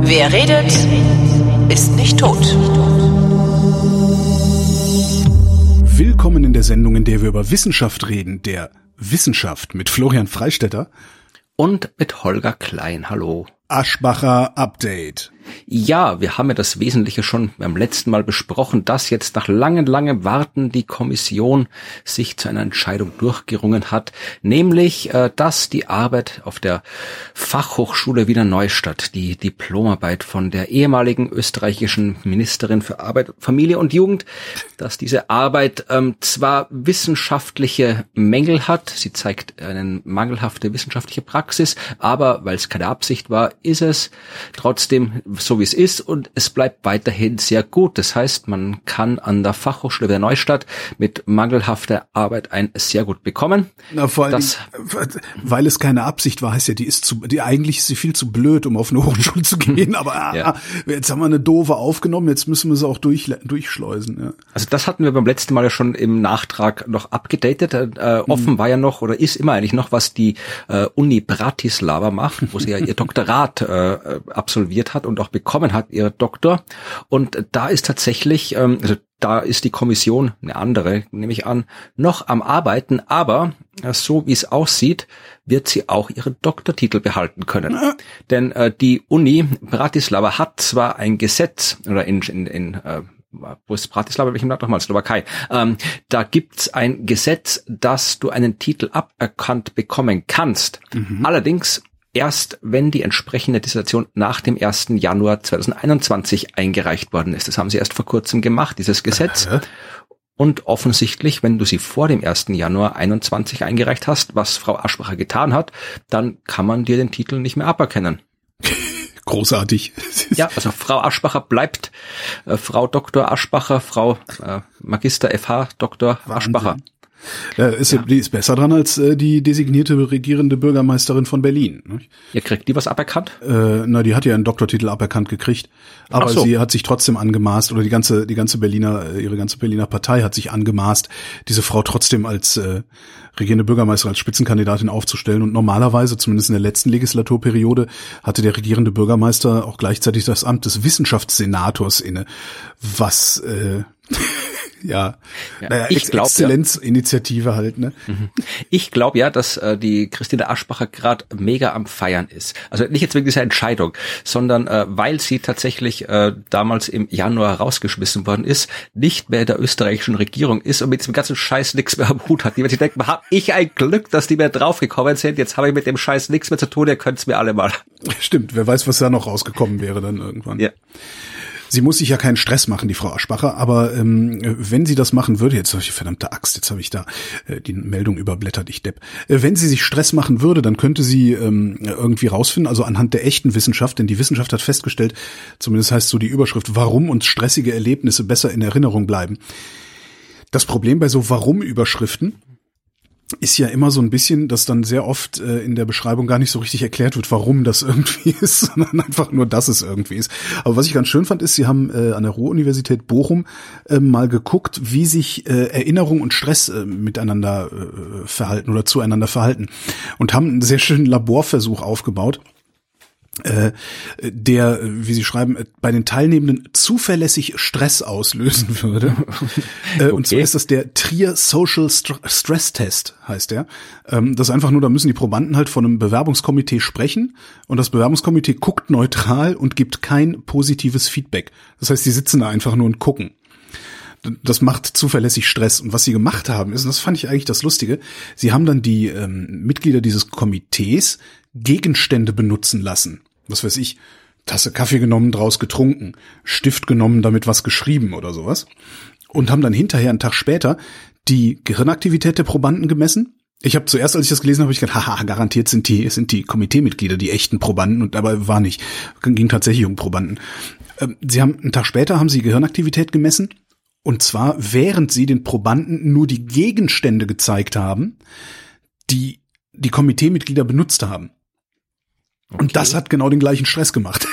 Wer redet, ist nicht tot. Willkommen in der Sendung, in der wir über Wissenschaft reden, der Wissenschaft mit Florian Freistetter und mit Holger Klein. Hallo. Aschbacher Update. Ja, wir haben ja das Wesentliche schon beim letzten Mal besprochen, dass jetzt nach langem, langem Warten die Kommission sich zu einer Entscheidung durchgerungen hat, nämlich, äh, dass die Arbeit auf der Fachhochschule Wiener Neustadt, die Diplomarbeit von der ehemaligen österreichischen Ministerin für Arbeit, Familie und Jugend, dass diese Arbeit ähm, zwar wissenschaftliche Mängel hat, sie zeigt eine mangelhafte wissenschaftliche Praxis, aber weil es keine Absicht war, ist es trotzdem so wie es ist und es bleibt weiterhin sehr gut. Das heißt, man kann an der Fachhochschule der Neustadt mit mangelhafter Arbeit ein sehr gut bekommen. Na, vor allem, das, weil es keine Absicht war, heißt ja, die ist zu, die eigentlich ist sie viel zu blöd, um auf eine Hochschule zu gehen. Aber ja. ah, jetzt haben wir eine doofe aufgenommen, jetzt müssen wir sie auch durch, durchschleusen. Ja. Also das hatten wir beim letzten Mal ja schon im Nachtrag noch abgedatet. Äh, offen mhm. war ja noch oder ist immer eigentlich noch, was die äh, Uni Bratislava macht, wo sie ja ihr Doktorat äh, absolviert hat und auch bekommen hat, ihr Doktor. Und da ist tatsächlich, ähm, also da ist die Kommission, eine andere, nehme ich an, noch am Arbeiten, aber äh, so wie es aussieht, wird sie auch ihren Doktortitel behalten können. Ja. Denn äh, die Uni Bratislava hat zwar ein Gesetz, oder in, in, in äh, wo ist Bratislava, welchem Land nochmal? Slowakei. Ähm, da gibt's ein Gesetz, dass du einen Titel aberkannt bekommen kannst. Mhm. Allerdings erst wenn die entsprechende Dissertation nach dem 1. Januar 2021 eingereicht worden ist. Das haben sie erst vor kurzem gemacht, dieses Gesetz. Und offensichtlich, wenn du sie vor dem 1. Januar 21 eingereicht hast, was Frau Aschbacher getan hat, dann kann man dir den Titel nicht mehr aberkennen. Großartig. Ja, also Frau Aschbacher bleibt äh, Frau Dr. Aschbacher, Frau äh, Magister FH Dr. Wahnsinn. Aschbacher. Ja, ist, ja. Die ist besser dran als äh, die designierte regierende Bürgermeisterin von Berlin. Nicht? Ja, kriegt die was aberkannt? Äh, na, die hat ja einen Doktortitel aberkannt gekriegt. Aber so. sie hat sich trotzdem angemaßt, oder die ganze, die ganze Berliner, äh, ihre ganze Berliner Partei hat sich angemaßt, diese Frau trotzdem als äh, regierende Bürgermeisterin, als Spitzenkandidatin aufzustellen. Und normalerweise, zumindest in der letzten Legislaturperiode, hatte der regierende Bürgermeister auch gleichzeitig das Amt des Wissenschaftssenators inne, was äh, ja, ja naja, ich glaube Exzellenzinitiative ja. halt, ne? Mhm. Ich glaube ja, dass äh, die Christine Aschbacher gerade mega am Feiern ist. Also nicht jetzt wegen dieser Entscheidung, sondern äh, weil sie tatsächlich äh, damals im Januar rausgeschmissen worden ist, nicht mehr in der österreichischen Regierung ist und mit diesem ganzen Scheiß nichts mehr am Hut hat. Die wird sich denken, hab ich ein Glück, dass die mehr draufgekommen sind. Jetzt habe ich mit dem Scheiß nichts mehr zu tun. Ihr könnt's mir alle mal. Stimmt. Wer weiß, was da noch rausgekommen wäre dann irgendwann. Ja. Sie muss sich ja keinen Stress machen, die Frau Aschbacher, aber ähm, wenn sie das machen würde, jetzt habe ich verdammte Axt, jetzt habe ich da äh, die Meldung überblättert, ich depp. Äh, wenn sie sich Stress machen würde, dann könnte sie ähm, irgendwie rausfinden, also anhand der echten Wissenschaft, denn die Wissenschaft hat festgestellt, zumindest heißt so die Überschrift, warum uns stressige Erlebnisse besser in Erinnerung bleiben. Das Problem bei so Warum-Überschriften ist ja immer so ein bisschen, dass dann sehr oft äh, in der Beschreibung gar nicht so richtig erklärt wird, warum das irgendwie ist, sondern einfach nur, dass es irgendwie ist. Aber was ich ganz schön fand, ist, sie haben äh, an der Ruhr-Universität Bochum äh, mal geguckt, wie sich äh, Erinnerung und Stress äh, miteinander äh, verhalten oder zueinander verhalten und haben einen sehr schönen Laborversuch aufgebaut der, wie Sie schreiben, bei den Teilnehmenden zuverlässig Stress auslösen würde. okay. Und zwar ist das der Trier Social Stress Test, heißt der. Ähm, das ist einfach nur, da müssen die Probanden halt von einem Bewerbungskomitee sprechen und das Bewerbungskomitee guckt neutral und gibt kein positives Feedback. Das heißt, die sitzen da einfach nur und gucken das macht zuverlässig Stress. Und was sie gemacht haben, ist, und das fand ich eigentlich das Lustige, sie haben dann die ähm, Mitglieder dieses Komitees Gegenstände benutzen lassen was weiß ich, Tasse Kaffee genommen, draus getrunken, Stift genommen, damit was geschrieben oder sowas. Und haben dann hinterher, einen Tag später, die Gehirnaktivität der Probanden gemessen. Ich habe zuerst, als ich das gelesen habe, ich gedacht, haha, garantiert sind die, sind die Komiteemitglieder die echten Probanden und dabei war nicht. Ging tatsächlich um Probanden. Ähm, sie haben, einen Tag später haben sie Gehirnaktivität gemessen. Und zwar, während sie den Probanden nur die Gegenstände gezeigt haben, die die Komiteemitglieder benutzt haben. Okay. Und das hat genau den gleichen Stress gemacht.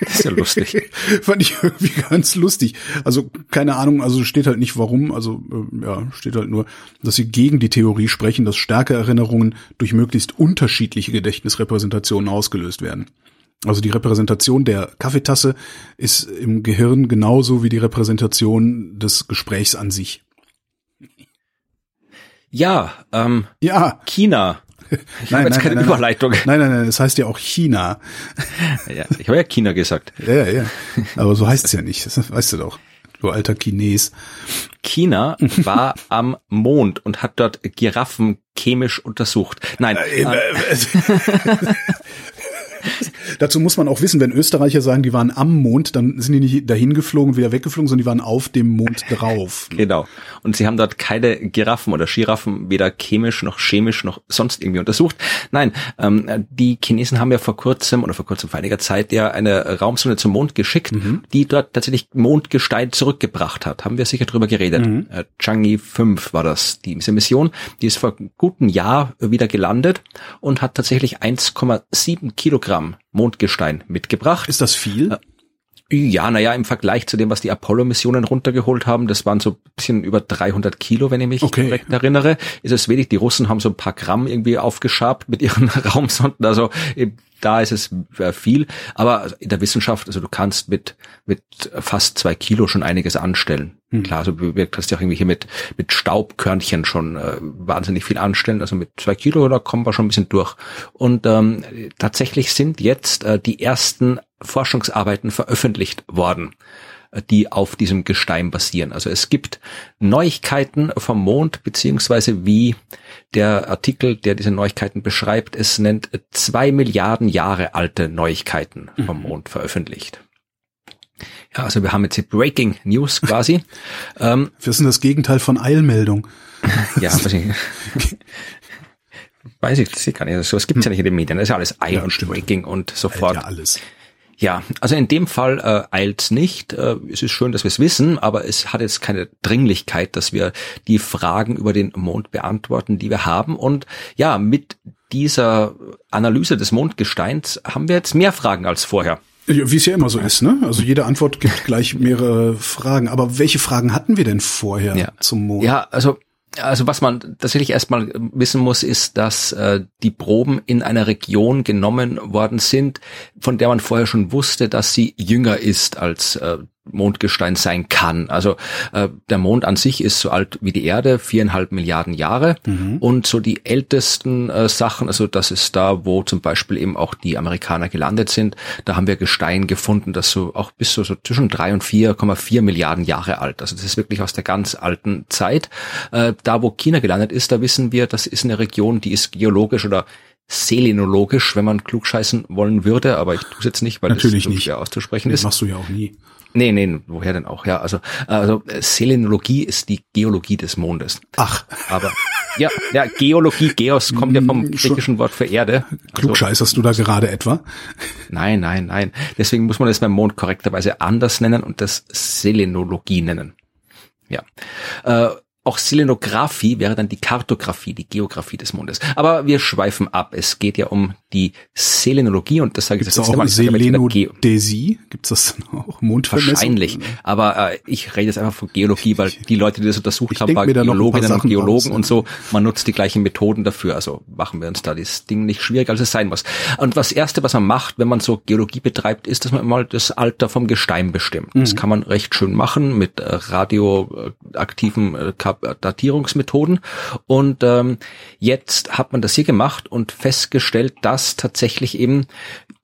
Das ist ja lustig. Fand ich irgendwie ganz lustig. Also keine Ahnung, also steht halt nicht warum, also äh, ja, steht halt nur, dass sie gegen die Theorie sprechen, dass starke Erinnerungen durch möglichst unterschiedliche Gedächtnisrepräsentationen ausgelöst werden. Also die Repräsentation der Kaffeetasse ist im Gehirn genauso wie die Repräsentation des Gesprächs an sich. Ja, ähm, Ja, China. Ich habe jetzt keine nein, Überleitung. Nein, nein, nein, es heißt ja auch China. Ja, ich habe ja China gesagt. Ja, ja, ja. Aber so heißt es ja nicht. Das weißt du doch. Du alter Chines. China war am Mond und hat dort Giraffen chemisch untersucht. Nein, Äh, äh, Dazu muss man auch wissen, wenn Österreicher sagen, die waren am Mond, dann sind die nicht dahin geflogen, und wieder weggeflogen, sondern die waren auf dem Mond drauf. Genau. Und sie haben dort keine Giraffen oder Giraffen weder chemisch noch chemisch noch sonst irgendwie untersucht. Nein, ähm, die Chinesen haben ja vor kurzem oder vor kurzem vor einiger Zeit ja eine Raumsonde zum Mond geschickt, die dort tatsächlich Mondgestein zurückgebracht hat. Haben wir sicher drüber geredet. Äh, Changi 5 war das, diese Mission. Die ist vor gutem Jahr wieder gelandet und hat tatsächlich 1,7 Kilogramm Mondgestein mitgebracht. Ist das viel? Ja, naja, im Vergleich zu dem, was die Apollo-Missionen runtergeholt haben, das waren so ein bisschen über 300 Kilo, wenn ich mich Okay. korrekt erinnere, ist es wenig. Die Russen haben so ein paar Gramm irgendwie aufgeschabt mit ihren Raumsonden, also eh, da ist es äh, viel. Aber in der Wissenschaft, also du kannst mit, mit fast zwei Kilo schon einiges anstellen. Klar, also du kannst ja auch irgendwie hier mit, mit Staubkörnchen schon äh, wahnsinnig viel anstellen. Also mit zwei Kilo, da kommen wir schon ein bisschen durch. Und ähm, tatsächlich sind jetzt äh, die ersten Forschungsarbeiten veröffentlicht worden, die auf diesem Gestein basieren. Also es gibt Neuigkeiten vom Mond, beziehungsweise wie der Artikel, der diese Neuigkeiten beschreibt, es nennt zwei Milliarden Jahre alte Neuigkeiten vom Mond veröffentlicht. Ja, also wir haben jetzt hier Breaking News quasi. ähm, Was ist denn das Gegenteil von Eilmeldung? ja, weiß ich, weiß ich, das ist gar nicht. Also, es gibt's ja nicht in den Medien. Das ist ja alles Eil Ja, und stimmt. Breaking und sofort. ja alles. Ja, also in dem Fall äh, eilt's nicht. Äh, es ist schön, dass wir es wissen, aber es hat jetzt keine Dringlichkeit, dass wir die Fragen über den Mond beantworten, die wir haben. Und ja, mit dieser Analyse des Mondgesteins haben wir jetzt mehr Fragen als vorher. Ja, Wie es ja immer so ist, ne? Also jede Antwort gibt gleich mehrere Fragen. Aber welche Fragen hatten wir denn vorher Ja. zum Mond? Ja, also also was man tatsächlich erstmal wissen muss, ist, dass äh, die Proben in einer Region genommen worden sind, von der man vorher schon wusste, dass sie jünger ist als äh, Mondgestein sein kann. Also äh, der Mond an sich ist so alt wie die Erde, viereinhalb Milliarden Jahre. Und so die ältesten äh, Sachen, also das ist da, wo zum Beispiel eben auch die Amerikaner gelandet sind, da haben wir Gestein gefunden, das so auch bis so, so zwischen drei und 4,4 Milliarden Jahre alt. Also das ist wirklich aus der ganz alten Zeit. Äh, da, wo China gelandet ist, da wissen wir, das ist eine Region, die ist geologisch oder selenologisch, wenn man klugscheißen wollen würde, aber ich tue es jetzt nicht, weil Natürlich es so nicht. auszusprechen Das ist. machst du ja auch nie. Nee, nee, woher denn auch? Ja, also, also äh, Selenologie ist die Geologie des Mondes. Ach, Aber ja, ja, Geologie, Geos kommt ja vom Mm, griechischen Wort für Erde. Also, klugscheißerst du da gerade etwa? nein, nein, nein. Deswegen muss man das beim Mond korrekterweise anders nennen und das Selenologie nennen. Ja. Äh, auch Selenographie wäre dann die Kartografie, die Geografie des Mondes. Aber wir schweifen ab. Es geht ja um die Selenologie und das sage ich Gibt's das letzte auch Mal. Jetzt Selenodesie? Gibt's das dann auch? Mondvermessung? Wahrscheinlich. Aber äh, ich rede jetzt einfach von Geologie, weil die Leute, die das untersucht haben, waren Geologinnen und Geologen aus, und so. Man nutzt die gleichen Methoden dafür. Also machen wir uns da das Ding nicht schwieriger, als es sein muss. Und das Erste, was man macht, wenn man so Geologie betreibt, ist, dass man mal das Alter vom Gestein bestimmt. Das Mhm. kann man recht schön machen mit äh, radioaktiven äh, Datierungsmethoden. Und ähm, jetzt hat man das hier gemacht und festgestellt, dass tatsächlich eben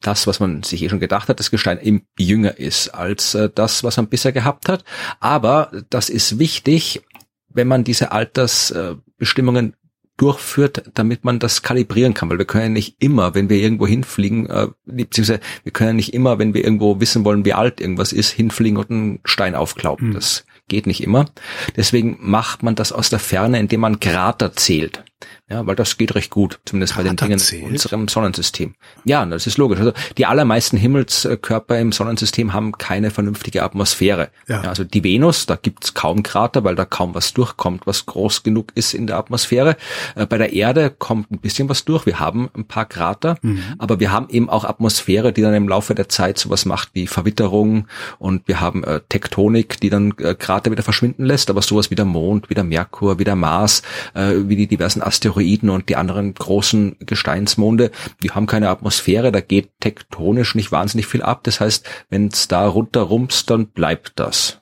das, was man sich eh schon gedacht hat, das Gestein eben jünger ist als äh, das, was man bisher gehabt hat. Aber das ist wichtig, wenn man diese Altersbestimmungen durchführt, damit man das kalibrieren kann, weil wir können ja nicht immer, wenn wir irgendwo hinfliegen, äh, beziehungsweise wir können ja nicht immer, wenn wir irgendwo wissen wollen, wie alt irgendwas ist, hinfliegen und einen Stein aufklauben. Das geht nicht immer. Deswegen macht man das aus der Ferne, indem man Krater zählt. Ja, weil das geht recht gut, zumindest bei den Dingen in unserem Sonnensystem. Ja, das ist logisch. Also die allermeisten Himmelskörper im Sonnensystem haben keine vernünftige Atmosphäre. Ja. ja also die Venus, da gibt's kaum Krater, weil da kaum was durchkommt, was groß genug ist in der Atmosphäre. Äh, bei der Erde kommt ein bisschen was durch. Wir haben ein paar Krater, mhm. aber wir haben eben auch Atmosphäre, die dann im Laufe der Zeit sowas macht wie Verwitterung und wir haben äh, Tektonik, die dann äh, Krater wieder verschwinden lässt, aber sowas wie der Mond, wie der Merkur, wie der Mars, äh, wie die diversen Asteroiden und die anderen großen Gesteinsmonde, die haben keine Atmosphäre, da geht tektonisch nicht wahnsinnig viel ab. Das heißt, wenn es da runterrumst, dann bleibt das.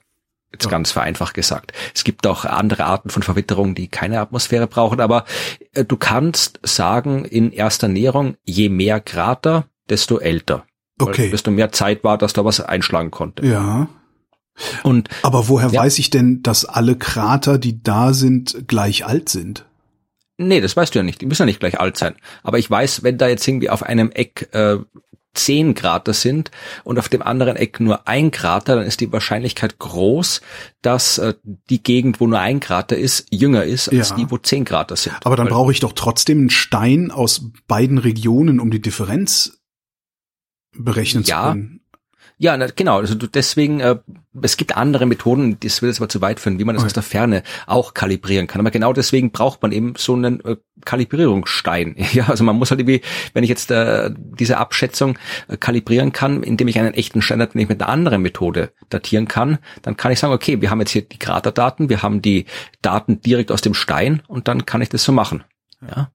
Jetzt ja. ganz vereinfacht gesagt. Es gibt auch andere Arten von Verwitterung, die keine Atmosphäre brauchen, aber äh, du kannst sagen, in erster Näherung, je mehr Krater, desto älter. Okay. desto mehr Zeit war, dass da was einschlagen konnte. Ja. Und aber woher ja. weiß ich denn, dass alle Krater, die da sind, gleich alt sind? Nee, das weißt du ja nicht. Die müssen ja nicht gleich alt sein. Aber ich weiß, wenn da jetzt irgendwie auf einem Eck äh, 10 Krater sind und auf dem anderen Eck nur ein Krater, dann ist die Wahrscheinlichkeit groß, dass äh, die Gegend, wo nur ein Krater ist, jünger ist als ja. die, wo 10 Krater sind. Aber dann brauche ich doch trotzdem einen Stein aus beiden Regionen, um die Differenz berechnen ja, zu können. Ja, na, genau. Also deswegen, äh, es gibt andere Methoden, das will jetzt aber zu weit führen, wie man das okay. aus der Ferne auch kalibrieren kann. Aber genau deswegen braucht man eben so einen äh, Kalibrierungsstein. Ja, also man muss halt irgendwie, wenn ich jetzt äh, diese Abschätzung äh, kalibrieren kann, indem ich einen echten Standard nicht mit einer anderen Methode datieren kann, dann kann ich sagen, okay, wir haben jetzt hier die Kraterdaten, wir haben die Daten direkt aus dem Stein und dann kann ich das so machen. Ja.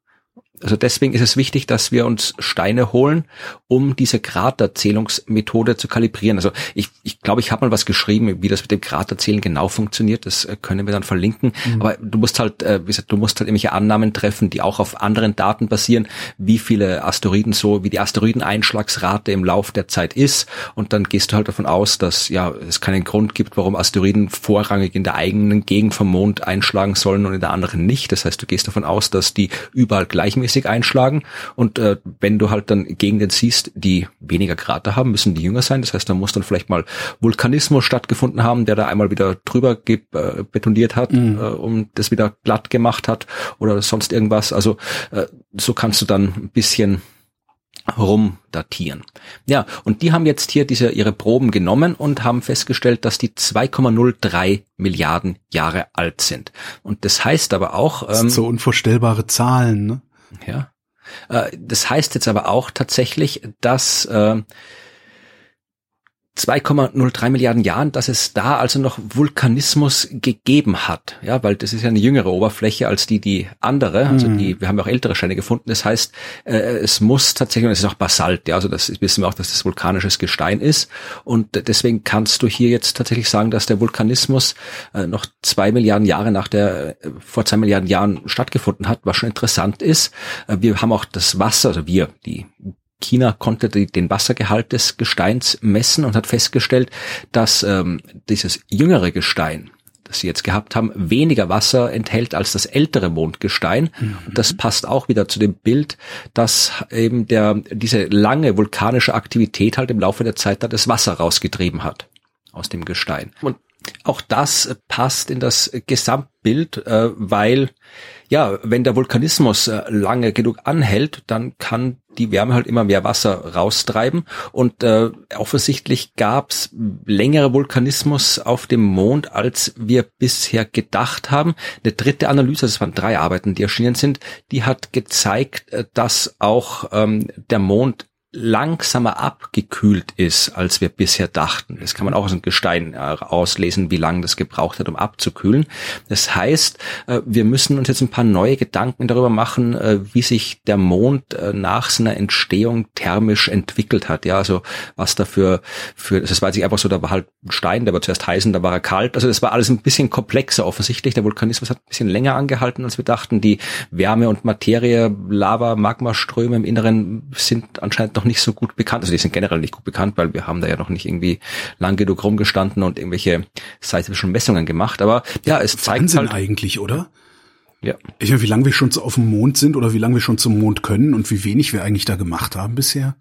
Also deswegen ist es wichtig, dass wir uns Steine holen, um diese Graterzählungsmethode zu kalibrieren. Also ich, ich glaube, ich habe mal was geschrieben, wie das mit dem Graterzählen genau funktioniert. Das äh, können wir dann verlinken. Mhm. Aber du musst halt, äh, wie gesagt, du musst halt irgendwelche Annahmen treffen, die auch auf anderen Daten basieren, wie viele Asteroiden so, wie die Asteroideneinschlagsrate im Lauf der Zeit ist. Und dann gehst du halt davon aus, dass ja es keinen Grund gibt, warum Asteroiden vorrangig in der eigenen Gegend vom Mond einschlagen sollen und in der anderen nicht. Das heißt, du gehst davon aus, dass die überall gleichmäßig regelmäßig einschlagen. Und äh, wenn du halt dann Gegenden siehst, die weniger Krater haben, müssen die jünger sein. Das heißt, da muss dann vielleicht mal Vulkanismus stattgefunden haben, der da einmal wieder drüber äh, betoniert hat, mhm. äh, um das wieder glatt gemacht hat oder sonst irgendwas. Also äh, so kannst du dann ein bisschen rumdatieren. Ja, und die haben jetzt hier diese ihre Proben genommen und haben festgestellt, dass die 2,03 Milliarden Jahre alt sind. Und das heißt aber auch, ähm, das sind so unvorstellbare Zahlen, ne? Ja. Äh, das heißt jetzt aber auch tatsächlich, dass äh, 2,03 Milliarden Jahren, dass es da also noch Vulkanismus gegeben hat. Ja, weil das ist ja eine jüngere Oberfläche als die, die andere. Also die, mhm. wir haben ja auch ältere Steine gefunden. Das heißt, äh, es muss tatsächlich, und es ist auch Basalt, ja, also das wissen wir auch, dass das vulkanisches Gestein ist. Und deswegen kannst du hier jetzt tatsächlich sagen, dass der Vulkanismus äh, noch zwei Milliarden Jahre nach der, äh, vor zwei Milliarden Jahren stattgefunden hat, was schon interessant ist. wir haben auch das Wasser, also wir, die China konnte die, den Wassergehalt des Gesteins messen und hat festgestellt, dass ähm, dieses jüngere Gestein, das sie jetzt gehabt haben, weniger Wasser enthält als das ältere Mondgestein. Mhm. Das passt auch wieder zu dem Bild, dass eben der, diese lange vulkanische Aktivität halt im Laufe der Zeit da das Wasser rausgetrieben hat aus dem Gestein. Und auch das passt in das Gesamtbild, äh, weil ja, wenn der Vulkanismus äh, lange genug anhält, dann kann die Wärme halt immer mehr Wasser raustreiben. Und äh, offensichtlich gab's längere Vulkanismus auf dem Mond, als wir bisher gedacht haben. Eine dritte Analyse, das waren drei Arbeiten, die erschienen sind, die hat gezeigt, äh, dass auch ähm, der Mond langsamer abgekühlt ist, als wir bisher dachten. Das kann man auch aus dem Gestein äh, auslesen, wie lange das gebraucht hat, um abzukühlen. Das heißt, äh, wir müssen uns jetzt ein paar neue Gedanken darüber machen, äh, wie sich der Mond nach seiner Entstehung thermisch entwickelt hat. Ja, also was dafür für, das weiß ich einfach so, da war halt ein Stein, der war zuerst heiß und da war er kalt. Also das war alles ein bisschen komplexer offensichtlich. Der Vulkanismus hat ein bisschen länger angehalten, als wir dachten. Die Wärme und Materie, Lava, Magmaströme im Inneren sind anscheinend noch nicht so gut bekannt. Also die sind generell nicht gut bekannt, weil wir haben da ja noch nicht irgendwie lang genug rumgestanden und irgendwelche seismischen Messungen gemacht. Aber ja, es zeigt Wahnsinn halt eigentlich, oder? Ja. Ich meine, wie lange wir schon auf dem Mond sind oder wie lange wir schon zum Mond können und wie wenig wir eigentlich da gemacht haben bisher.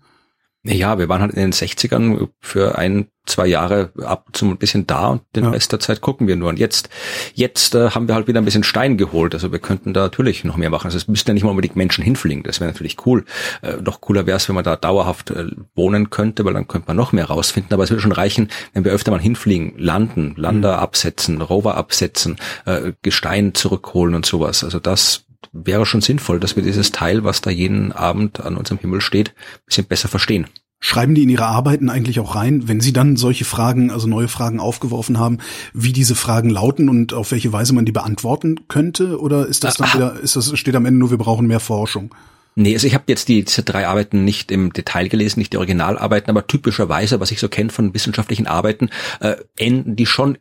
Ja, wir waren halt in den 60ern für ein, zwei Jahre ab und zu ein bisschen da und den Ja. Rest der Zeit gucken wir nur. Und jetzt, jetzt äh, haben wir halt wieder ein bisschen Stein geholt. Also wir könnten da natürlich noch mehr machen. Also es müssten ja nicht mal unbedingt Menschen hinfliegen. Das wäre natürlich cool. Äh, noch cooler wäre es, wenn man da dauerhaft äh, wohnen könnte, weil dann könnte man noch mehr rausfinden. Aber es würde schon reichen, wenn wir öfter mal hinfliegen, landen, Lander absetzen, Rover absetzen, äh, Gestein zurückholen und sowas. Also das wäre schon sinnvoll, dass wir dieses Teil, was da jeden Abend an unserem Himmel steht, ein bisschen besser verstehen. Schreiben die in ihre Arbeiten eigentlich auch rein, wenn sie dann solche Fragen, also neue Fragen aufgeworfen haben, wie diese Fragen lauten und auf welche Weise man die beantworten könnte? Oder ist das dann Ah. wieder, ist das, steht am Ende nur, wir brauchen mehr Forschung? Nee, also ich habe jetzt die, diese drei Arbeiten nicht im Detail gelesen, nicht die Originalarbeiten, aber typischerweise, was ich so kenne von wissenschaftlichen Arbeiten, äh, enden die schon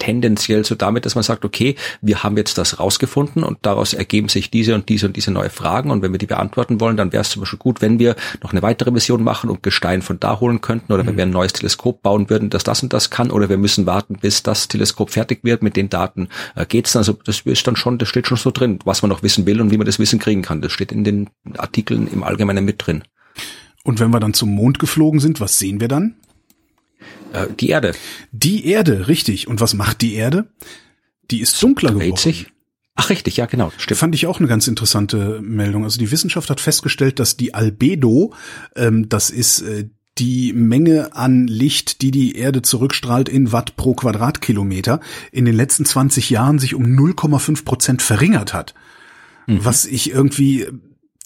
tendenziell so damit, dass man sagt, okay, wir haben jetzt das rausgefunden und daraus ergeben sich diese und diese und diese neue Fragen und wenn wir die beantworten wollen, dann wäre es zum Beispiel gut, wenn wir noch eine weitere Mission machen und Gestein von da holen könnten oder wenn wir ein neues Teleskop bauen würden, das das und das kann oder wir müssen warten, bis das Teleskop fertig wird. Mit den Daten äh, geht's dann. Also das ist dann schon, das steht schon so drin, was man noch wissen will und wie man das Wissen kriegen kann. Das steht in den Artikeln im Allgemeinen mit drin. Und wenn wir dann zum Mond geflogen sind, was sehen wir dann? Äh, die Erde Die Erde, richtig. Und was macht die Erde? Die ist dunkler geworden. dreht sich. Ach richtig, ja genau, Das stimmt. fand ich auch eine ganz interessante Meldung. Also die Wissenschaft hat festgestellt, dass die Albedo, ähm, das ist äh, die Menge an Licht, die die Erde zurückstrahlt in Watt pro Quadratkilometer, in den letzten 20 Jahren sich um 0,5 Prozent verringert hat. Was ich irgendwie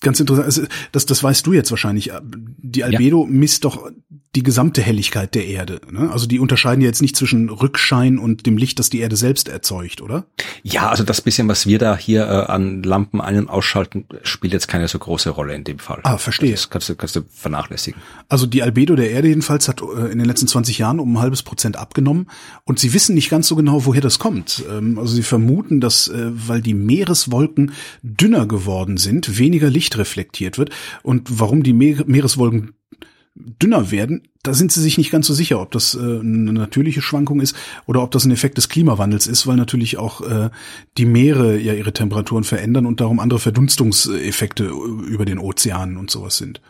ganz interessant, also das, das weißt du jetzt wahrscheinlich. Die Albedo misst doch die gesamte Helligkeit der Erde. Ne? Also die unterscheiden ja jetzt nicht zwischen Rückschein und dem Licht, das die Erde selbst erzeugt, oder? Ja, also das bisschen, was wir da hier äh, an Lampen ein- und ausschalten, spielt jetzt keine so große Rolle in dem Fall. Ah, verstehe. Das kannst du, kannst du vernachlässigen. Also die Albedo der Erde jedenfalls hat äh, in den letzten 20 Jahren um ein halbes Prozent abgenommen und sie wissen nicht ganz so genau, woher das kommt. Ähm, Also sie vermuten, dass äh, weil die Meereswolken dünner geworden sind, weniger Licht reflektiert wird und warum die Meer Meereswolken dünner werden, da sind sie sich nicht ganz so sicher, ob das äh, eine natürliche Schwankung ist oder ob das ein Effekt des Klimawandels ist, weil natürlich auch äh, die Meere ja ihre Temperaturen verändern und darum andere Verdunstungseffekte über den Ozeanen und sowas sind.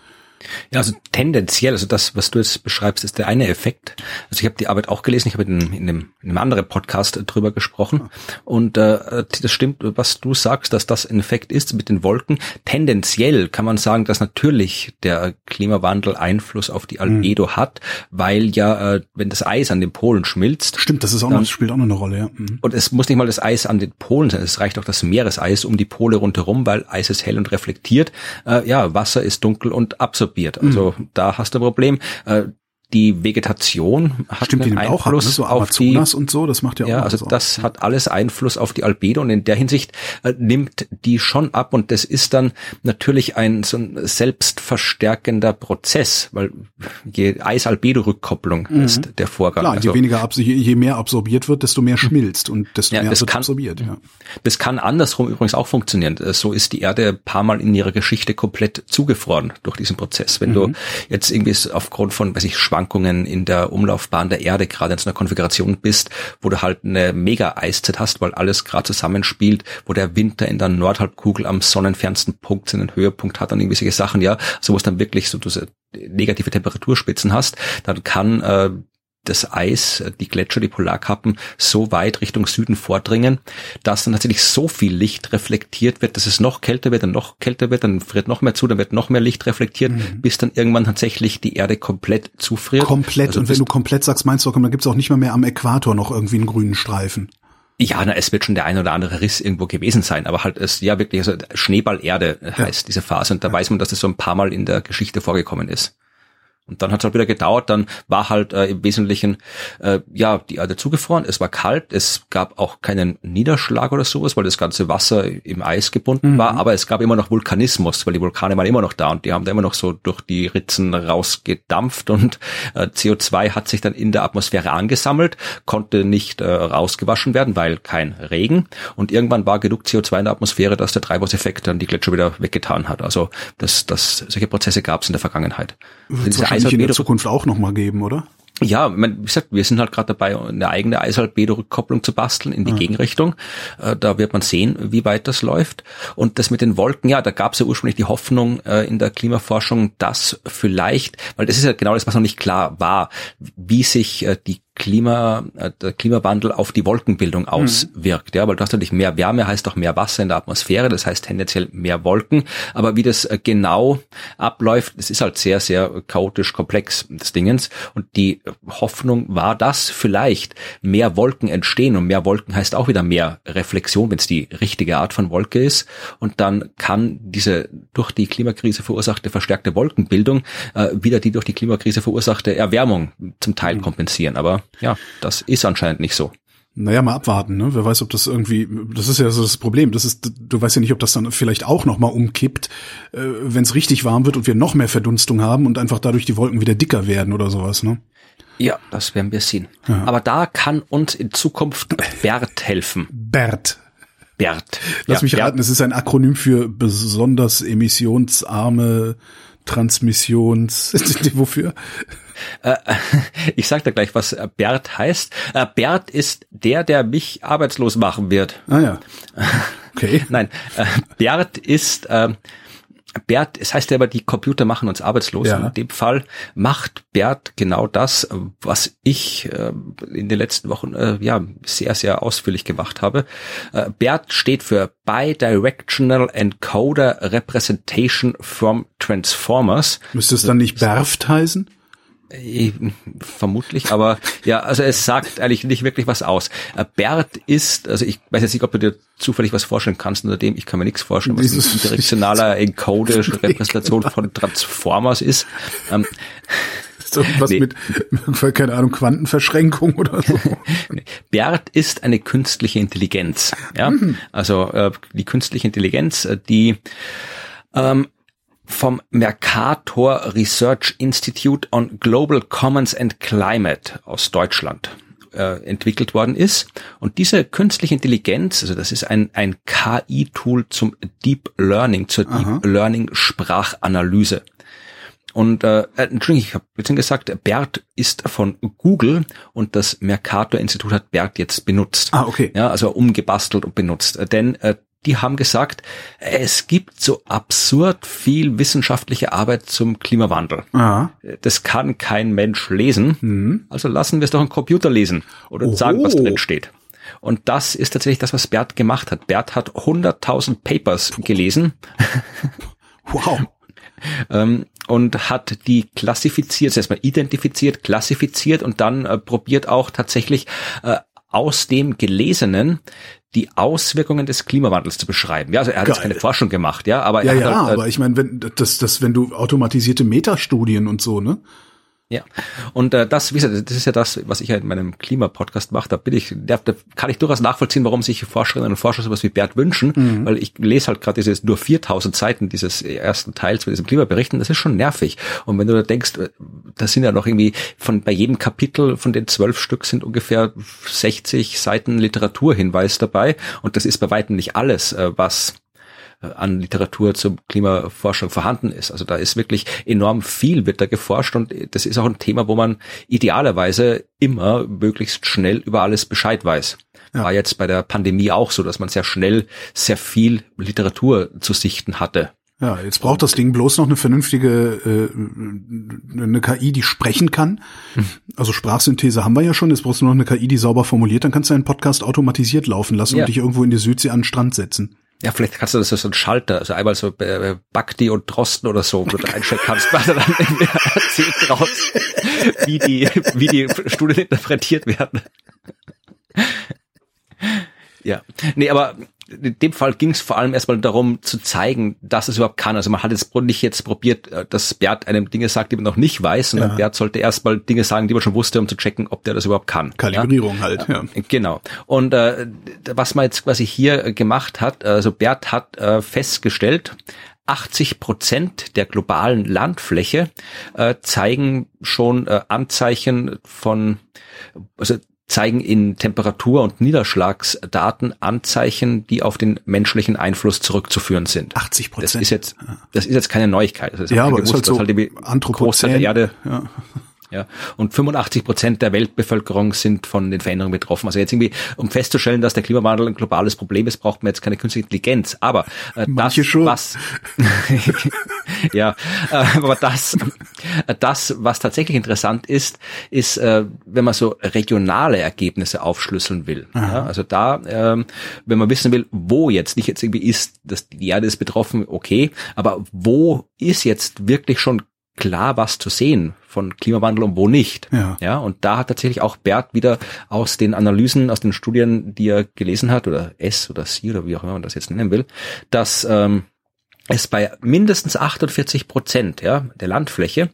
Ja, also tendenziell, also das, was du jetzt beschreibst, ist der eine Effekt. Also ich habe die Arbeit auch gelesen, ich habe in, in, einem, in einem anderen Podcast drüber gesprochen. Und äh, das stimmt, was du sagst, dass das ein Effekt ist mit den Wolken. Tendenziell kann man sagen, dass natürlich der Klimawandel Einfluss auf die Albedo hat, weil ja, äh, wenn das Eis an den Polen schmilzt, Stimmt, das ist auch noch, spielt auch noch eine Rolle, ja. Mhm. und es muss nicht mal das Eis an den Polen sein, es reicht auch das Meereseis um die Pole rundherum, weil Eis ist hell und reflektiert. Äh, ja, Wasser ist dunkel und absorbiert. Also da hast du ein Problem. Die Vegetation hat Stimmt, einen auch ab, ne? Einfluss so auf die Amazonas und so, das macht ja auch ja, also das hat alles Einfluss auf die Albedo und in der Hinsicht äh, nimmt die schon ab und das ist dann natürlich ein so ein selbstverstärkender Prozess, weil je Eis-Albedo-Rückkopplung ist der Vorgang. Klar, je Also- weniger abs je, je mehr absorbiert wird, desto mehr schmilzt und desto Ja, mehr das wird kann- absorbiert. Ja. Das kann andersrum übrigens auch funktionieren. Äh, So ist die Erde ein paar Mal in ihrer Geschichte komplett zugefroren durch diesen Prozess. Wenn du jetzt irgendwie aufgrund von, weiß ich, Schwankungen in der Umlaufbahn der Erde gerade in so einer Konfiguration bist, wo du halt eine Mega-Eiszeit hast, weil alles gerade zusammenspielt, wo der Winter in der Nordhalbkugel am sonnenfernsten Punkt seinen Höhepunkt hat und irgendwie solche Sachen, ja, so wo es dann wirklich so diese negative Temperaturspitzen hast, dann kann äh, das Eis, äh, die Gletscher, die Polarkappen so weit Richtung Süden vordringen, dass dann tatsächlich so viel Licht reflektiert wird, dass es noch kälter wird, dann noch kälter wird, dann friert noch mehr zu, dann wird noch mehr Licht reflektiert, bis dann irgendwann tatsächlich die Erde komplett zufriert. Komplett. Also und wenn du komplett sagst, meinst du, komm, da gibt's auch nicht mal mehr am Äquator noch irgendwie einen grünen Streifen. Ja, na, es wird schon der ein oder andere Riss irgendwo gewesen sein, aber halt es ja wirklich, also Schneeballerde heißt diese Phase und da weiß man, dass es so ein paar Mal in der Geschichte vorgekommen ist. Und dann hat es halt wieder gedauert, dann war halt äh, im Wesentlichen äh, ja die Erde zugefroren, es war kalt, es gab auch keinen Niederschlag oder sowas, weil das ganze Wasser im Eis gebunden war, aber es gab immer noch Vulkanismus, weil die Vulkane waren immer noch da und die haben da immer noch so durch die Ritzen rausgedampft und äh, CO2 hat sich dann in der Atmosphäre angesammelt, konnte nicht äh, rausgewaschen werden, weil kein Regen und irgendwann war genug CO2 in der Atmosphäre, dass der Treibhauseffekt dann die Gletscher wieder weggetan hat. Also das, das, solche Prozesse gab es in der Vergangenheit. Diese wahrscheinlich in der Zukunft auch noch mal geben, oder? Ja, wie gesagt, wir sind halt gerade dabei, eine eigene Eisalbedo-Rückkopplung zu basteln in die mhm. Gegenrichtung. Äh, da wird man sehen, wie weit das läuft. Und das mit den Wolken, ja, da gab es ja ursprünglich die Hoffnung äh, in der Klimaforschung, dass vielleicht, weil das ist ja genau das, was noch nicht klar war, wie sich äh, die Klima, äh, der Klimawandel auf die Wolkenbildung mhm. auswirkt. Mhm. Ja, weil du hast natürlich mehr Wärme, heißt auch mehr Wasser in der Atmosphäre, das heißt tendenziell mehr Wolken. Aber wie das äh, genau abläuft, das ist halt sehr, sehr chaotisch komplex des Dingens. Und die Hoffnung war, dass vielleicht mehr Wolken entstehen und mehr Wolken heißt auch wieder mehr Reflexion, wenn es die richtige Art von Wolke ist. Und dann kann diese durch die Klimakrise verursachte verstärkte Wolkenbildung äh, wieder die durch die Klimakrise verursachte Erwärmung zum Teil mhm. kompensieren. Aber ja, das ist anscheinend nicht so. Naja, mal abwarten, ne? Wer weiß, ob das irgendwie, das ist ja so das Problem. Das ist, du weißt ja nicht, ob das dann vielleicht auch nochmal umkippt, äh, wenn es richtig warm wird und wir noch mehr Verdunstung haben und einfach dadurch die Wolken wieder dicker werden oder sowas, ne? Ja, das werden wir sehen. Ja. Aber da kann uns in Zukunft Bert helfen. Bert. Bert. Lass ja, mich raten, es ist ein Akronym für besonders emissionsarme Transmissions. Wofür? Äh, ich sag da gleich, was Bert heißt. Äh, Bert ist der, der mich arbeitslos machen wird. Ah ja. Okay. Nein, äh, Bert ist Bert, es heißt ja aber, die Computer machen uns arbeitslos. Ja. In dem Fall macht Bert genau das, was ich äh, in den letzten Wochen äh, ja sehr, sehr ausführlich gemacht habe. Äh, Bert steht für Bidirectional Encoder Representation from Transformers. Müsste es dann nicht BERFT heißen? Vermutlich, aber ja, also es sagt eigentlich nicht wirklich was aus. Äh, Bert ist, also ich weiß jetzt nicht, ob du dir zufällig was vorstellen kannst unter dem, ich kann mir nichts vorstellen, was ein direktionaler Encoder Repräsentation von Transformers ist. Ähm, was nee. mit, keine Ahnung, Quantenverschränkung oder so. Bert ist eine künstliche Intelligenz. Ja, mhm. also äh, die künstliche Intelligenz, äh, die ähm, vom Mercator Research Institute on Global Commons and Climate aus Deutschland äh, entwickelt worden ist. Und diese künstliche Intelligenz, also das ist ein, ein KI-Tool zum Deep Learning, zur Aha. Deep Learning Sprachanalyse. Und äh, Entschuldigung, ich habe bisschen gesagt, Bert ist von Google und das Mercator Institut hat Bert jetzt benutzt. Ah, okay. Ja, also umgebastelt und benutzt. Denn äh, die haben gesagt, es gibt so absurd viel wissenschaftliche Arbeit zum Klimawandel. Aha. Das kann kein Mensch lesen. Mhm. Also lassen wir es doch einen Computer lesen oder Oho. sagen, was drin steht. Und das ist tatsächlich das, was Bert gemacht hat. Bert hat 100.000 Papers gelesen. Wow. ähm, und hat die klassifiziert, erstmal identifiziert, klassifiziert und dann äh, probiert auch tatsächlich äh, aus dem Gelesenen die Auswirkungen des Klimawandels zu beschreiben. Ja, also er hat Geil. jetzt keine Forschung gemacht, ja, aber ja, ja, halt, äh, aber ich meine, wenn das, das, wenn du automatisierte Metastudien und so, ne? Ja, und äh, das, wie gesagt, das ist ja das, was ich ja in meinem Klimapodcast mache. Da bin ich, da, da kann ich durchaus nachvollziehen, warum sich Forscherinnen und Forscher sowas wie Bert wünschen, mhm. weil ich lese halt gerade dieses nur 4000 Seiten dieses ersten Teils mit diesem Klimaberichten. Das ist schon nervig. Und wenn du da denkst, äh, da sind ja noch irgendwie von bei jedem Kapitel von den zwölf Stück sind ungefähr 60 Seiten Literaturhinweis dabei. Und das ist bei weitem nicht alles, äh, was an Literatur zur Klimaforschung vorhanden ist. Also da ist wirklich enorm viel wird da geforscht und das ist auch ein Thema, wo man idealerweise immer möglichst schnell über alles Bescheid weiß. Ja. War jetzt bei der Pandemie auch so, dass man sehr schnell sehr viel Literatur zu sichten hatte. Ja, jetzt braucht das Ding bloß noch eine vernünftige äh, eine KI, die sprechen kann. Hm. Also Sprachsynthese haben wir ja schon. Jetzt brauchst du noch eine KI, die sauber formuliert. Dann kannst du deinen Podcast automatisiert laufen lassen ja. und dich irgendwo in die Südsee an den Strand setzen. Ja, vielleicht kannst du das so ein Schalter, also einmal so äh, Bakti und Drosten oder so, wo du einstellen kannst, weil dann erzählt raus, wie die, wie die Studien interpretiert werden. ja, nee, aber in dem Fall ging es vor allem erstmal darum zu zeigen, dass es überhaupt kann. Also man hat jetzt nicht jetzt probiert, äh, dass Bert einem Dinge sagt, die man noch nicht weiß, sondern ja. Bert sollte erstmal Dinge sagen, die man schon wusste, um zu checken, ob der das überhaupt kann. Kalibrierung ja? halt, ja. Genau. Und äh, was man jetzt quasi hier gemacht hat, also Bert hat äh, festgestellt, 80 Prozent der globalen Landfläche äh, zeigen schon äh, Anzeichen von, also zeigen in Temperatur- und Niederschlagsdaten Anzeichen, die auf den menschlichen Einfluss zurückzuführen sind. 80 Prozent. Das ist jetzt, das ist jetzt keine Neuigkeit. Ja, aber gewusst, ist halt so halt die Großteil der Erde. Ja. Ja, und 85 Prozent der Weltbevölkerung sind von den Veränderungen betroffen. Also jetzt irgendwie, um festzustellen, dass der Klimawandel ein globales Problem ist, braucht man jetzt keine künstliche Intelligenz. Aber äh, das, schon. was ja, äh, aber das, äh, das, was tatsächlich interessant ist, ist, äh, wenn man so regionale Ergebnisse aufschlüsseln will. Ja, also da, ähm, wenn man wissen will, wo jetzt nicht jetzt irgendwie ist, dass die Erde ist betroffen, okay, aber wo ist jetzt wirklich schon klar was zu sehen von Klimawandel und wo nicht. Ja. ja, und da hat tatsächlich auch Bert wieder aus den Analysen, aus den Studien, die er gelesen hat, oder S oder Sie oder wie auch immer man das jetzt nennen will, dass ähm, es bei mindestens 48 Prozent ja, der Landfläche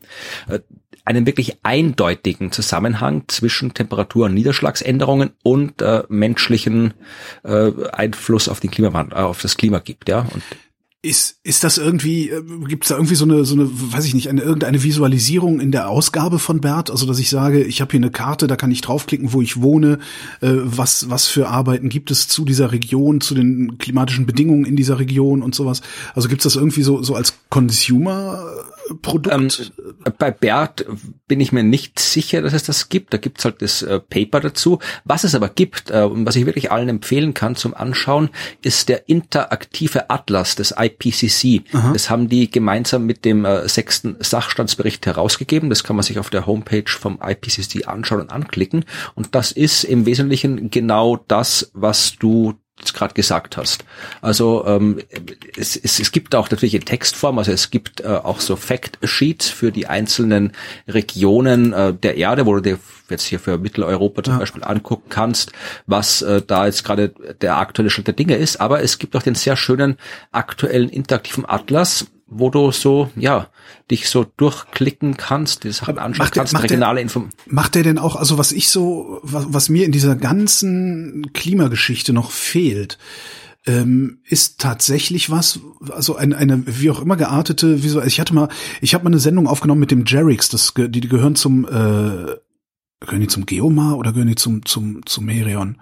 äh, einen wirklich eindeutigen Zusammenhang zwischen Temperatur- und Niederschlagsänderungen und äh, menschlichen äh, Einfluss auf den Klimawandel, äh, auf das Klima gibt, ja. Und ist, ist das irgendwie, äh, gibt es da irgendwie so eine, so eine, weiß ich nicht, eine irgendeine Visualisierung in der Ausgabe von Bert? Also dass ich sage, ich habe hier eine Karte, da kann ich draufklicken, wo ich wohne, äh, was, was für Arbeiten gibt es zu dieser Region, zu den klimatischen Bedingungen in dieser Region und sowas. Also gibt es das irgendwie so, so als Consumer? Produkt? Ähm, bei Bert bin ich mir nicht sicher, dass es das gibt. Da gibt's halt das äh, Paper dazu. Was es aber gibt äh, und was ich wirklich allen empfehlen kann zum Anschauen, ist der interaktive Atlas des IPCC. Aha. Das haben die gemeinsam mit dem äh, sechsten Sachstandsbericht herausgegeben. Das kann man sich auf der Homepage vom IPCC anschauen und anklicken. Und das ist im Wesentlichen genau das, was du gerade gesagt hast. Also ähm, es, es, es gibt auch natürlich in Textform, also es gibt äh, auch so Fact-Sheets für die einzelnen Regionen äh, der Erde, wo du dir jetzt hier für Mitteleuropa zum ja. Beispiel angucken kannst, was äh, da jetzt gerade der aktuelle Stand der Dinge ist. Aber es gibt auch den sehr schönen aktuellen interaktiven Atlas, wo du so, ja, dich so durchklicken kannst, die Sachen anschauen macht kannst, der, regionale Info. Macht der denn auch, also was ich so, was, was mir in dieser ganzen Klimageschichte noch fehlt, ähm, ist tatsächlich was, also eine, eine wie auch immer geartete, wie so, ich hatte mal, ich habe mal eine Sendung aufgenommen mit dem Jerix, das die, die gehören zum äh, Gehören die zum Geomar oder gehören die zum, zum, zum Merion?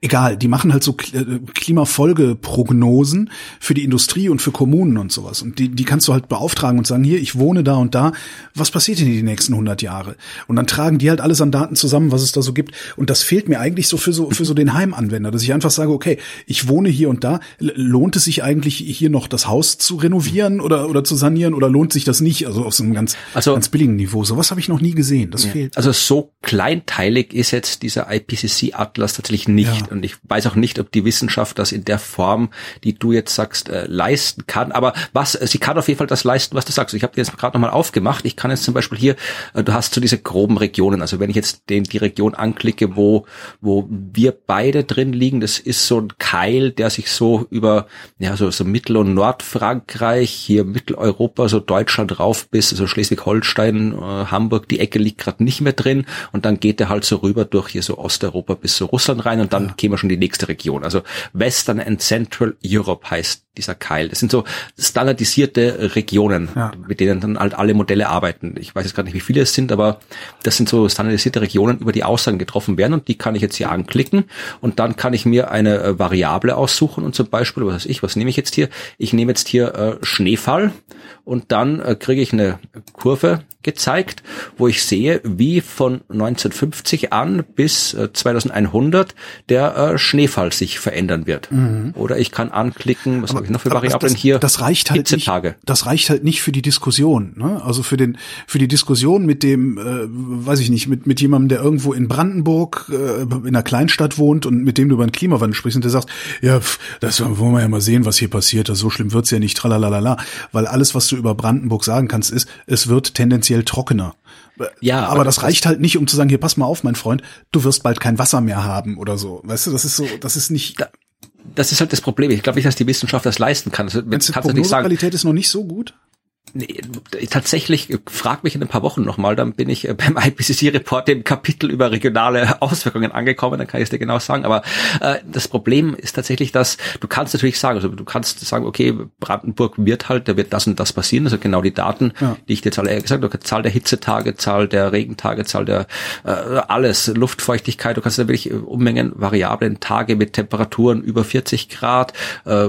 Egal, die machen halt so äh, Klimafolgeprognosen für die Industrie und für Kommunen und sowas. Und die, die kannst du halt beauftragen und sagen, hier, ich wohne da und da, was passiert denn die nächsten 100 Jahre? Und dann tragen die halt alles an Daten zusammen, was es da so gibt. Und das fehlt mir eigentlich so für so, für so den Heimanwender, dass ich einfach sage, okay, ich wohne hier und da, lohnt es sich eigentlich hier noch das Haus zu renovieren oder, oder zu sanieren oder lohnt sich das nicht? Also auf so einem ganz, also, ganz billigen Niveau. Sowas habe ich noch nie gesehen. Das ja. fehlt. Also so klar kleinteilig ist jetzt dieser IPCC-Atlas tatsächlich nicht. Ja. Und ich weiß auch nicht, ob die Wissenschaft das in der Form, die du jetzt sagst, äh, leisten kann. Aber was, äh, sie kann auf jeden Fall das leisten, was du sagst. Ich habe dir jetzt gerade nochmal aufgemacht. Ich kann jetzt zum Beispiel hier, äh, du hast so diese groben Regionen. Also wenn ich jetzt den, die Region anklicke, wo, wo wir beide drin liegen, das ist so ein Keil, der sich so über, ja, so, so Mittel- und Nordfrankreich, hier Mitteleuropa, so Deutschland rauf bis, so Schleswig-Holstein, äh, Hamburg, die Ecke liegt gerade nicht mehr drin. Und dann dann geht er halt so rüber durch hier so Osteuropa bis so Russland rein und dann ja. käme schon die nächste Region. Also Western and Central Europe heißt dieser Keil. Das sind so standardisierte Regionen, ja. mit denen dann halt alle Modelle arbeiten. Ich weiß jetzt gar nicht, wie viele es sind, aber das sind so standardisierte Regionen, über die Aussagen getroffen werden und die kann ich jetzt hier anklicken und dann kann ich mir eine äh, Variable aussuchen und zum Beispiel, was weiß ich, was nehme ich jetzt hier? Ich nehme jetzt hier äh, Schneefall und dann äh, kriege ich eine Kurve gezeigt, wo ich sehe, wie von 1950 an bis äh, 2100 der äh, Schneefall sich verändern wird. Mhm. Oder ich kann anklicken, was habe ich noch für Variablen das, hier? Das reicht halt nicht. Das reicht halt nicht für die Diskussion. Ne? Also für den für die Diskussion mit dem, äh, weiß ich nicht, mit mit jemandem, der irgendwo in Brandenburg äh, in einer Kleinstadt wohnt und mit dem du über den Klimawandel sprichst und der sagt, ja, pf, das wollen wir ja mal sehen, was hier passiert. Das so schlimm wird's ja nicht. Tralalala. Weil alles, was du über Brandenburg sagen kannst, ist, es wird tendenziell trockener. Ja, aber, aber das reicht halt nicht, um zu sagen, hier pass mal auf, mein Freund, du wirst bald kein Wasser mehr haben oder so. Weißt du, das ist so, das ist nicht. Da, das ist halt das Problem. Ich glaube nicht, dass die Wissenschaft das leisten kann. Also, Meinst du, die Prognosequalität ist noch nicht so gut? Nee, tatsächlich, frag mich in ein paar Wochen nochmal, dann bin ich äh, beim IPCC-Report im Kapitel über regionale Auswirkungen angekommen, dann kann ich es dir genau sagen. Aber äh, das Problem ist tatsächlich, dass du kannst natürlich sagen, also du kannst sagen, okay, Brandenburg wird halt, da wird das und das passieren, also genau die Daten, ja. die ich dir alle gesagt habe, Zahl der Hitzetage, Zahl der Regentage, Zahl der äh, alles, Luftfeuchtigkeit, du kannst da wirklich Unmengen Variablen, Tage mit Temperaturen über 40 Grad, äh,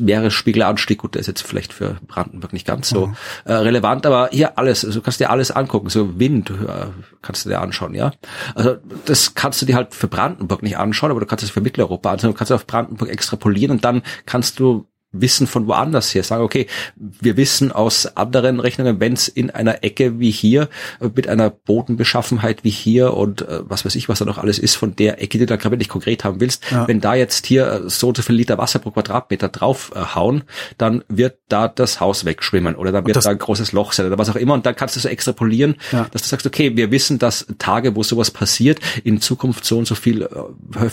Meeresspiegelanstieg, gut, der ist jetzt vielleicht für Brandenburg nicht ganz so äh, relevant, aber hier alles, also du kannst dir alles angucken, so Wind äh, kannst du dir anschauen, ja. Also das kannst du dir halt für Brandenburg nicht anschauen, aber du kannst es für Mitteleuropa anschauen, du kannst auf Brandenburg extrapolieren und dann kannst du Wissen von woanders her. Sagen, okay, wir wissen aus anderen Rechnungen, wenn es in einer Ecke wie hier, äh, mit einer Bodenbeschaffenheit wie hier und äh, was weiß ich, was da noch alles ist von der Ecke, die du da gerade nicht konkret haben willst, ja. wenn da jetzt hier äh, so und so viel Liter Wasser pro Quadratmeter draufhauen, äh, dann wird da das Haus wegschwimmen oder dann wird da ein großes Loch sein oder was auch immer und dann kannst du so extrapolieren, ja. dass du sagst, okay, wir wissen, dass Tage, wo sowas passiert, in Zukunft so und so viel äh,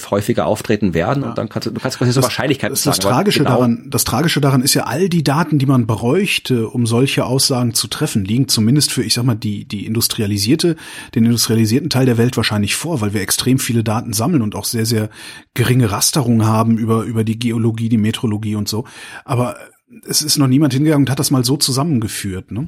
häufiger auftreten werden ja. und dann kannst du, du kannst quasi so Wahrscheinlichkeiten sagen. Das Tragische genau, daran, das Tragische daran ist ja, all die Daten, die man bräuchte, um solche Aussagen zu treffen, liegen zumindest für, ich sag mal, die, die industrialisierte, den industrialisierten Teil der Welt wahrscheinlich vor, weil wir extrem viele Daten sammeln und auch sehr, sehr geringe Rasterung haben über, über die Geologie, die Metrologie und so. Aber es ist noch niemand hingegangen und hat das mal so zusammengeführt, ne?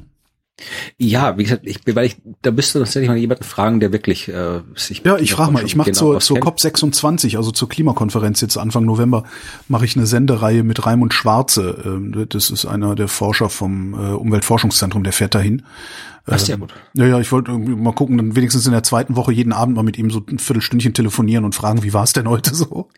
Ja, wie gesagt, ich, weil ich, da müsste tatsächlich mal jemanden fragen, der wirklich äh, sich. Ja, ich frage mal. Ich mache genau zur, zur COP 26, also zur Klimakonferenz jetzt Anfang November, mache ich eine Sendereihe mit Raimund Schwarze. Ähm, das ist einer der Forscher vom äh, Umweltforschungszentrum, der fährt dahin. Das ist ja ähm, gut. Ja, ja, ich wollte mal gucken, dann wenigstens in der zweiten Woche jeden Abend mal mit ihm so ein Viertelstündchen telefonieren und fragen, wie war es denn heute so?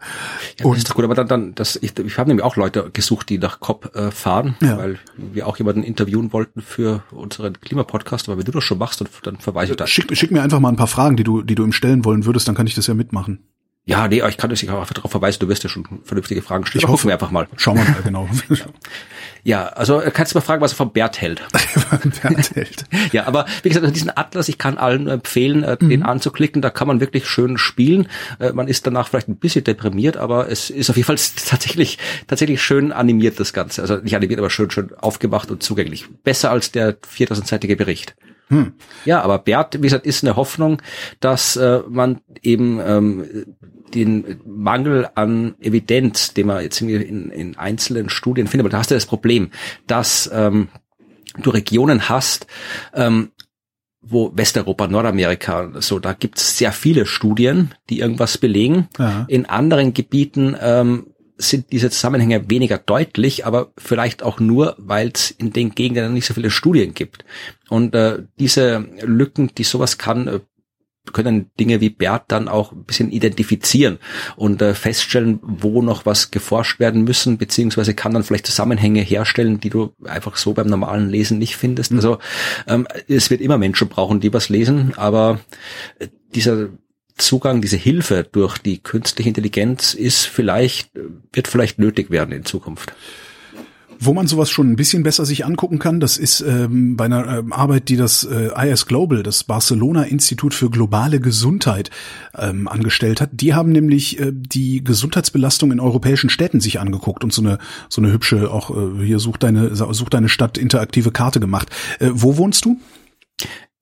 Ja, und, das ist doch gut, aber dann, dann das, ich, ich habe nämlich auch Leute gesucht, die nach COP äh, fahren, ja. weil wir auch jemanden interviewen wollten für unseren Klimapodcast, aber wenn du das schon machst, dann, dann verweise ich da. Schick, schick mir einfach mal ein paar Fragen, die du, die du ihm stellen wollen würdest, dann kann ich das ja mitmachen. Ja, nee, ich kann das einfach darauf verweisen, du wirst ja schon vernünftige Fragen stellen. Ich hoffe, wir einfach mal. Schauen wir mal, genau. ja, also äh, kannst du mal fragen, was er vom Bert hält. Bert hält. ja, aber wie gesagt, diesen Atlas, ich kann allen empfehlen, äh, mhm. den anzuklicken, da kann man wirklich schön spielen. Äh, man ist danach vielleicht ein bisschen deprimiert, aber es ist auf jeden Fall tatsächlich, tatsächlich schön animiert, das Ganze. Also nicht animiert, aber schön, schön aufgemacht und zugänglich. Besser als der 4000-seitige Bericht. Hm. Ja, aber Bert, wie gesagt, ist eine Hoffnung, dass äh, man eben ähm, den Mangel an Evidenz, den man jetzt in, in einzelnen Studien findet, aber da hast du das Problem, dass ähm, du Regionen hast, ähm, wo Westeuropa, Nordamerika, so, da gibt es sehr viele Studien, die irgendwas belegen. Ja. In anderen Gebieten ähm, sind diese Zusammenhänge weniger deutlich, aber vielleicht auch nur, weil es in den Gegenden nicht so viele Studien gibt. Und äh, diese Lücken, die sowas kann, äh, können Dinge wie Bert dann auch ein bisschen identifizieren und äh, feststellen, wo noch was geforscht werden müssen, beziehungsweise kann dann vielleicht Zusammenhänge herstellen, die du einfach so beim normalen Lesen nicht findest. Mhm. Also ähm, es wird immer Menschen brauchen, die was lesen, aber äh, dieser Zugang, diese Hilfe durch die künstliche Intelligenz ist vielleicht, wird vielleicht nötig werden in Zukunft. Wo man sowas schon ein bisschen besser sich angucken kann, das ist ähm, bei einer ähm, Arbeit, die das äh, IS Global, das Barcelona Institut für globale Gesundheit, ähm, angestellt hat. Die haben nämlich äh, die Gesundheitsbelastung in europäischen Städten sich angeguckt und so eine so eine hübsche auch äh, hier sucht deine sucht deine Stadt interaktive Karte gemacht. Äh, wo wohnst du?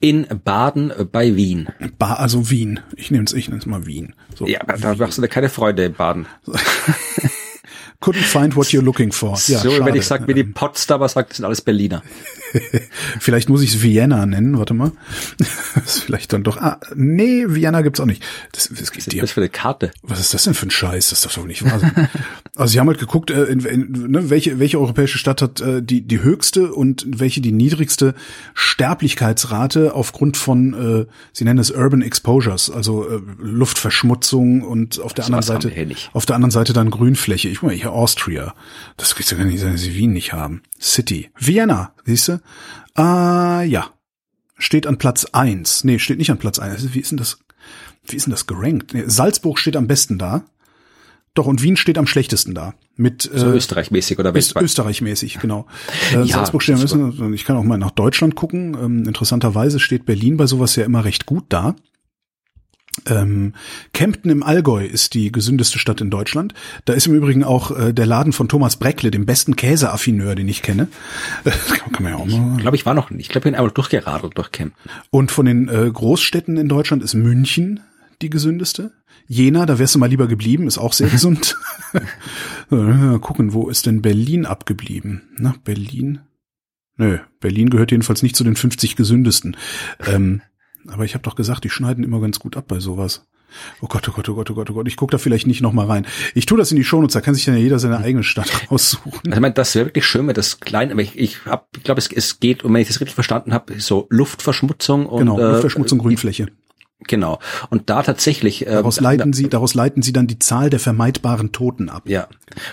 In Baden bei Wien. Ba also Wien. Ich nehme es ich nehm's mal Wien. So, ja, aber da machst du dir keine Freude in Baden. Couldn't find what you're looking for. Ja, so, schade. wenn ich sage, wie die Potsdamer sagt, das sind alles Berliner. vielleicht muss ich es Vienna nennen, warte mal. das ist vielleicht dann doch. Ah, nee, Vienna gibt's auch nicht. Das, das, Was ist das für eine Karte? Was ist das denn für ein Scheiß? Das darf doch nicht wahr sein. Also sie haben halt geguckt, äh, in, in, ne, welche, welche europäische Stadt hat äh, die, die höchste und welche die niedrigste Sterblichkeitsrate aufgrund von, äh, sie nennen es Urban Exposures, also äh, Luftverschmutzung und auf der so anderen Seite, auf der anderen Seite dann Grünfläche. Ich mal, hier Austria. Das kriegst du gar nicht sein, dass sie Wien nicht haben. City. Vienna, siehst du? Ah, ja. Steht an Platz eins. Nee, steht nicht an Platz eins. Wie ist denn das? Wie ist denn das gerankt? Nee, Salzburg steht am besten da. Doch, und Wien steht am schlechtesten da. Mit, so äh, Österreich-mäßig oder weltweit? Österreich-mäßig, genau. Äh, ja, Salzburg steht am besten. Ich kann auch mal nach Deutschland gucken. Ähm, interessanterweise steht Berlin bei sowas ja immer recht gut da. Ähm, Kempten im Allgäu ist die gesündeste Stadt in Deutschland. Da ist im Übrigen auch äh, der Laden von Thomas Breckle, dem besten Käseaffineur, den ich kenne. kann, kann man ja auch mal. Ich glaube, ich war noch nicht. Ich glaube, ich bin einmal durchgeradelt durch Kempten. Und von den äh, Großstädten in Deutschland ist München die gesündeste. Jena, da wärst du mal lieber geblieben, ist auch sehr gesund. gucken, wo ist denn Berlin abgeblieben? Na, Berlin? Nö, Berlin gehört jedenfalls nicht zu den 50 gesündesten. Ähm, aber ich habe doch gesagt, die schneiden immer ganz gut ab bei sowas. Oh Gott, oh Gott, oh Gott, oh Gott, oh Gott. Ich gucke da vielleicht nicht noch mal rein. Ich tue das in die Shownotes, da kann sich dann ja jeder seine eigene Stadt raussuchen. Also ich meine, das wäre wirklich schön, wenn das klein, aber ich, ich, hab, ich glaube, es, es geht, und wenn ich das richtig verstanden habe, so Luftverschmutzung und genau, Luftverschmutzung, äh, Grünfläche. Genau. Und da tatsächlich. Äh, daraus leiten Sie, daraus leiten Sie dann die Zahl der vermeidbaren Toten ab. Ja.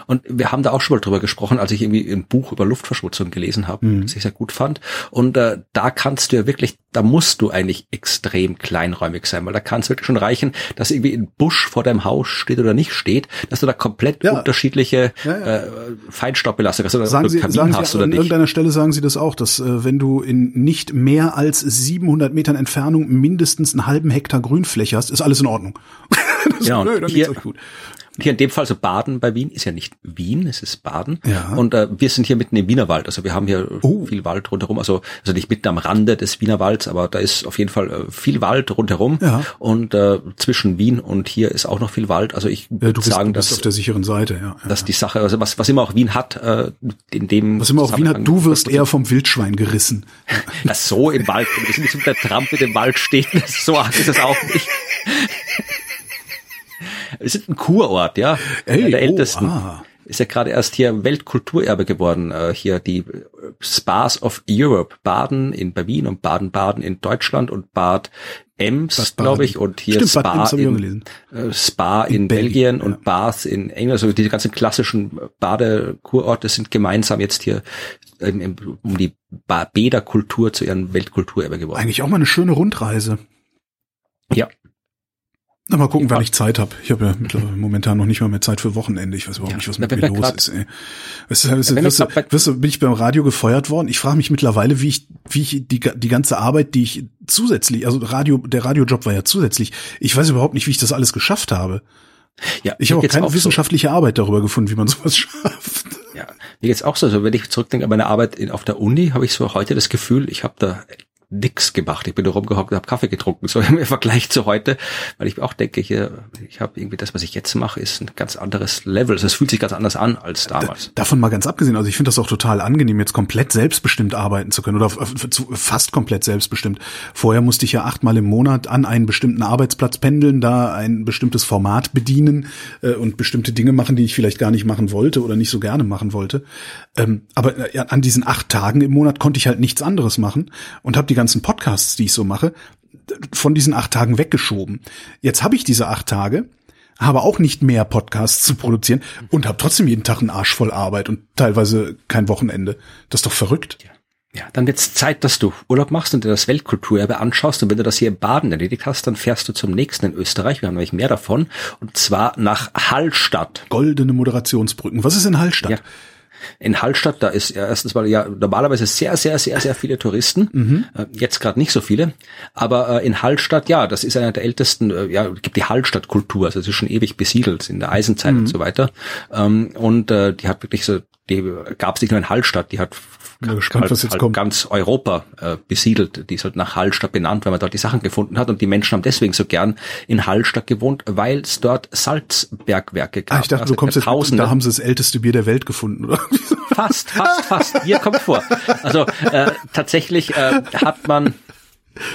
Und wir haben da auch schon mal drüber gesprochen, als ich irgendwie ein Buch über Luftverschmutzung gelesen habe, mhm. das ich sehr gut fand. Und äh, da kannst du ja wirklich, da musst du eigentlich extrem kleinräumig sein, weil da kann es wirklich schon reichen, dass irgendwie ein Busch vor deinem Haus steht oder nicht steht, dass du da komplett ja. unterschiedliche ja, ja. Äh, Feinstaubbelastung hast oder sagen Sie, Kamin sagen hast Sie, oder an nicht. irgendeiner Stelle sagen Sie das auch, dass äh, wenn du in nicht mehr als 700 Metern Entfernung mindestens einen halben Hektar Grünfläche hast, ist alles in Ordnung. das, ja, dann hier, gut. Hier in dem Fall so Baden bei Wien ist ja nicht Wien, es ist Baden. Ja. Und äh, wir sind hier mitten im Wienerwald. Also wir haben hier oh. viel Wald rundherum. Also, also nicht mitten am Rande des Wienerwalds, aber da ist auf jeden Fall äh, viel Wald rundherum. Ja. Und äh, zwischen Wien und hier ist auch noch viel Wald. Also ich ja, würde sagen, dass auf der sicheren Seite, ja. ja dass die Sache, also was, was immer auch Wien hat, äh, in dem was immer auch Wien hat, du wirst eher vom Wildschwein gerissen. Das so im Wald, wir sind nicht mit der Trampe im Wald stehen, so arg ist es auch nicht. Wir sind ein Kurort, ja. Ey, der oh, ältesten. ah. Ist ja gerade erst hier Weltkulturerbe geworden. Äh, hier die Spas of Europe. Baden in Berlin und Baden-Baden in Deutschland und Bad Ems, glaube ich, und hier Stimmt, Spa, in, äh, Spa in, In Belgien, Belgien, und ja. Bath in England. Also diese ganzen klassischen Badekurorte sind gemeinsam jetzt hier ähm, im- um die Bäderkultur zu ihren Weltkulturerbe geworden. Eigentlich auch mal eine schöne Rundreise. Ja. Na, mal gucken, wann Ja. ich Zeit habe. Ich habe ja mittlerweile momentan noch nicht mal mehr Zeit für Wochenende. Ich weiß überhaupt Ja. nicht, was mit mir los ist. Ey. Weißt du, wirst bei- wirst du, bin ich beim Radio gefeuert worden? Ich frage mich mittlerweile, wie ich, wie ich die, die ganze Arbeit, die ich zusätzlich, also Radio, der Radiojob war ja zusätzlich. Ich weiß überhaupt nicht, wie ich das alles geschafft habe. Ja, Ich habe auch keine so. wissenschaftliche Arbeit darüber gefunden, wie man sowas schafft. Ja, mir geht's auch so. Also wenn ich zurückdenke an meine Arbeit in, auf der Uni, habe ich so heute das Gefühl, ich habe da nix gemacht. Ich bin da rumgehockt und habe Kaffee getrunken, so im Vergleich zu heute, weil ich auch denke, hier, ich habe irgendwie das, was ich jetzt mache, ist ein ganz anderes Level. Also es fühlt sich ganz anders an als damals. Davon mal ganz abgesehen, also ich finde das auch total angenehm, jetzt komplett selbstbestimmt arbeiten zu können oder fast komplett selbstbestimmt. Vorher musste ich ja achtmal im Monat an einen bestimmten Arbeitsplatz pendeln, da ein bestimmtes Format bedienen äh, und bestimmte Dinge machen, die ich vielleicht gar nicht machen wollte oder nicht so gerne machen wollte. Ähm, aber äh, an diesen acht Tagen im Monat konnte ich halt nichts anderes machen und habe die ganzen Podcasts, die ich so mache, von diesen acht Tagen weggeschoben. Jetzt habe ich diese acht Tage, habe auch nicht mehr Podcasts zu produzieren und habe trotzdem jeden Tag einen Arsch voll Arbeit und teilweise kein Wochenende. Das ist doch verrückt. Ja, dann wird's Zeit, dass du Urlaub machst und dir das Weltkulturerbe anschaust. Und wenn du das hier in Baden erledigt hast, dann fährst du zum nächsten in Österreich. Wir haben nämlich mehr davon. Und zwar nach Hallstatt. Goldene Moderationsbrücken. Was ist in Hallstatt? Ja. In Hallstatt, da ist ja erstens mal ja normalerweise sehr, sehr, sehr, sehr viele Touristen. Mhm. Äh, Jetzt gerade nicht so viele. Aber äh, in Hallstatt, ja, das ist einer der ältesten, äh, ja, gibt die Hallstatt-Kultur, also es ist schon ewig besiedelt in der Eisenzeit Mhm. und so weiter. Ähm, und die hat wirklich so, die gab es nicht nur in Hallstatt, die hat Bin gespannt, halt, was jetzt halt kommt. ganz Europa äh, besiedelt. Die ist halt nach Hallstatt benannt, weil man dort die Sachen gefunden hat. Und die Menschen haben deswegen so gern in Hallstatt gewohnt, weil es dort Salzbergwerke gab. Ah, ich dachte, Also du kommst jetzt, mit, da haben sie das älteste Bier der Welt gefunden, oder? Fast, fast, fast. Hier kommt vor. Also äh, tatsächlich äh, hat man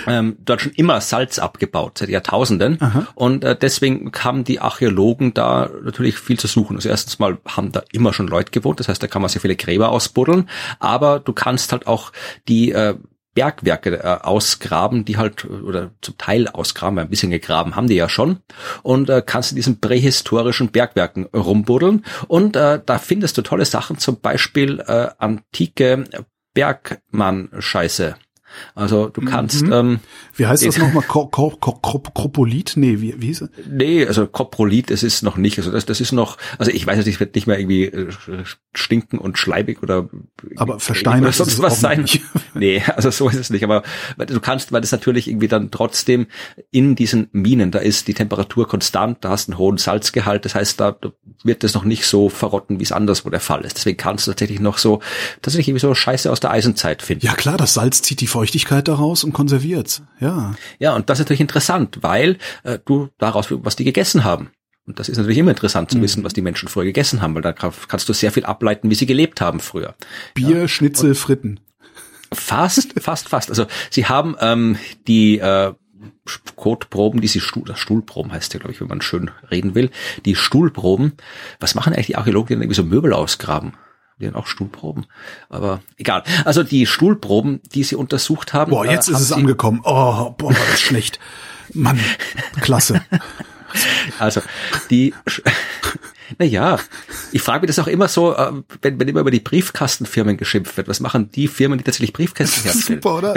ähm, dort schon immer Salz abgebaut, seit Jahrtausenden. Und äh, deswegen haben die Archäologen da natürlich viel zu suchen. Also erstens mal haben da immer schon Leute gewohnt, das heißt, da kann man sehr viele Gräber ausbuddeln. Aber du kannst halt auch die äh, Bergwerke äh, ausgraben, die halt, oder zum Teil ausgraben, weil ein bisschen gegraben haben die ja schon, und äh, kannst in diesen prähistorischen Bergwerken rumbuddeln. Und äh, da findest du tolle Sachen, zum Beispiel äh, antike Bergmann-Scheiße. Also du kannst, ähm, Wie heißt das nochmal? Kropolit? Nee, wie, wie hieß es? nee, also Koprolit, das ist noch nicht, also das, das ist noch, also ich weiß nicht, es wird nicht mehr irgendwie äh, stinken und schleimig oder Aber oder versteinert sonst ist es was sein. nicht. Nee, also so ist es nicht. Aber du kannst, weil das natürlich irgendwie dann trotzdem in diesen Minen, da ist die Temperatur konstant, da hast einen hohen Salzgehalt, das heißt, da wird es noch nicht so verrotten, wie es anderswo der Fall ist. Deswegen kannst du tatsächlich noch so, tatsächlich irgendwie so Scheiße aus der Eisenzeit finden. Ja klar, das Salz zieht die Feuchtigkeit daraus und konserviert's. Ja. Ja, und das ist natürlich interessant, weil äh, du daraus, was die gegessen haben. Und das ist natürlich immer interessant Mhm. zu wissen, was die Menschen früher gegessen haben, weil da kann- kannst du sehr viel ableiten, wie sie gelebt haben früher. Bier, Schnitzel, Fritten. Fast, fast, fast. Also sie haben ähm, die äh, Kotproben, diese Stuhl, das Stuhlproben heißt ja, glaube ich, wenn man schön reden will, die Stuhlproben. Was machen eigentlich die Archäologen, die dann irgendwie so Möbel ausgraben? Die dann auch Stuhlproben. Aber egal. Also die Stuhlproben, die sie untersucht haben. Boah, jetzt äh, ist haben es sie, angekommen. Oh, boah, das ist schlecht. Mann, klasse. Also die, naja, ich frage mich das auch immer so, äh, wenn, wenn immer über die Briefkastenfirmen geschimpft wird. Was machen die Firmen, die tatsächlich Briefkästen herstellen? Super, oder?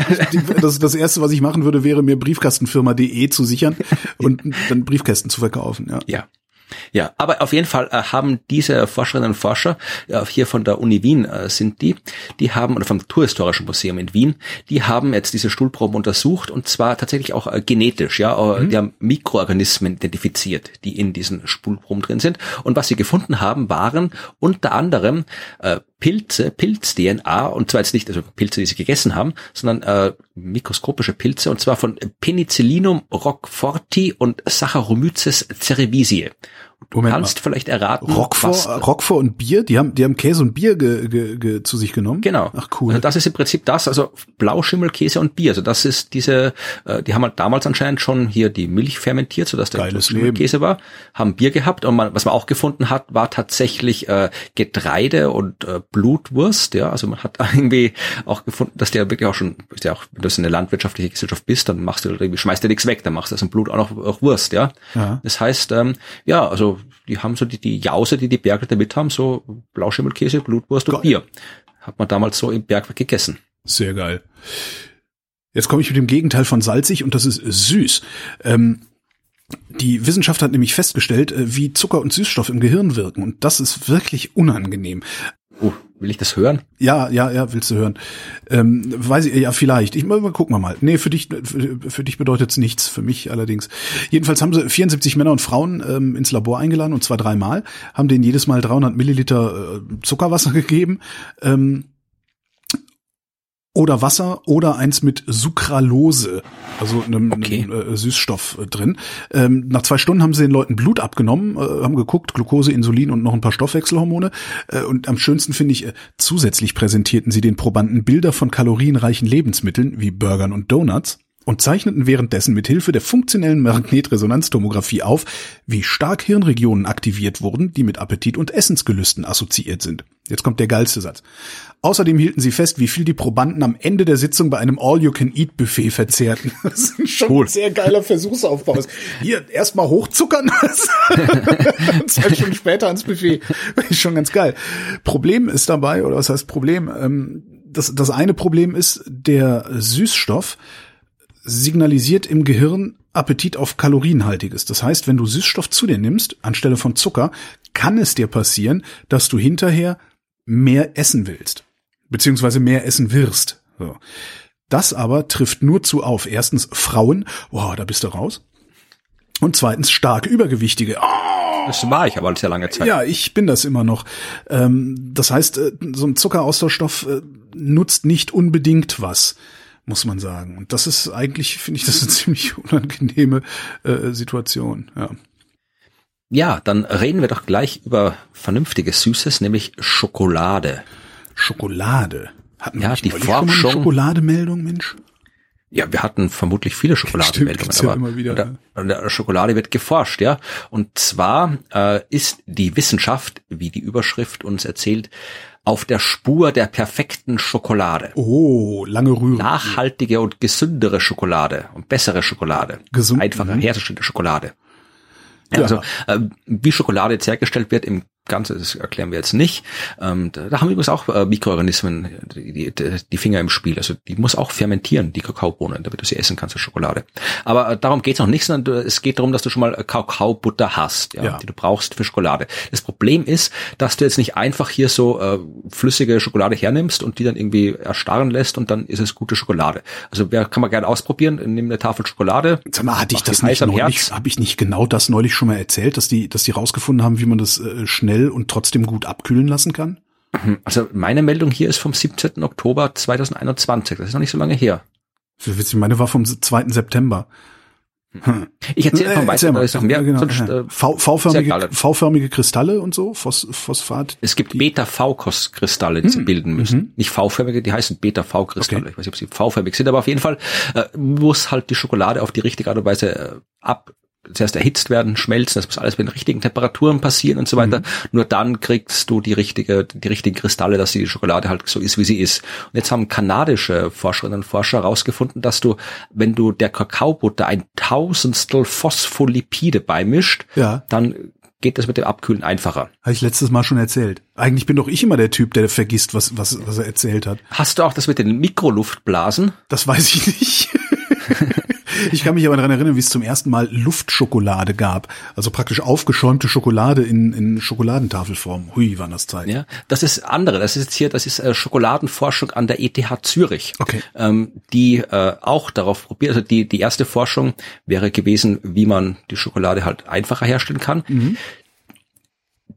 Das, das erste, was ich machen würde, wäre mir briefkastenfirma.de zu sichern und dann Briefkästen zu verkaufen. Ja. Ja. Ja, aber auf jeden Fall äh, haben diese Forscherinnen und Forscher, äh, hier von der Uni Wien äh, sind die, die haben, oder vom Naturhistorischen Museum in Wien, die haben jetzt diese Stuhlproben untersucht und zwar tatsächlich auch äh, genetisch, ja, äh, die haben Mikroorganismen identifiziert, die in diesen Stuhlproben drin sind. Und was sie gefunden haben, waren unter anderem äh, Pilze, Pilz-DNA, und zwar jetzt nicht also Pilze, die sie gegessen haben, sondern mikroskopische Pilze, und zwar von Penicillinum roqueforti und Saccharomyces cerevisiae. Du Moment kannst vielleicht erraten, Roquefort, was Roquefort und Bier, die haben, die haben Käse und Bier ge, ge, ge, zu sich genommen. Genau. Ach cool. Also das ist im Prinzip das, also Blauschimmelkäse und Bier. Also das ist diese, äh, die haben halt damals anscheinend schon hier die Milch fermentiert, sodass der Schimmelkäse war, haben Bier gehabt und man, was man auch gefunden hat, war tatsächlich äh, Getreide und äh, Blutwurst. Ja, also man hat irgendwie auch gefunden, dass der wirklich auch schon, ist ja auch, wenn du eine landwirtschaftliche Gesellschaft bist, dann machst du irgendwie, schmeißt du nichts weg, dann machst du aus dem Blut auch noch auch Wurst. Ja, Ja. das heißt, ähm, ja, also die haben so die, die Jause, die die Bergleute mit haben, so Blauschimmelkäse, Blutwurst und. Bier. Hat man damals so im Bergwerk gegessen. Sehr geil. Jetzt komme ich mit dem Gegenteil von salzig und das ist süß. Ähm, die Wissenschaft hat nämlich festgestellt, äh, wie Zucker und Süßstoff im Gehirn wirken und das ist wirklich unangenehm. Will ich das hören? Ja, ja, ja, willst du hören? Ähm, weiß ich, ja, vielleicht. Ich mal, mal gucken wir mal. Nee, für dich, für, für dich bedeutet's nichts, für mich allerdings. Jedenfalls haben sie 74 Männer und Frauen ähm, ins Labor eingeladen und zwar dreimal, haben denen jedes Mal 300 Milliliter äh, Zuckerwasser gegeben. Ähm, oder Wasser oder eins mit Sucralose, also einem, Okay. einem äh, Süßstoff äh, drin. Ähm, nach zwei Stunden haben sie den Leuten Blut abgenommen, äh, haben geguckt, Glucose, Insulin und noch ein paar Stoffwechselhormone. Äh, und am schönsten finde ich, äh, zusätzlich präsentierten sie den Probanden Bilder von kalorienreichen Lebensmitteln wie Burgern und Donuts und zeichneten währenddessen mit Hilfe der funktionellen Magnetresonanztomographie auf, wie stark Hirnregionen aktiviert wurden, die mit Appetit und Essensgelüsten assoziiert sind. Jetzt kommt der geilste Satz. Außerdem hielten sie fest, wie viel die Probanden am Ende der Sitzung bei einem All-You-Can-Eat-Buffet verzehrten. Das ist schon ein sehr geiler Versuchsaufbau. Hier, erstmal hochzuckern, und zwei Stunden später ans Buffet. Ist schon ganz geil. Problem ist dabei, oder was heißt Problem? Ähm, das, das eine Problem ist, der Süßstoff signalisiert im Gehirn Appetit auf Kalorienhaltiges. Das heißt, wenn du Süßstoff zu dir nimmst, anstelle von Zucker, kann es dir passieren, dass du hinterher mehr essen willst. Beziehungsweise mehr essen wirst. So. Das aber trifft nur zu auf. Erstens Frauen, wow, da bist du raus. Und zweitens stark Übergewichtige. Oh, Das war ich aber sehr lange Zeit. ja, ich bin das immer noch. Ähm, das heißt, äh, so ein Zuckeraustauschstoff äh, nutzt nicht unbedingt was, muss man sagen. Und das ist eigentlich, finde ich, das ist eine ziemlich unangenehme äh, Situation. Ja. Ja, dann reden wir doch gleich über vernünftiges Süßes, nämlich Schokolade. Schokolade. Hatten wir Ja, die Forschung- Schokolademeldung, Mensch? Ja, wir hatten vermutlich viele Schokoladenmeldungen, ja aber immer wieder, an der, an der Schokolade wird geforscht, ja. Und zwar äh, ist die Wissenschaft, wie die Überschrift uns erzählt, auf der Spur der perfekten Schokolade. Oh, lange Rühre. Nachhaltige und gesündere Schokolade und bessere Schokolade. Gesund, Einfacher mhm. hergestellte Schokolade. Ja. Also äh, wie Schokolade jetzt hergestellt wird im Ganze, das erklären wir jetzt nicht. Ähm, da, da haben übrigens auch äh, Mikroorganismen die, die, die Finger im Spiel. Also die muss auch fermentieren, die Kakaobohne, damit du sie essen kannst, die Schokolade. Aber äh, darum geht's noch nicht, sondern du, es geht darum, dass du schon mal äh, Kakaobutter hast, ja, Ja. die du brauchst für Schokolade. Das Problem ist, dass du jetzt nicht einfach hier so äh, flüssige Schokolade hernimmst und die dann irgendwie erstarren lässt und dann ist es gute Schokolade. Also wer kann man gerne ausprobieren, nimm eine Tafel Schokolade. Sag mal, hatte ich das nicht neulich, habe ich nicht genau das neulich schon mal erzählt, dass die, dass die rausgefunden haben, wie man das äh, schnell und trotzdem gut abkühlen lassen kann? Also meine Meldung hier ist vom 17. Oktober 2021. Das ist noch nicht so lange her. Witzig, meine war vom 2. September. Ich erzähle Äh, mal erzähl weiter, ist noch mehr. Genau, sonst, äh, V-förmige. V-förmige Kristalle und so, Phos Phosphat. Es gibt Beta-V-Kristalle, die sie bilden müssen. Nicht V-förmige, die heißen Beta-V-Kristalle. Okay. Ich weiß nicht, ob sie V-förmig sind, aber auf jeden Fall äh, muss halt die Schokolade auf die richtige Art und Weise äh, ab zuerst erhitzt werden, schmelzen, das muss alles bei den richtigen Temperaturen passieren und so weiter. Nur dann kriegst du die richtige, die richtigen Kristalle, dass die Schokolade halt so ist, wie sie ist. Und jetzt haben kanadische Forscherinnen und Forscher herausgefunden, dass du, wenn du der Kakaobutter ein Tausendstel Phospholipide beimischt, Ja. dann geht das mit dem Abkühlen einfacher. Habe ich letztes Mal schon erzählt. Eigentlich bin doch ich immer der Typ, der vergisst, was, was, was er erzählt hat. Hast du auch das mit den Mikroluftblasen? Das weiß ich nicht. ich kann mich aber daran erinnern, wie es zum ersten Mal Luftschokolade gab. Also praktisch aufgeschäumte Schokolade in, in Schokoladentafelform. Hui, waren das Zeiten. Ja, das ist andere. Das ist jetzt hier, das ist äh, Schokoladenforschung an der ETH Zürich. Okay. Ähm, die äh, auch darauf probiert, also die, die erste Forschung wäre gewesen, wie man die Schokolade halt einfacher herstellen kann.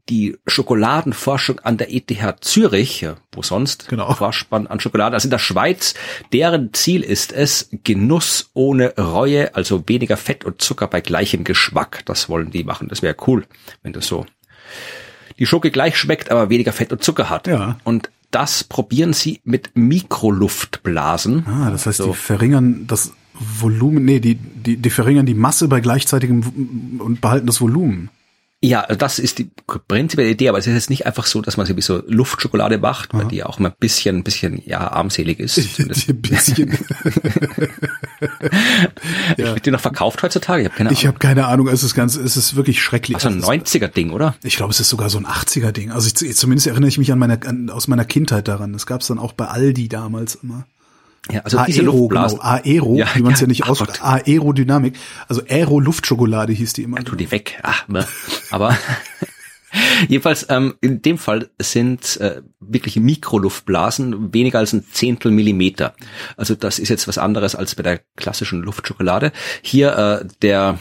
Die Schokoladenforschung an der ETH Zürich, wo sonst, Genau. forscht man an Schokolade, also in der Schweiz, deren Ziel ist es, Genuss ohne Reue, also weniger Fett und Zucker bei gleichem Geschmack. Das wollen die machen. Das wäre cool, wenn das so die Schoki gleich schmeckt, aber weniger Fett und Zucker hat. Ja. Und das probieren sie mit Mikroluftblasen. Ah, das heißt, So. die verringern das Volumen, nee, die, die, die verringern die Masse bei gleichzeitigem und behalten das Volumen. Ja, das ist die prinzipielle Idee, aber es ist jetzt nicht einfach so, dass man sie wie so Luftschokolade macht, weil die ja auch immer ein bisschen, ein bisschen, ja, armselig ist. Zumindest. Ein bisschen. Wird die noch verkauft heutzutage? Ich habe keine Ich Ahnung. habe keine Ahnung, es ist ganz, es ist wirklich schrecklich. Also ein Also 90er-Ding, oder? Ich glaube, es ist sogar so ein 80er-Ding. Also ich, zumindest erinnere ich mich an meine, an, aus meiner Kindheit daran. Das gab es dann auch bei Aldi damals immer. Ja, also diese Aero, Luftblasen. genau. Aero, Ja, wie man es ja, ja, nicht ach ausspricht. Aerodynamik. Also Aero-Luftschokolade hieß die immer. tu die weg. Ach, ne. aber jedenfalls ähm, in dem Fall sind äh, wirklich Mikroluftblasen weniger als ein Zehntel Millimeter. Also das ist jetzt was anderes als bei der klassischen Luftschokolade. Hier äh, der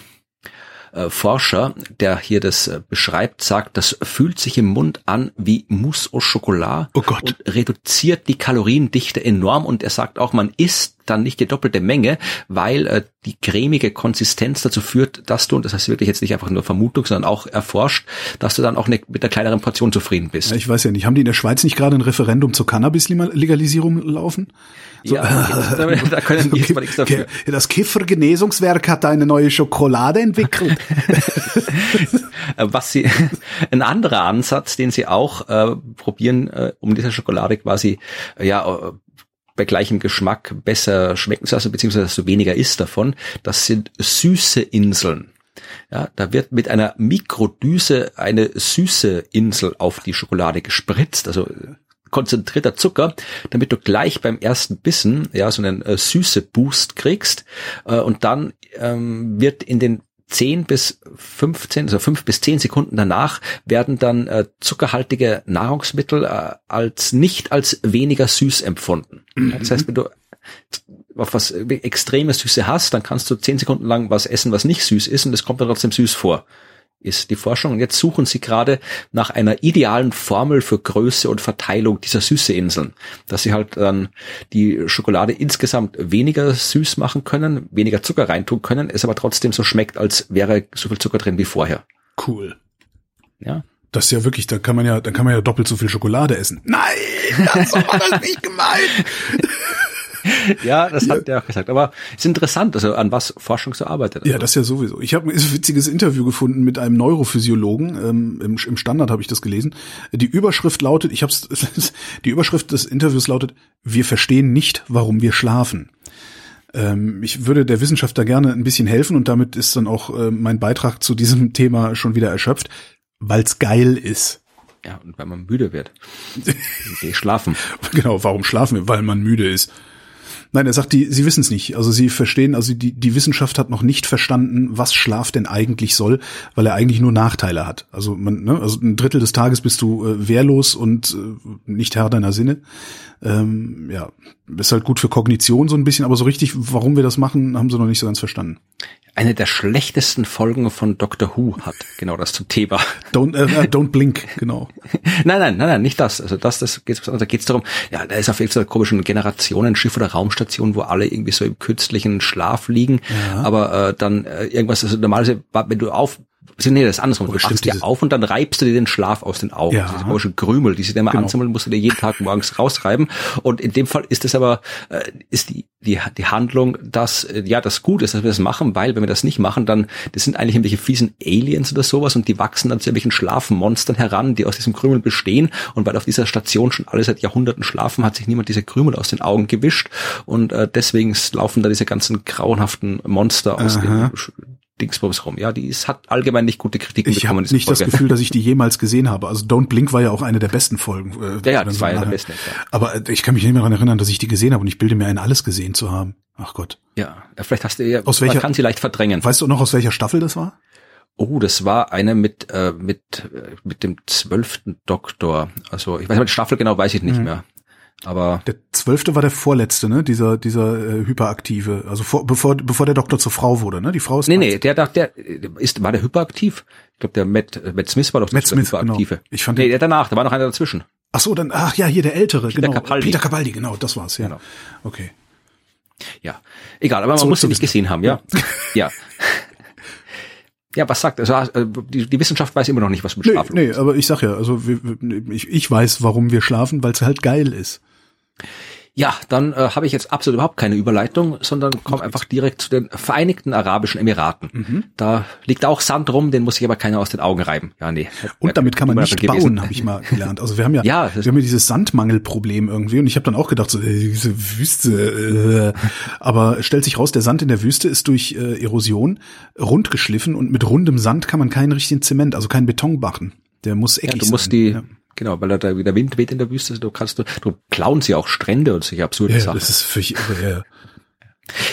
äh, Forscher, der hier das äh, beschreibt, sagt, das fühlt sich im Mund an wie Mousse au Chocolat Oh Gott. und reduziert die Kaloriendichte enorm und er sagt auch, man isst dann nicht die doppelte Menge, weil äh, die cremige Konsistenz dazu führt, dass du, und das heißt wirklich jetzt nicht einfach nur Vermutung, sondern auch erforscht, dass du dann auch ne, mit einer kleineren Portion zufrieden bist. Ja, ich weiß ja nicht. Haben die in der Schweiz nicht gerade ein Referendum zur Cannabis-Legalisierung laufen? Ja, da, da können die jetzt mal nichts dafür. Das Kiffergenesungswerk hat eine neue Schokolade entwickelt. Äh, Was sie, ein anderer Ansatz, den sie auch äh, probieren, äh, um diese Schokolade quasi, äh, ja, äh, bei gleichem Geschmack besser schmecken zu lassen, beziehungsweise dass du weniger isst davon, das sind süße Inseln. Ja, da wird mit einer Mikrodüse eine süße Insel auf die Schokolade gespritzt, also konzentrierter Zucker, damit du gleich beim ersten Bissen ja so einen äh, süße Boost kriegst äh, und dann ähm, wird in den 10 bis 15, also 5 bis 10 Sekunden danach werden dann äh, zuckerhaltige Nahrungsmittel äh, als nicht als weniger süß empfunden. Ja, das heißt, wenn du auf was extreme Süße hast, dann kannst du 10 Sekunden lang was essen, was nicht süß ist und es kommt dann trotzdem süß vor ist die Forschung. Und jetzt suchen sie gerade nach einer idealen Formel für Größe und Verteilung dieser Süße-Inseln. Dass sie halt dann die Schokolade insgesamt weniger süß machen können, weniger Zucker reintun können, es aber trotzdem so schmeckt, als wäre so viel Zucker drin wie vorher. Cool. Ja. Das ist ja wirklich, da kann man ja, dann kann man ja doppelt so viel Schokolade essen. Nein, das war das nicht gemeint. Ja, das hat er auch gesagt. Aber es ist interessant, also an was Forschung so arbeitet. Ja, das ja sowieso. Ich habe ein witziges Interview gefunden mit einem Neurophysiologen. Ähm, im, Im Standard habe ich das gelesen. Die Überschrift lautet, ich habe die Überschrift des Interviews lautet: Wir verstehen nicht, warum wir schlafen. Ähm, ich würde der Wissenschaft da gerne ein bisschen helfen und damit ist dann auch äh, mein Beitrag zu diesem Thema schon wieder erschöpft, weil's geil ist. Ja, und weil man müde wird. Die schlafen. Genau, warum schlafen wir? Weil man müde ist. Nein, er sagt, die, sie wissen es nicht. Also sie verstehen, also die, die Wissenschaft hat noch nicht verstanden, was Schlaf denn eigentlich soll, weil er eigentlich nur Nachteile hat. Also man, ne, also ein Drittel des Tages bist du äh, wehrlos und äh, nicht Herr deiner Sinne. Ähm, ja, ist halt gut für Kognition so ein bisschen, aber so richtig, warum wir das machen, haben sie noch nicht so ganz verstanden. eine der schlechtesten Folgen von Doctor Who hat genau das zum Thema. Don't, äh, don't blink, genau. nein, nein, nein, nein, nicht das. Also das, das geht da geht's darum, ja, da ist auf jeden Fall so komischen Generationenschiff oder Raumstation, wo alle irgendwie so im künstlichen Schlaf liegen, ja. aber äh, dann äh, irgendwas, also normalerweise, wenn du auf nee, das ist andersrum. Oh, du wachst dir auf und dann reibst du dir den Schlaf aus den Augen. Ja. Diese komische Krümel, die dir mal genau. ansammeln, musst du dir jeden Tag morgens rausreiben. Und in dem Fall ist es aber, äh, ist die, die, die Handlung, dass, äh, ja, das gut ist, dass wir das machen, weil wenn wir das nicht machen, dann, das sind eigentlich irgendwelche fiesen Aliens oder sowas und die wachsen dann zu irgendwelchen Schlafmonstern heran, die aus diesem Krümel bestehen. Und weil auf dieser Station schon alle seit Jahrhunderten schlafen, hat sich niemand diese Krümel aus den Augen gewischt. Und äh, deswegen laufen da diese ganzen grauenhaften Monster aus Aha. den Dingsbums rum. Ja, die ist, hat allgemein nicht gute Kritiken ich bekommen. Ich habe nicht Folge. das Gefühl, dass ich die jemals gesehen habe. Also Don't Blink war ja auch eine der besten Folgen. Äh, ja, ja, das war eine der besten. Ja. Aber äh, ich kann mich nicht mehr daran erinnern, dass ich die gesehen habe und ich bilde mir ein, alles gesehen zu haben. Ach Gott. Ja, vielleicht hast du ja, aus welcher, kann sie leicht verdrängen. Weißt du noch, aus welcher Staffel das war? Oh, das war eine mit äh, mit äh, mit dem zwölften Doktor. Also ich weiß nicht, Staffel genau weiß ich nicht mhm. mehr. Aber der zwölfte war der vorletzte, ne? Dieser dieser äh, hyperaktive, also vor, bevor bevor der Doktor zur Frau wurde, ne? Die Frau ist nee nee, der der ist war der hyperaktiv. Ich glaube der Matt Matt Smith war doch Matt Smith, genau. hyperaktive. Genau. Ich fand nee, der danach, da war noch einer dazwischen. Ach so, dann ach ja hier der ältere, Peter genau. Capaldi. Peter Capaldi, genau, das war's ja. Genau. Okay. Ja, egal, aber man muss ihn nicht gesehen haben, ja. ja. Ja, was sagt, also die, die Wissenschaft weiß immer noch nicht, was mit Schlafen nee, nee, aber ich sag ja, also ich, ich weiß, warum wir schlafen, weil es halt geil ist. Ja, dann äh, habe ich jetzt absolut überhaupt keine Überleitung, sondern komme einfach direkt zu den Vereinigten Arabischen Emiraten. Mhm. Da liegt auch Sand rum, den muss sich aber keiner aus den Augen reiben. Ja, nee. Und damit kann man nicht bauen, habe ich mal gelernt. Also wir haben ja, ja wir haben ja dieses Sandmangelproblem irgendwie und ich habe dann auch gedacht, so, äh, diese Wüste. Äh. Aber stellt sich raus, der Sand in der Wüste ist durch äh, Erosion rund geschliffen und mit rundem Sand kann man keinen richtigen Zement, also keinen Beton machen. Der muss eckig ja, du musst sein. Die, ja Genau, weil da der Wind weht in der Wüste, du kannst du, du klauen sie auch Strände und solche absurde ja, Sachen. Das ist völlig irre, ja.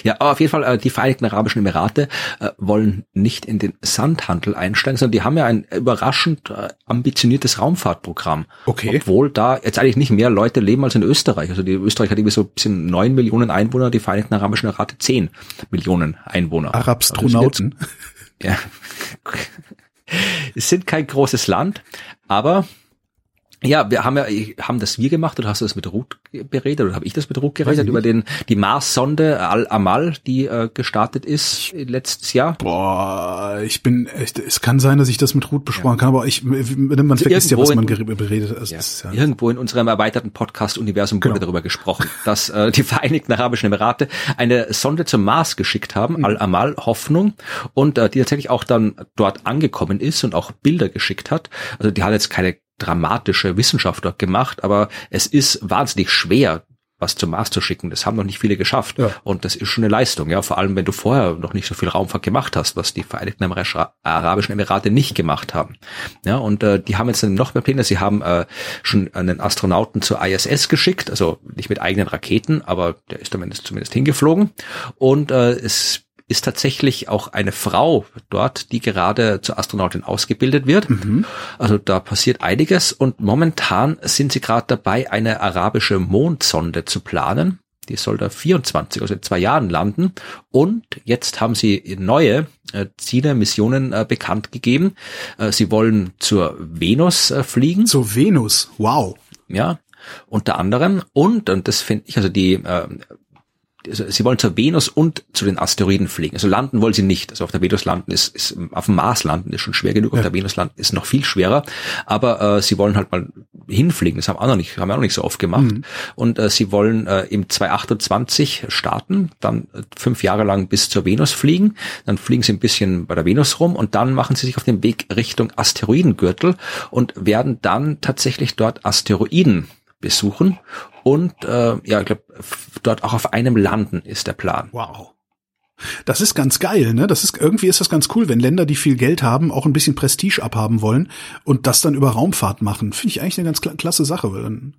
Ja, aber auf jeden Fall, äh, die Vereinigten Arabischen Emirate äh, wollen nicht in den Sandhandel einsteigen, sondern die haben ja ein überraschend äh, ambitioniertes Raumfahrtprogramm. Okay. Obwohl da jetzt eigentlich nicht mehr Leute leben als in Österreich. Also die Österreich hat irgendwie so ein bisschen neun Millionen Einwohner, die Vereinigten Arabischen Emirate zehn Millionen Einwohner. Arabstronauten. Also ja. es sind kein großes Land, aber ja, wir haben ja, haben das wir gemacht oder hast du das mit Ruth beredet oder habe ich das mit Ruth geredet über den die Mars-Sonde Al-Amal, die äh, gestartet ist letztes Jahr? Boah, ich bin echt, es kann sein, dass ich das mit Ruth besprochen ja. kann, aber ich man also vergisst ja, was man beredet hat. Ja. Ja irgendwo in unserem erweiterten Podcast-Universum wurde genau. darüber gesprochen, dass äh, die Vereinigten Arabischen Emirate eine Sonde zum Mars geschickt haben, mhm. Al-Amal Hoffnung, und äh, die tatsächlich auch dann dort angekommen ist und auch Bilder geschickt hat. Also die hat jetzt keine dramatische Wissenschaftler gemacht, aber es ist wahnsinnig schwer, was zum Mars zu schicken. Das haben noch nicht viele geschafft. Ja. Und das ist schon eine Leistung, ja. Vor allem, wenn du vorher noch nicht so viel Raumfahrt gemacht hast, was die Vereinigten Arabischen Emirate nicht gemacht haben. Ja, und äh, die haben jetzt noch mehr Pläne. Sie haben äh, schon einen Astronauten zur ISS geschickt, also nicht mit eigenen Raketen, aber der ist zumindest, zumindest hingeflogen. Und äh, es ist tatsächlich auch eine Frau dort, die gerade zur Astronautin ausgebildet wird. Mhm. Also da passiert einiges und momentan sind sie gerade dabei, eine arabische Mondsonde zu planen. Die soll da 24, also in zwei Jahren landen. Und jetzt haben sie neue äh, Ziele, Missionen äh, bekannt gegeben. Äh, sie wollen zur Venus äh, fliegen. Zur Venus, wow. Ja, unter anderem. Und, und das finde ich, also die äh, sie wollen zur Venus und zu den Asteroiden fliegen. Also landen wollen sie nicht. Also auf der Venus landen ist, ist auf dem Mars landen ist schon schwer genug, ja. auf der Venus landen ist noch viel schwerer. Aber äh, sie wollen halt mal hinfliegen. Das haben auch noch nicht, haben wir auch noch nicht so oft gemacht. Mhm. Und äh, sie wollen äh, im 2028 starten, dann äh, fünf Jahre lang bis zur Venus fliegen. Dann fliegen sie ein bisschen bei der Venus rum und dann machen sie sich auf den Weg Richtung Asteroidengürtel und werden dann tatsächlich dort Asteroiden besuchen und äh, ja, ich glaube, dort auch auf einem landen ist der Plan. Wow. Das ist ganz geil, ne? Das ist irgendwie ist das ganz cool, wenn Länder, die viel Geld haben, auch ein bisschen Prestige abhaben wollen und das dann über Raumfahrt machen. Finde ich eigentlich eine ganz klasse Sache, weil dann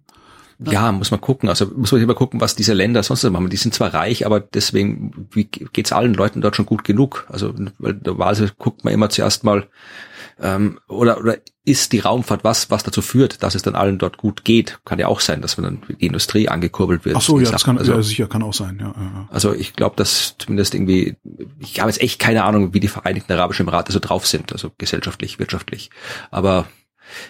ja, muss man gucken. Also muss man immer gucken, was diese Länder sonst machen. Die sind zwar reich, aber deswegen wie geht's allen Leuten dort schon gut genug. Also weil normalerweise guckt man immer zuerst mal, Ähm, oder, oder ist die Raumfahrt was, was dazu führt, dass es dann allen dort gut geht? Kann ja auch sein, dass man dann die Industrie angekurbelt wird. Ach so, ja, Sachen. das kann also, ja, sicher kann auch sein. Ja, ja. Also ich glaube, dass zumindest irgendwie, ich habe jetzt echt keine Ahnung, wie die Vereinigten Arabischen Emirate so drauf sind, also gesellschaftlich, wirtschaftlich. Aber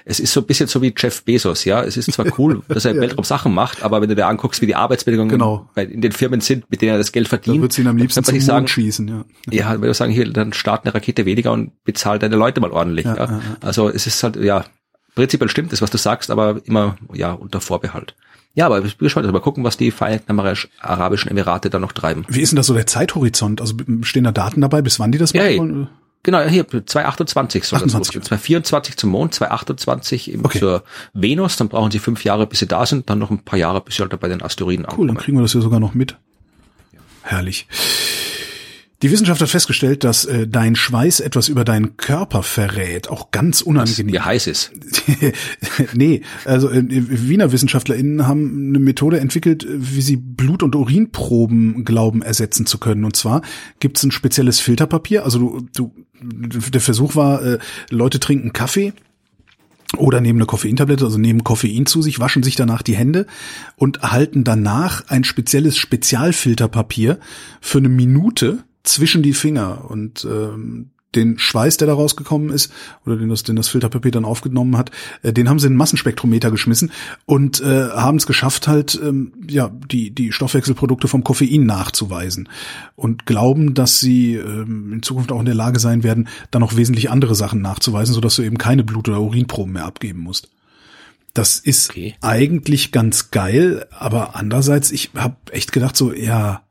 es ist so ein bisschen so wie Jeff Bezos, ja. Es ist zwar cool, dass er im Ja. Weltraum Sachen macht, aber wenn du dir anguckst, wie die Arbeitsbedingungen Genau. bei, in den Firmen sind, mit denen er das Geld Da verdient, wird sie ihn am liebsten dann zum kann Mond sagen, schießen. Ja. ja, wenn du sagen, hier, dann start eine Rakete weniger und bezahl deine Leute mal ordentlich. Ja, Ja, ja. Also es ist halt, ja, prinzipiell stimmt das, was du sagst, aber immer, ja, unter Vorbehalt. Ja, aber ich bin gespannt, also mal gucken, was die Vereinigten Arabischen Emirate da noch treiben. Wie ist denn das so der Zeithorizont? Also stehen da Daten dabei, bis wann die das machen wollen? Genau, hier 228 soll 28, das losgehen. 224 zum Mond, 228 eben Okay. zur Venus, dann brauchen sie fünf Jahre, bis sie da sind, dann noch ein paar Jahre, bis sie halt bei den Asteroiden Cool, dann ankommen. kriegen wir das ja sogar noch mit. Herrlich. Die Wissenschaft hat festgestellt, dass äh, dein Schweiß etwas über deinen Körper verrät, auch ganz unangenehm. Wie heiß ist. nee, also äh, Wiener WissenschaftlerInnen haben eine Methode entwickelt, wie sie Blut- und Urinproben glauben ersetzen zu können. Und zwar gibt es ein spezielles Filterpapier. Also du, du, der Versuch war, äh, Leute trinken Kaffee oder nehmen eine Koffeintablette, also nehmen Koffein zu sich, waschen sich danach die Hände und erhalten danach ein spezielles Spezialfilterpapier für eine Minute zwischen die Finger und ähm, den Schweiß, der da rausgekommen ist, oder den das, den das Filterpapier dann aufgenommen hat, äh, den haben sie in einen Massenspektrometer geschmissen und äh, haben es geschafft, halt ähm, ja die die Stoffwechselprodukte vom Koffein nachzuweisen und glauben, dass sie ähm, in Zukunft auch in der Lage sein werden, dann noch wesentlich andere Sachen nachzuweisen, sodass du eben keine Blut- oder Urinproben mehr abgeben musst. Das ist Okay. eigentlich ganz geil, aber andererseits, ich habe echt gedacht so, ja,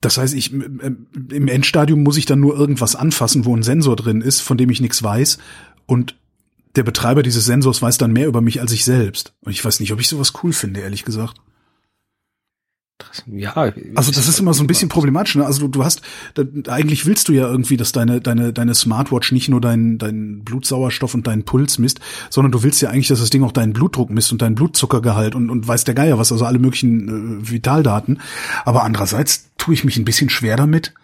das heißt, ich im Endstadium muss ich dann nur irgendwas anfassen, wo ein Sensor drin ist, von dem ich nichts weiß und der Betreiber dieses Sensors weiß dann mehr über mich als ich selbst. Und ich weiß nicht, ob ich sowas cool finde, ehrlich gesagt. Ja. Also das ist immer so ein bisschen problematisch. Ne? Also du, du hast, da, eigentlich willst du ja irgendwie, dass deine deine deine Smartwatch nicht nur deinen deinen Blutsauerstoff und deinen Puls misst, sondern du willst ja eigentlich, dass das Ding auch deinen Blutdruck misst und deinen Blutzuckergehalt und und weiß der Geier was, also alle möglichen äh, Vitaldaten. Aber andererseits tue ich mich ein bisschen schwer damit,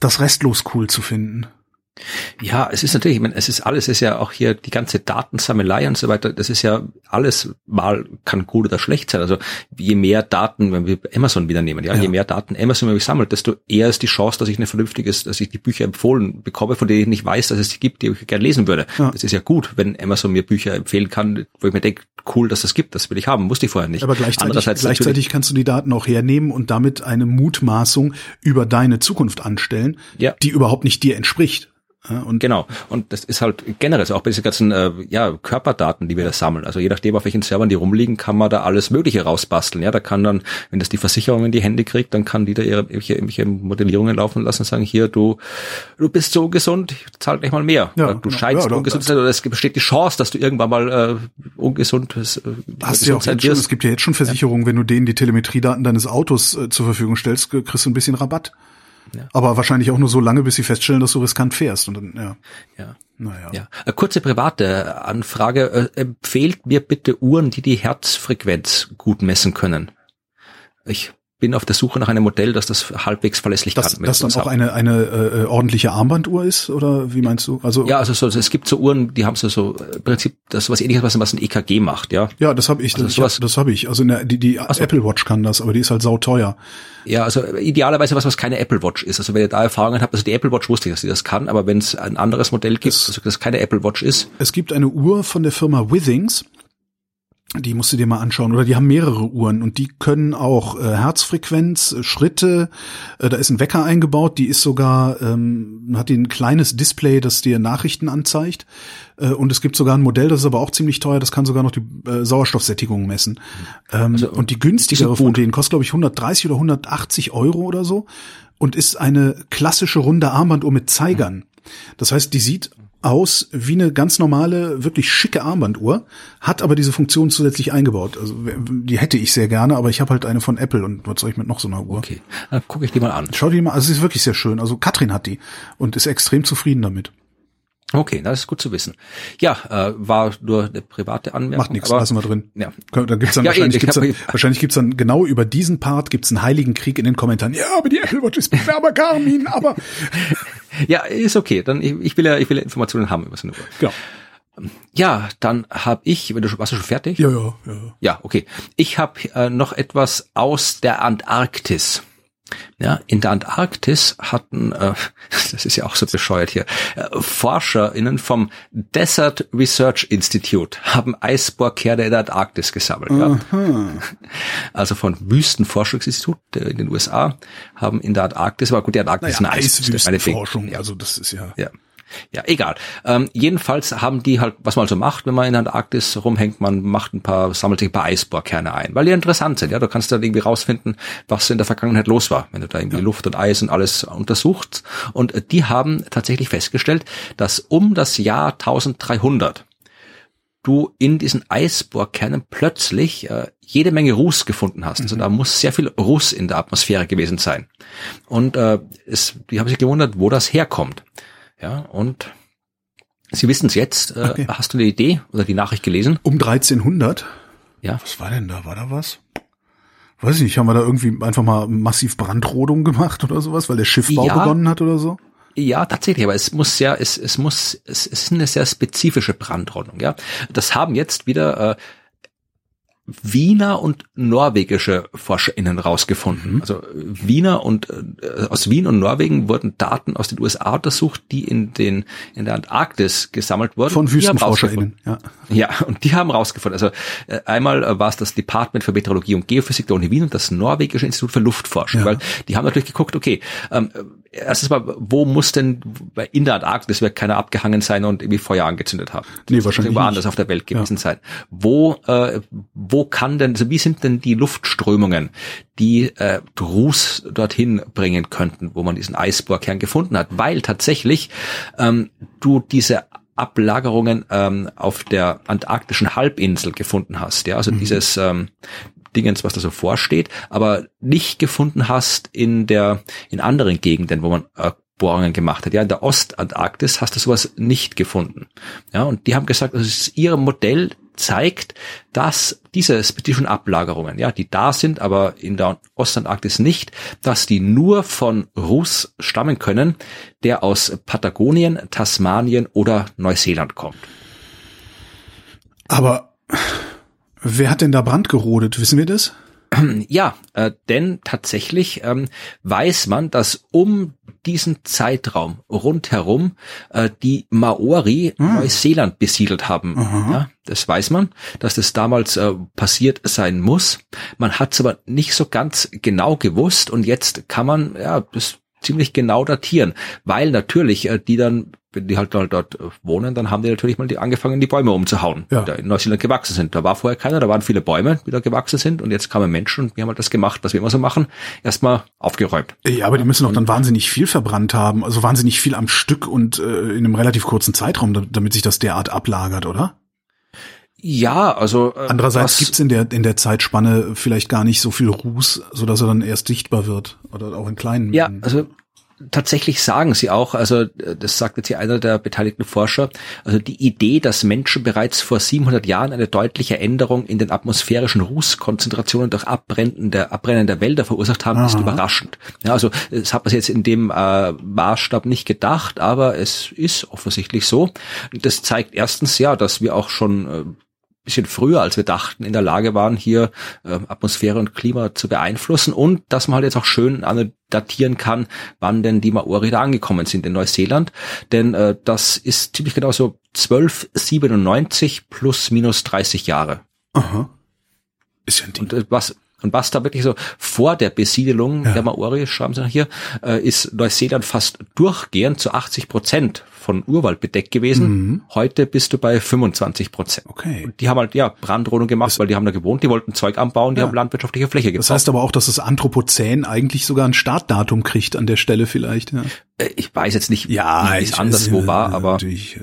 das restlos cool zu finden. Ja, es ist natürlich, ich meine, es ist alles, es ist ja auch hier die ganze Datensammelei und so weiter, das ist ja alles mal kann gut oder schlecht sein. Also je mehr Daten, wenn wir Amazon wieder nehmen, ja, Ja. je mehr Daten Amazon mir sammelt, desto eher ist die Chance, dass ich eine vernünftiges, dass ich die Bücher empfohlen bekomme, von denen ich nicht weiß, dass es die gibt, die ich gerne lesen würde. Ja. Das ist ja gut, wenn Amazon mir Bücher empfehlen kann, wo ich mir denke, cool, dass das gibt, das will ich haben, wusste ich vorher nicht. Aber gleichzeitig, gleichzeitig kannst du die Daten auch hernehmen und damit eine Mutmaßung über deine Zukunft anstellen, Ja. die überhaupt nicht dir entspricht. Ja, und Genau. Und das ist halt generell so, auch bei diesen ganzen äh, ja, Körperdaten, die wir da sammeln. Also je nachdem, auf welchen Servern die rumliegen, kann man da alles Mögliche rausbasteln. Ja, da kann dann, wenn das die Versicherung in die Hände kriegt, dann kann die da ihre irgendwelche, irgendwelche Modellierungen laufen lassen und sagen, hier, du, du bist so ungesund, zahl gleich mal mehr. Ja, Oder du genau. scheinst Ja, oder- ungesund zu sein, oder es besteht die Chance, dass du irgendwann mal äh, ungesund, äh, Hast du ja auch jetzt schon, es gibt ja jetzt schon Versicherungen, wenn du denen die Telemetriedaten deines Autos äh, zur Verfügung stellst, k- kriegst du ein bisschen Rabatt. Ja. Aber wahrscheinlich auch nur so lange, bis sie feststellen, dass du riskant fährst. Und dann, ja, Ja. naja. Ja. Eine kurze private Anfrage. Äh, Empfehlt mir bitte Uhren, die die Herzfrequenz gut messen können. Ich bin auf der Suche nach einem Modell, das das halbwegs verlässlich Dass kann. das dann auch eine, eine äh, ordentliche Armbanduhr ist, oder wie meinst du? Also ja, also so, es gibt so Uhren, die haben so, so äh, im Prinzip das was ähnliches, was, was ein EKG macht, ja. ja, das habe ich, Also das, sowas- das habe ich. Also der, die, die so. Apple Watch kann das, aber die ist halt sauteuer. Ja, also idealerweise was, was keine Apple Watch ist. Also wenn ihr da Erfahrungen habt, also die Apple Watch wusste ich, dass sie das kann, aber wenn es ein anderes Modell gibt, Das- also das keine Apple Watch ist, Es gibt eine Uhr von der Firma Withings, die musst du dir mal anschauen. Oder die haben mehrere Uhren und die können auch äh, Herzfrequenz, äh, Schritte, äh, da ist ein Wecker eingebaut, die ist sogar, ähm, hat die ein kleines Display, das dir Nachrichten anzeigt. Äh, und es gibt sogar ein Modell, das ist aber auch ziemlich teuer, das kann sogar noch die äh, Sauerstoffsättigung messen. Ähm, Also, und die günstigere von denen kostet, glaube ich, 130 oder 180 Euro oder so und ist eine klassische runde Armbanduhr mit Zeigern. Das heißt, die sieht aus wie eine ganz normale, wirklich schicke Armbanduhr, hat aber diese Funktion zusätzlich eingebaut. Also die hätte ich sehr gerne, aber ich habe halt eine von Apple und was soll ich mit noch so einer Uhr? okay, dann gucke ich die mal an. Schau dir die mal, also sie ist wirklich sehr schön. Also Katrin hat die und ist extrem zufrieden damit. Okay, das ist gut zu wissen. Ja, äh, war nur eine private Anmerkung. Macht nichts, lassen wir drin. Ja. Dann gibt's dann Ja, wahrscheinlich, ich gibt's dann, wahrscheinlich gibt's dann genau über diesen Part gibt's einen heiligen Krieg in den Kommentaren. Ja, aber die Apple Watch ist bequemer Garmin, aber Ja, ist okay. Dann ich, ich will ja, ich will ja Informationen haben über so eine Uhr. ja, Ja, dann habe ich, wenn du schon, warst du schon fertig? ja, ja, ja. Ja, okay. Ich habe äh, noch etwas aus der Antarktis. Ja, in der Antarktis hatten, äh, das ist ja auch so bescheuert hier, äh, ForscherInnen vom Desert Research Institute haben Eisbohrkerne in der Antarktis gesammelt. Ja. Also von Wüstenforschungsinstitut in den USA haben in der Antarktis, aber gut, die Antarktis Naja, ist eine. Eiswüstenforschung, Ja. also das ist ja. Ja. Ja, egal. Ähm, jedenfalls haben die halt, was man so macht, wenn man in der Antarktis rumhängt, man macht ein paar, sammelt sich ein paar Eisbohrkerne ein, weil die interessant sind. Ja, du kannst dann irgendwie rausfinden, was in der Vergangenheit los war, wenn du da irgendwie Luft und Eis und alles untersuchst. Und äh, die haben tatsächlich festgestellt, dass um das Jahr 1300 du in diesen Eisbohrkernen plötzlich äh, jede Menge Ruß gefunden hast. Also da muss sehr viel Ruß in der Atmosphäre gewesen sein. Und äh, es, die haben sich gewundert, wo das herkommt. Ja, und Sie wissen es jetzt. Äh, Okay. Hast du eine Idee oder die Nachricht gelesen? Um 1300? Ja. Was war denn da? War da was? Weiß ich nicht, haben wir da irgendwie einfach mal massiv Brandrodung gemacht oder sowas, weil der Schiffbau Ja. begonnen hat oder so? Ja, tatsächlich, aber es muss sehr, es, es muss, es, es ist eine sehr spezifische Brandrodung, ja. Das haben jetzt wieder äh, Wiener und norwegische ForscherInnen rausgefunden. Also äh, Wiener und äh, aus Wien und Norwegen wurden Daten aus den USA untersucht, die in den in der Antarktis gesammelt wurden. Von WüstenforscherInnen, ja. Ja, und die haben rausgefunden, also äh, einmal äh, war es das Department für Meteorologie und Geophysik der Uni Wien und das norwegische Institut für Luftforschung, Ja. weil die haben natürlich geguckt, okay, ähm, äh, erstens mal, wo muss denn weil in der Antarktis wird keiner abgehangen sein und irgendwie Feuer angezündet haben? Nee, Das muss wahrscheinlich irgendwo nicht. anders auf der Welt gewesen sein. Wo, äh, wo kann denn, also wie sind denn die Luftströmungen, die äh, Ruß dorthin bringen könnten, wo man diesen Eisbohrkern gefunden hat? Weil tatsächlich ähm, du diese Ablagerungen ähm, auf der antarktischen Halbinsel gefunden hast. Ja, also dieses ähm, Dingens, was da so vorsteht, aber nicht gefunden hast in der in anderen Gegenden, wo man äh, Bohrungen gemacht hat. Ja, in der Ostantarktis hast du sowas nicht gefunden. Ja, und die haben gesagt, also ist ihr Modell zeigt, dass diese spezifischen Ablagerungen, ja, die da sind, aber in der Ostantarktis nicht, dass die nur von Ruß stammen können, der aus Patagonien, Tasmanien oder Neuseeland kommt. Aber wer hat denn da Brand gerodet? Wissen wir das? Ja, äh, denn tatsächlich ähm, weiß man, dass um diesen Zeitraum rundherum äh, die Maori Neuseeland besiedelt haben. Ja, das weiß man, dass das damals äh, passiert sein muss. Man hat es aber nicht so ganz genau gewusst und jetzt kann man ja das ziemlich genau datieren, weil natürlich äh, die dann wenn die halt dort, dort äh, wohnen, dann haben die natürlich mal die angefangen, die Bäume umzuhauen, Ja. die da in Neuseeland gewachsen sind. Da war vorher keiner, da waren viele Bäume, die da gewachsen sind und jetzt kamen Menschen und wir haben halt das gemacht, was wir immer so machen, erstmal aufgeräumt. Ja, aber die müssen doch dann wahnsinnig viel verbrannt haben, also wahnsinnig viel am Stück und äh, in einem relativ kurzen Zeitraum, da- damit sich das derart ablagert, oder? Ja, also äh, Andererseits gibt's in der in der Zeitspanne vielleicht gar nicht so viel Ruß, so dass er dann erst sichtbar wird oder auch in kleinen. Ja, Mengen. also tatsächlich sagen sie auch, also äh, das sagt jetzt hier einer der beteiligten Forscher, also die Idee, dass Menschen bereits vor 700 Jahren eine deutliche Änderung in den atmosphärischen Rußkonzentrationen durch Abbrennen der, Abbrennen der Wälder verursacht haben, ist Aha. überraschend. Ja, also das hat man jetzt in dem äh, Maßstab nicht gedacht, aber es ist offensichtlich so. Das zeigt erstens ja, dass wir auch schon äh, bisschen früher, als wir dachten, in der Lage waren, hier äh, Atmosphäre und Klima zu beeinflussen und dass man halt jetzt auch schön datieren kann, wann denn die Maori da angekommen sind in Neuseeland. Denn äh, das ist ziemlich genau so 1297 plus minus 30 Jahre. Aha. Ist ja ein Ding. Und äh, was und was da wirklich so vor der Besiedelung Ja. der Maori, schreiben sie noch hier, äh, ist Neuseeland fast durchgehend zu 80 Prozent von Urwald bedeckt gewesen. Mhm. Heute bist du bei 25 Prozent. Okay. Und die haben halt, ja, Brandrodung gemacht, weil die haben da gewohnt, die wollten Zeug anbauen, die Ja. haben landwirtschaftliche Fläche Das gebaut. heißt aber auch, dass das Anthropozän eigentlich sogar ein Startdatum kriegt an der Stelle vielleicht. Ja, Äh, ich weiß jetzt nicht, wie es anderswo äh, war, aber, natürlich, äh,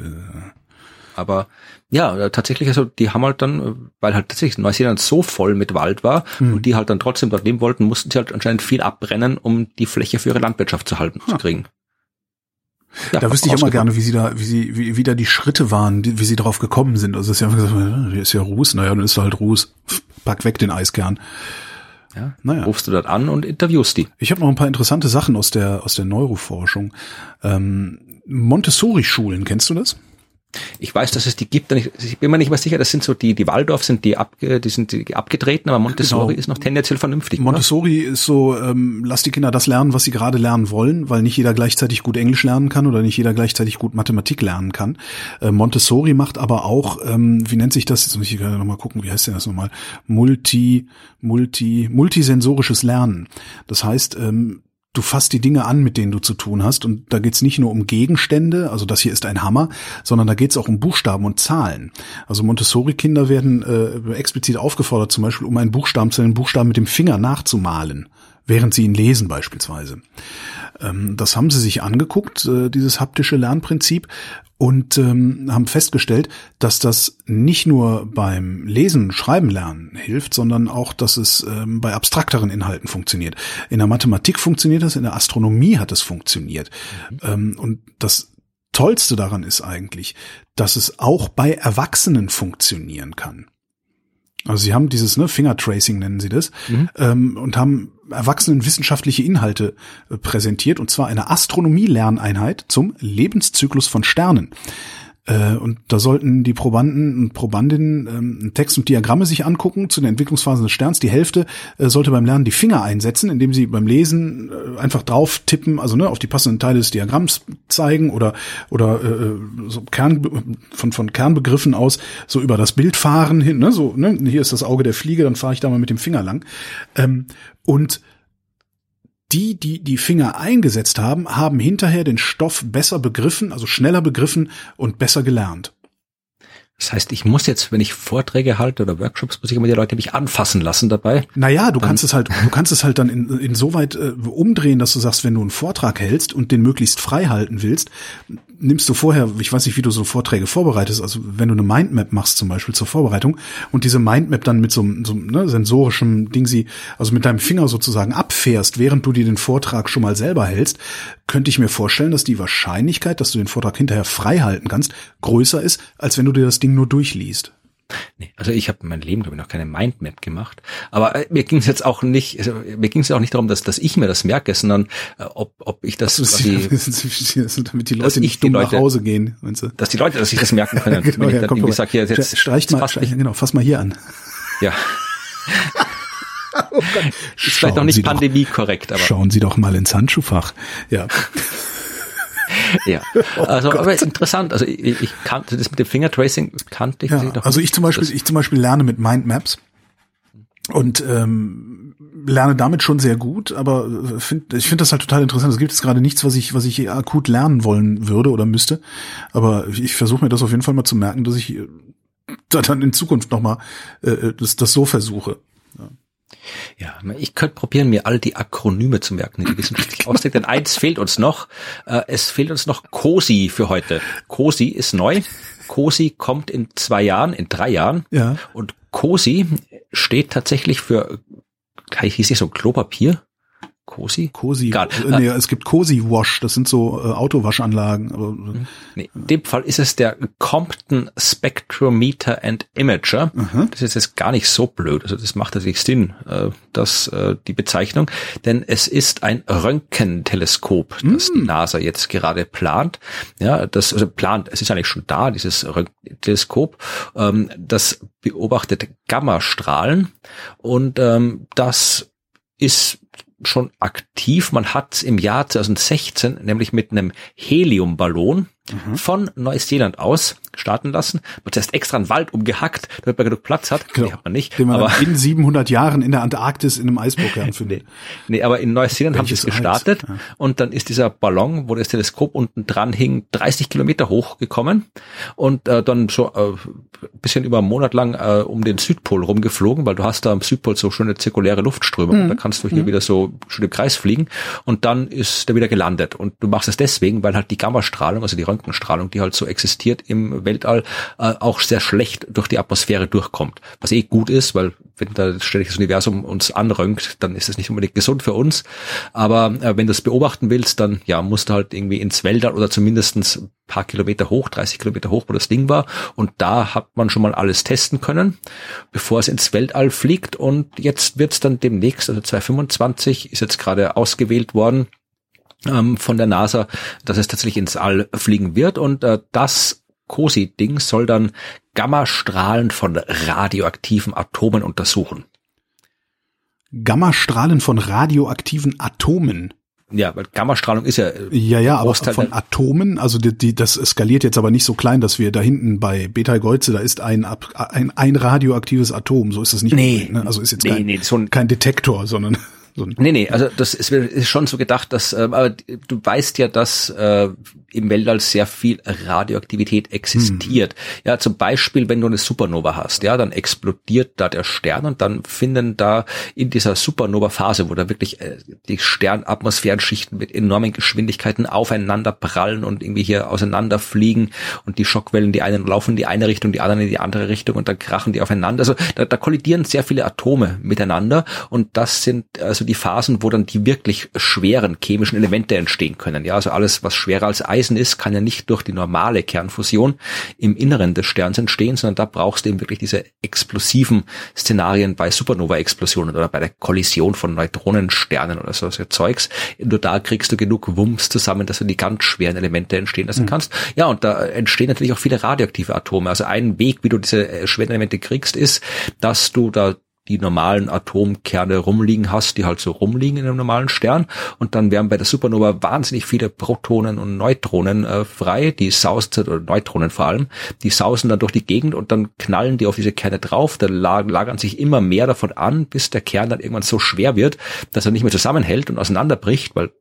aber ja, äh, tatsächlich, also die haben halt dann, äh, weil halt tatsächlich Neuseeland so voll mit Wald war Hm. und die halt dann trotzdem dort leben wollten, mussten sie halt anscheinend viel abbrennen, um die Fläche für ihre Landwirtschaft zu halten, zu kriegen. Ja, da wüsste ich immer gerne, wie sie da, wie sie, wie, wie da die Schritte waren, wie sie darauf gekommen sind. Also ist ja einfach gesagt, hier ist ja Ruß, naja, dann ist halt Ruß. Pack weg den Eiskern. Ja, naja. Rufst du dort an und interviewst die. Ich habe noch ein paar interessante Sachen aus der aus der Neuroforschung. Ähm, Montessori-Schulen, kennst du das? Ich weiß, dass es die gibt. Ich bin mir nicht mehr sicher, das sind so die, die Waldorf sind die, abge, die sind die abgetreten, aber Montessori genau. ist noch tendenziell vernünftig. Montessori oder? ist so, ähm, lass die Kinder das lernen, was sie gerade lernen wollen, weil nicht jeder gleichzeitig gut Englisch lernen kann oder nicht jeder gleichzeitig gut Mathematik lernen kann. Äh, Montessori macht aber auch, ähm, wie nennt sich das? Jetzt muss ich gerade nochmal gucken, wie heißt denn das nochmal? Multi, multi, multisensorisches Lernen. Das heißt, ähm, du fasst die Dinge an, mit denen du zu tun hast. Und da geht's nicht nur um Gegenstände, also das hier ist ein Hammer, sondern da geht's auch um Buchstaben und Zahlen. Also Montessori-Kinder werden äh, explizit aufgefordert, zum Beispiel um einen Buchstaben zu einen Buchstaben mit dem Finger nachzumalen, während sie ihn lesen beispielsweise. Ähm, das haben sie sich angeguckt, äh, dieses haptische Lernprinzip, und ähm, haben festgestellt, dass das nicht nur beim Lesen, Schreiben lernen hilft, sondern auch, dass es ähm, bei abstrakteren Inhalten funktioniert. In der Mathematik funktioniert das, in der Astronomie hat es funktioniert. Mhm. Und das Tollste daran ist eigentlich, dass es auch bei Erwachsenen funktionieren kann. Also sie haben dieses ne, Fingertracing nennen sie das mhm. ähm, und haben Erwachsenen wissenschaftliche Inhalte äh, präsentiert und zwar eine Astronomie-Lerneinheit zum Lebenszyklus von Sternen. Äh, und da sollten die Probanden und Probandinnen ähm, Text und Diagramme sich angucken zu den Entwicklungsphasen des Sterns. Die Hälfte äh, sollte beim Lernen die Finger einsetzen, indem sie beim Lesen äh, einfach drauf tippen, also ne, auf die passenden Teile des Diagramms zeigen oder oder äh, so Kern von von Kernbegriffen aus so über das Bild fahren hin. Ne, so ne, hier ist das Auge der Fliege, dann fahre ich da mal mit dem Finger lang. Ähm, und die, die die Finger eingesetzt haben, haben hinterher den Stoff besser begriffen, also schneller begriffen und besser gelernt. Das heißt, ich muss jetzt, wenn ich Vorträge halte oder Workshops, muss ich immer die Leute mich anfassen lassen dabei. Naja, du kannst es halt, du kannst es halt dann in, insoweit äh, umdrehen, dass du sagst, wenn du einen Vortrag hältst und den möglichst frei halten willst, nimmst du vorher, ich weiß nicht, wie du so Vorträge vorbereitest, also wenn du eine Mindmap machst zum Beispiel zur Vorbereitung und diese Mindmap dann mit so, so ne, sensorischem Ding sie, also mit deinem Finger sozusagen abfährst, während du dir den Vortrag schon mal selber hältst, könnte ich mir vorstellen, dass die Wahrscheinlichkeit, dass du den Vortrag hinterher frei halten kannst, größer ist, als wenn du dir das Ding nur durchliest. Nee, also ich habe mein Leben, glaube ich, noch keine Mindmap gemacht. Aber äh, mir ging es jetzt auch nicht, also, mir ging es auch nicht darum, dass, dass ich mir das merke, sondern äh, ob, ob ich das quasi, damit die Leute nicht dumm Leute, nach Hause gehen. Meinst du? Dass die Leute, dass ich das merken können. genau, wenn ja, ich dann irgendwie sage, hier, jetzt, streich mal, streich, genau, fass mal hier an. Ja. oh Gott. Ist vielleicht noch nicht Pandemie korrekt, aber. Schauen Sie doch mal ins Handschuhfach. Ja ja, also oh aber interessant. Also ich, ich kannte das mit dem Fingertracing kannte ich. Ja, also ich zum Beispiel, ich zum Beispiel lerne mit Mindmaps und ähm, lerne damit schon sehr gut, aber äh, find, ich finde das halt total interessant. Es gibt jetzt gerade nichts, was ich, was ich akut lernen wollen würde oder müsste, aber ich versuche mir das auf jeden Fall mal zu merken, dass ich äh, da dann in Zukunft nochmal äh, das, das so versuche. Ja. Ja, ich könnte probieren, mir all die Akronyme zu merken, die wissenschaftlich ausdrücken, denn eins fehlt uns noch. Äh, es fehlt uns noch COSI für heute. COSI ist neu. COSI kommt in zwei Jahren, in drei Jahren. Ja. Und COSI steht tatsächlich für, hieß nicht so Klopapier? Cosi? Cosi. Egal. Äh, nee, es gibt Cosi Wash, das sind so äh, Autowaschanlagen. Mhm. nee, in dem Fall ist es der Compton Spectrometer and Imager. Mhm. Das ist jetzt gar nicht so blöd. Also das macht natürlich Sinn, äh, dass äh, die Bezeichnung, denn es ist ein Röntgenteleskop, das mhm. die NASA jetzt gerade plant. Ja, das also plant. Es ist eigentlich schon da, dieses Röntgenteleskop. Ähm, das beobachtet Gammastrahlen und ähm, das ist schon aktiv. Man hat im Jahr 2016 nämlich mit einem Heliumballon mhm. von Neuseeland aus starten lassen. Man zuerst extra einen Wald umgehackt, damit man genug Platz hat. Genau. Nee, hat man nicht. Den man aber in 700 Jahren in der Antarktis in einem Eisbruch findet. Nee, nee, aber in Neuseeland haben sie es gestartet ja. und dann ist dieser Ballon, wo das Teleskop unten dran hing, 30 Kilometer hoch gekommen und äh, dann so äh, bisschen über einen Monat lang äh, um den Südpol rumgeflogen, weil du hast da am Südpol so schöne zirkuläre Luftströme. Mhm. Da kannst du hier mhm. wieder so schön im Kreis fliegen und dann ist der wieder gelandet. Und du machst es deswegen, weil halt die Gammastrahlung, also die Röntgen Röntgenstrahlung, die halt so existiert im Weltall, äh, auch sehr schlecht durch die Atmosphäre durchkommt. Was eh gut ist, weil wenn da ständig das Universum uns anrönt, dann ist es nicht unbedingt gesund für uns. Aber äh, wenn du es beobachten willst, dann ja, musst du halt irgendwie ins Weltall oder zumindestens paar Kilometer hoch, 30 Kilometer hoch, wo das Ding war. Und da hat man schon mal alles testen können, bevor es ins Weltall fliegt. Und jetzt wird es dann demnächst, also 2025 ist jetzt gerade ausgewählt worden, ähm, von der NASA, dass es tatsächlich ins All fliegen wird und äh, das COSI-Ding soll dann Gammastrahlen von radioaktiven Atomen untersuchen. Gammastrahlen von radioaktiven Atomen. Ja, weil Gammastrahlung ist ja. Äh, ja, ja, aber von Atomen, also die, die, das skaliert jetzt aber nicht so klein, dass wir da hinten bei Beta Geuze, da ist ein, ein, ein radioaktives Atom, so ist das nicht. Nee, ne? Also ist jetzt nee, kein, nee, so ein, kein Detektor, sondern so nee, nee, also das ist, ist schon so gedacht, dass, äh, aber du weißt ja, dass äh, im Weltall sehr viel Radioaktivität existiert. Hm. Ja, zum Beispiel, wenn du eine Supernova hast, ja, dann explodiert da der Stern und dann finden da in dieser Supernova-Phase, wo da wirklich äh, die Sternatmosphärenschichten mit enormen Geschwindigkeiten aufeinander prallen und irgendwie hier auseinanderfliegen und die Schockwellen, die einen laufen in die eine Richtung, die anderen in die andere Richtung und dann krachen die aufeinander. Also da, da kollidieren sehr viele Atome miteinander und das sind also die Phasen, wo dann die wirklich schweren chemischen Elemente entstehen können. Ja, also alles, was schwerer als Eisen ist, kann ja nicht durch die normale Kernfusion im Inneren des Sterns entstehen, sondern da brauchst du eben wirklich diese explosiven Szenarien bei Supernova-Explosionen oder bei der Kollision von Neutronensternen oder so, so Zeugs. Nur da kriegst du genug Wumms zusammen, dass du die ganz schweren Elemente entstehen lassen mhm. kannst. Ja, und da entstehen natürlich auch viele radioaktive Atome. Also ein Weg, wie du diese äh, schweren Elemente kriegst, ist, dass du da die normalen Atomkerne rumliegen hast, die halt so rumliegen in einem normalen Stern. Und dann werden bei der Supernova wahnsinnig viele Protonen und Neutronen äh, frei, die sausen, oder Neutronen vor allem, die sausen dann durch die Gegend und dann knallen die auf diese Kerne drauf, da lagern sich immer mehr davon an, bis der Kern dann irgendwann so schwer wird, dass er nicht mehr zusammenhält und auseinanderbricht, weil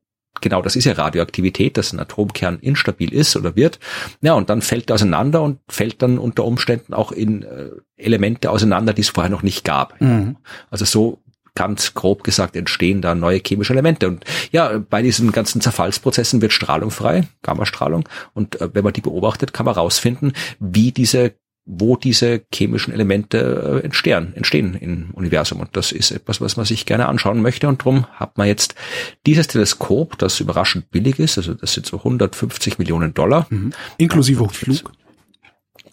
genau das ist ja Radioaktivität, dass ein Atomkern instabil ist oder wird. Ja, und dann fällt er auseinander und fällt dann unter Umständen auch in äh, Elemente auseinander, die es vorher noch nicht gab. Mhm. Also so ganz grob gesagt entstehen da neue chemische Elemente. Und ja, bei diesen ganzen Zerfallsprozessen wird Strahlung frei, Gammastrahlung. Und äh, wenn man die beobachtet, kann man rausfinden, wie diese wo diese chemischen Elemente äh, entstehen, entstehen im Universum. Und das ist etwas, was man sich gerne anschauen möchte. Und darum hat man jetzt dieses Teleskop, das überraschend billig ist, also das sind so 150 Millionen Dollar. Mhm. Inklusive ja, Flug?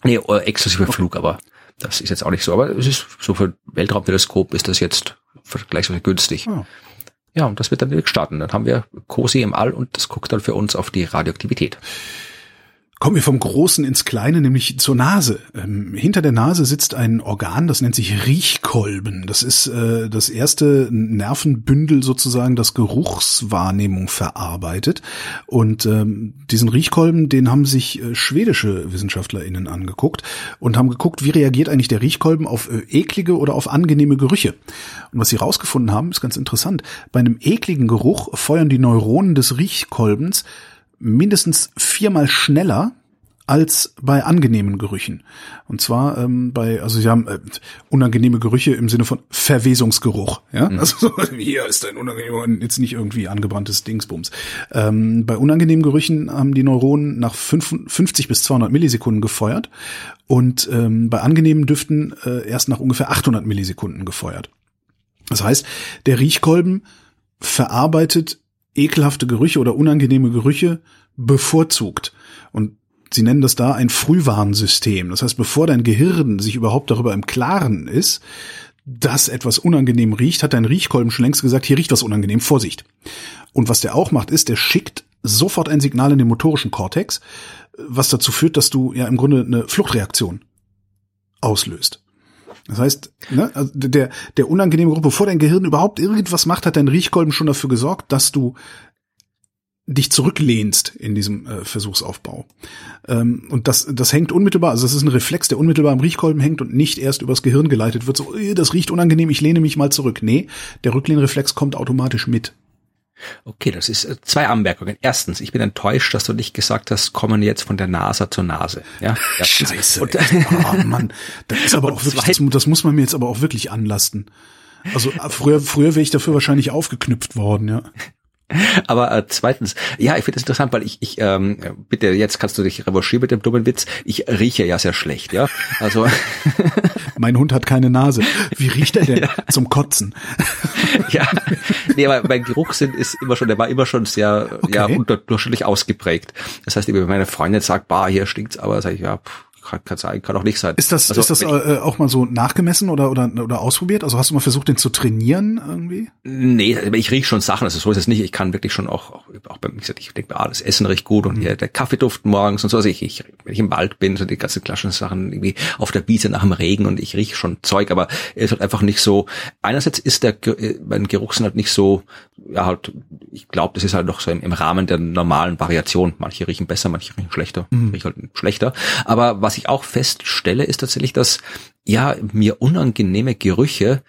Nee, äh, exklusive okay. Flug, aber das ist jetzt auch nicht so. Aber es ist so für Weltraumteleskop ist das jetzt vergleichsweise günstig. Oh. Ja, und das wird dann direkt starten. Dann haben wir COSI im All und das guckt dann für uns auf die Radioaktivität. Kommen wir vom Großen ins Kleine, nämlich zur Nase. Ähm, hinter der Nase sitzt ein Organ, das nennt sich Riechkolben. Das ist äh, das erste Nervenbündel sozusagen, das Geruchswahrnehmung verarbeitet. Und ähm, diesen Riechkolben, den haben sich äh, schwedische WissenschaftlerInnen angeguckt und haben geguckt, wie reagiert eigentlich der Riechkolben auf äh, eklige oder auf angenehme Gerüche. Und was sie rausgefunden haben, ist ganz interessant. Bei einem ekligen Geruch feuern die Neuronen des Riechkolbens mindestens viermal schneller als bei angenehmen Gerüchen. Und zwar ähm, bei, also sie haben äh, unangenehme Gerüche im Sinne von Verwesungsgeruch. Ja, mhm. also so, hier ist ein unangenehmer, jetzt nicht irgendwie angebranntes Dingsbums. Ähm, bei unangenehmen Gerüchen haben die Neuronen nach 50 bis 200 Millisekunden gefeuert und ähm, bei angenehmen Düften äh, erst nach ungefähr 800 Millisekunden gefeuert. Das heißt, der Riechkolben verarbeitet ekelhafte Gerüche oder unangenehme Gerüche bevorzugt. Und sie nennen das da ein Frühwarnsystem. Das heißt, bevor dein Gehirn sich überhaupt darüber im Klaren ist, dass etwas unangenehm riecht, hat dein Riechkolben schon längst gesagt, hier riecht was unangenehm, Vorsicht. Und was der auch macht, ist, der schickt sofort ein Signal in den motorischen Kortex, was dazu führt, dass du ja im Grunde eine Fluchtreaktion auslöst. Das heißt, ne, also der, der unangenehme Geruch, bevor dein Gehirn überhaupt irgendwas macht, hat dein Riechkolben schon dafür gesorgt, dass du dich zurücklehnst in diesem äh, Versuchsaufbau. Ähm, und das, das hängt unmittelbar, also das ist ein Reflex, der unmittelbar am Riechkolben hängt und nicht erst übers Gehirn geleitet wird, so, äh, das riecht unangenehm, ich lehne mich mal zurück. Nee, der Rücklehnreflex kommt automatisch mit. Okay, das ist äh, zwei Anmerkungen. Erstens, ich bin enttäuscht, dass du nicht gesagt hast, kommen jetzt von der Nase zur Nase. Ja, Scheiße. Und, oh Mann, das ist aber auch wirklich, das, das, muss man mir jetzt aber auch wirklich anlasten. Also äh, früher, früher wäre ich dafür wahrscheinlich aufgeknüpft worden, ja. Aber äh, zweitens, ja, ich finde das interessant, weil ich, ich ähm, bitte, jetzt kannst du dich revanchieren mit dem dummen Witz. Ich rieche ja sehr schlecht, ja. Also mein Hund hat keine Nase. Wie riecht er denn? Ja. Zum Kotzen. ja, nee, aber mein Geruchssinn ist immer schon, der war immer schon sehr okay. ja unterdurchschnittlich ausgeprägt. Das heißt, wenn meine Freundin sagt, bah, hier stinkt's, aber sage ich, ja, pff, kann, kann sein, kann auch nicht sein. Ist das, also, ist das äh, auch mal so nachgemessen oder, oder, oder ausprobiert? Also hast du mal versucht, den zu trainieren irgendwie? Nee, ich rieche schon Sachen, also so ist es nicht. Ich kann wirklich schon auch, auch, auch beim, ich, ich denke, ah, das Essen riecht gut und mhm. hier der Kaffeeduft morgens und so. Also ich, ich, wenn ich im Wald bin, so die ganzen klassischen Sachen irgendwie auf der Wiese nach dem Regen und ich rieche schon Zeug, aber es ist halt einfach nicht so. Einerseits ist der, mein Geruchssinn halt nicht so, ja halt, ich glaube, das ist halt noch so im, im Rahmen der normalen Variation. Manche riechen besser, manche riechen schlechter, mhm. riechen halt schlechter. Aber was ich auch feststelle, ist tatsächlich, dass ja mir unangenehme Gerüche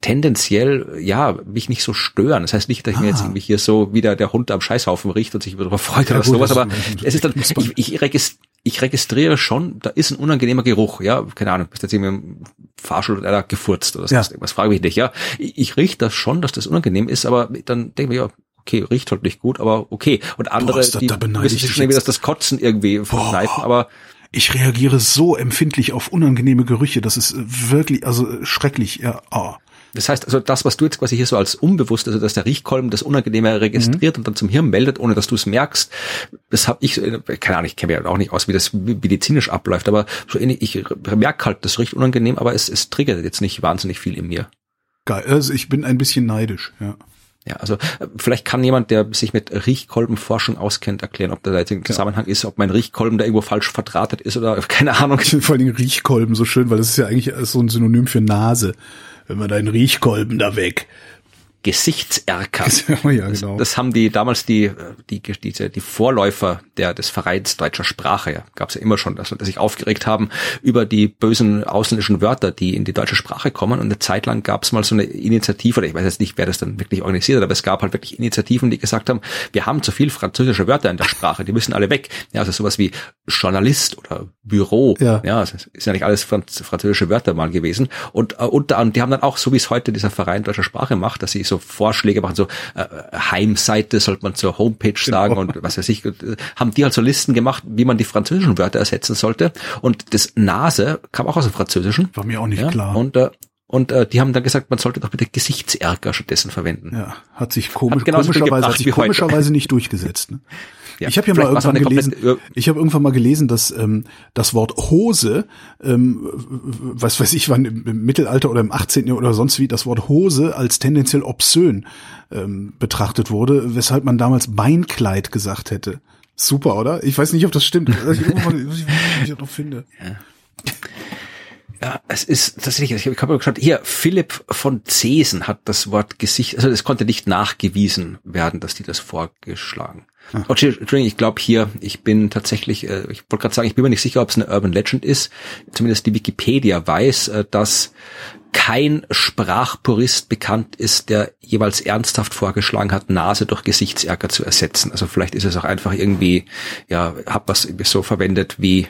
tendenziell ja mich nicht so stören. Das heißt nicht, dass ich mir jetzt ah. irgendwie hier so wieder der Hund am Scheißhaufen riecht und sich darüber freut ja, oder gut, sowas, aber es ist dann, ich, ich, regist, ich registriere schon, da ist ein unangenehmer Geruch, ja, keine Ahnung, bist jetzt irgendwie im Fahrstuhl oder gefurzt oder ja. was frage ich dich, ja. Ich, ich rieche das schon, dass das unangenehm ist, aber dann denke ich mir, ja, okay, riecht halt nicht gut, aber okay. Und andere, Boah, da, die da wissen sich irgendwie, dass das Kotzen irgendwie verkneifen, aber ich reagiere so empfindlich auf unangenehme Gerüche, das ist wirklich, also schrecklich, ja. Oh. Das heißt also, das, was du jetzt quasi hier so als unbewusst, also dass der Riechkolben das Unangenehme registriert mhm. und dann zum Hirn meldet, ohne dass du es merkst, das habe ich, keine Ahnung, ich kenne mich auch nicht aus, wie das medizinisch abläuft, aber so ähnlich, ich merke halt, das riecht unangenehm, aber es, es triggert jetzt nicht wahnsinnig viel in mir. Geil, also ich bin ein bisschen neidisch, ja. Ja, also äh, vielleicht kann jemand, der sich mit Riechkolbenforschung auskennt, erklären, ob da jetzt ein Zusammenhang ist, ob mein Riechkolben da irgendwo falsch verdrahtet ist oder keine Ahnung. Ich vor allem Riechkolben so schön, weil das ist ja eigentlich so ein Synonym für Nase. Wenn man deinen Riechkolben da weg. Gesichtserker. ja, genau. das, das, haben die damals die, die, diese, die Vorläufer der, des Vereins deutscher Sprache, ja, gab es ja immer schon, dass, dass sich aufgeregt haben über die bösen ausländischen Wörter, die in die deutsche Sprache kommen. Und eine Zeit lang gab es mal so eine Initiative, oder ich weiß jetzt nicht, wer das dann wirklich organisiert hat, aber es gab halt wirklich Initiativen, die gesagt haben, wir haben zu viel französische Wörter in der Sprache, die müssen alle weg. Ja, also sowas wie Journalist oder Büro. Ja, ja das ist ja nicht alles französische Wörter mal gewesen. Und äh, unter anderem, die haben dann auch, so wie es heute dieser Verein deutscher Sprache macht, dass sie so Vorschläge machen, so äh, Heimseite sollte man zur Homepage genau. sagen genau. und was weiß ich, haben die halt so Listen gemacht, wie man die französischen Wörter ersetzen sollte. Und das Nase kam auch aus dem Französischen. War mir auch nicht ja, klar. Und äh, und äh, die haben dann gesagt, man sollte doch bitte Gesichtserker stattdessen verwenden. Ja, hat sich komisch, hat komischerweise, hat sich komischerweise nicht durchgesetzt. Ne? Ja, ich habe ja mal irgendwann gelesen, ich habe irgendwann mal gelesen, dass ähm, das Wort Hose, ähm, was weiß ich, wann im, im Mittelalter oder im 18. oder sonst wie, das Wort Hose als tendenziell obszön ähm, betrachtet wurde, weshalb man damals Beinkleid gesagt hätte. Super, oder? Ich weiß nicht, ob das stimmt. ich, ich, ich, ich noch finde. Ja. Ja, es ist tatsächlich, ich habe hab geschaut, hier, Philipp von Zesen hat das Wort Gesicht, also es konnte nicht nachgewiesen werden, dass die das vorgeschlagen. Ah. Oh, Entschuldigung, ich glaube hier, ich bin tatsächlich, äh, ich wollte gerade sagen, ich bin mir nicht sicher, ob es eine Urban Legend ist. Zumindest die Wikipedia weiß, äh, dass kein Sprachpurist bekannt ist, der jeweils ernsthaft vorgeschlagen hat, Nase durch Gesichtserker zu ersetzen. Also vielleicht ist es auch einfach irgendwie, ja, hab was so verwendet wie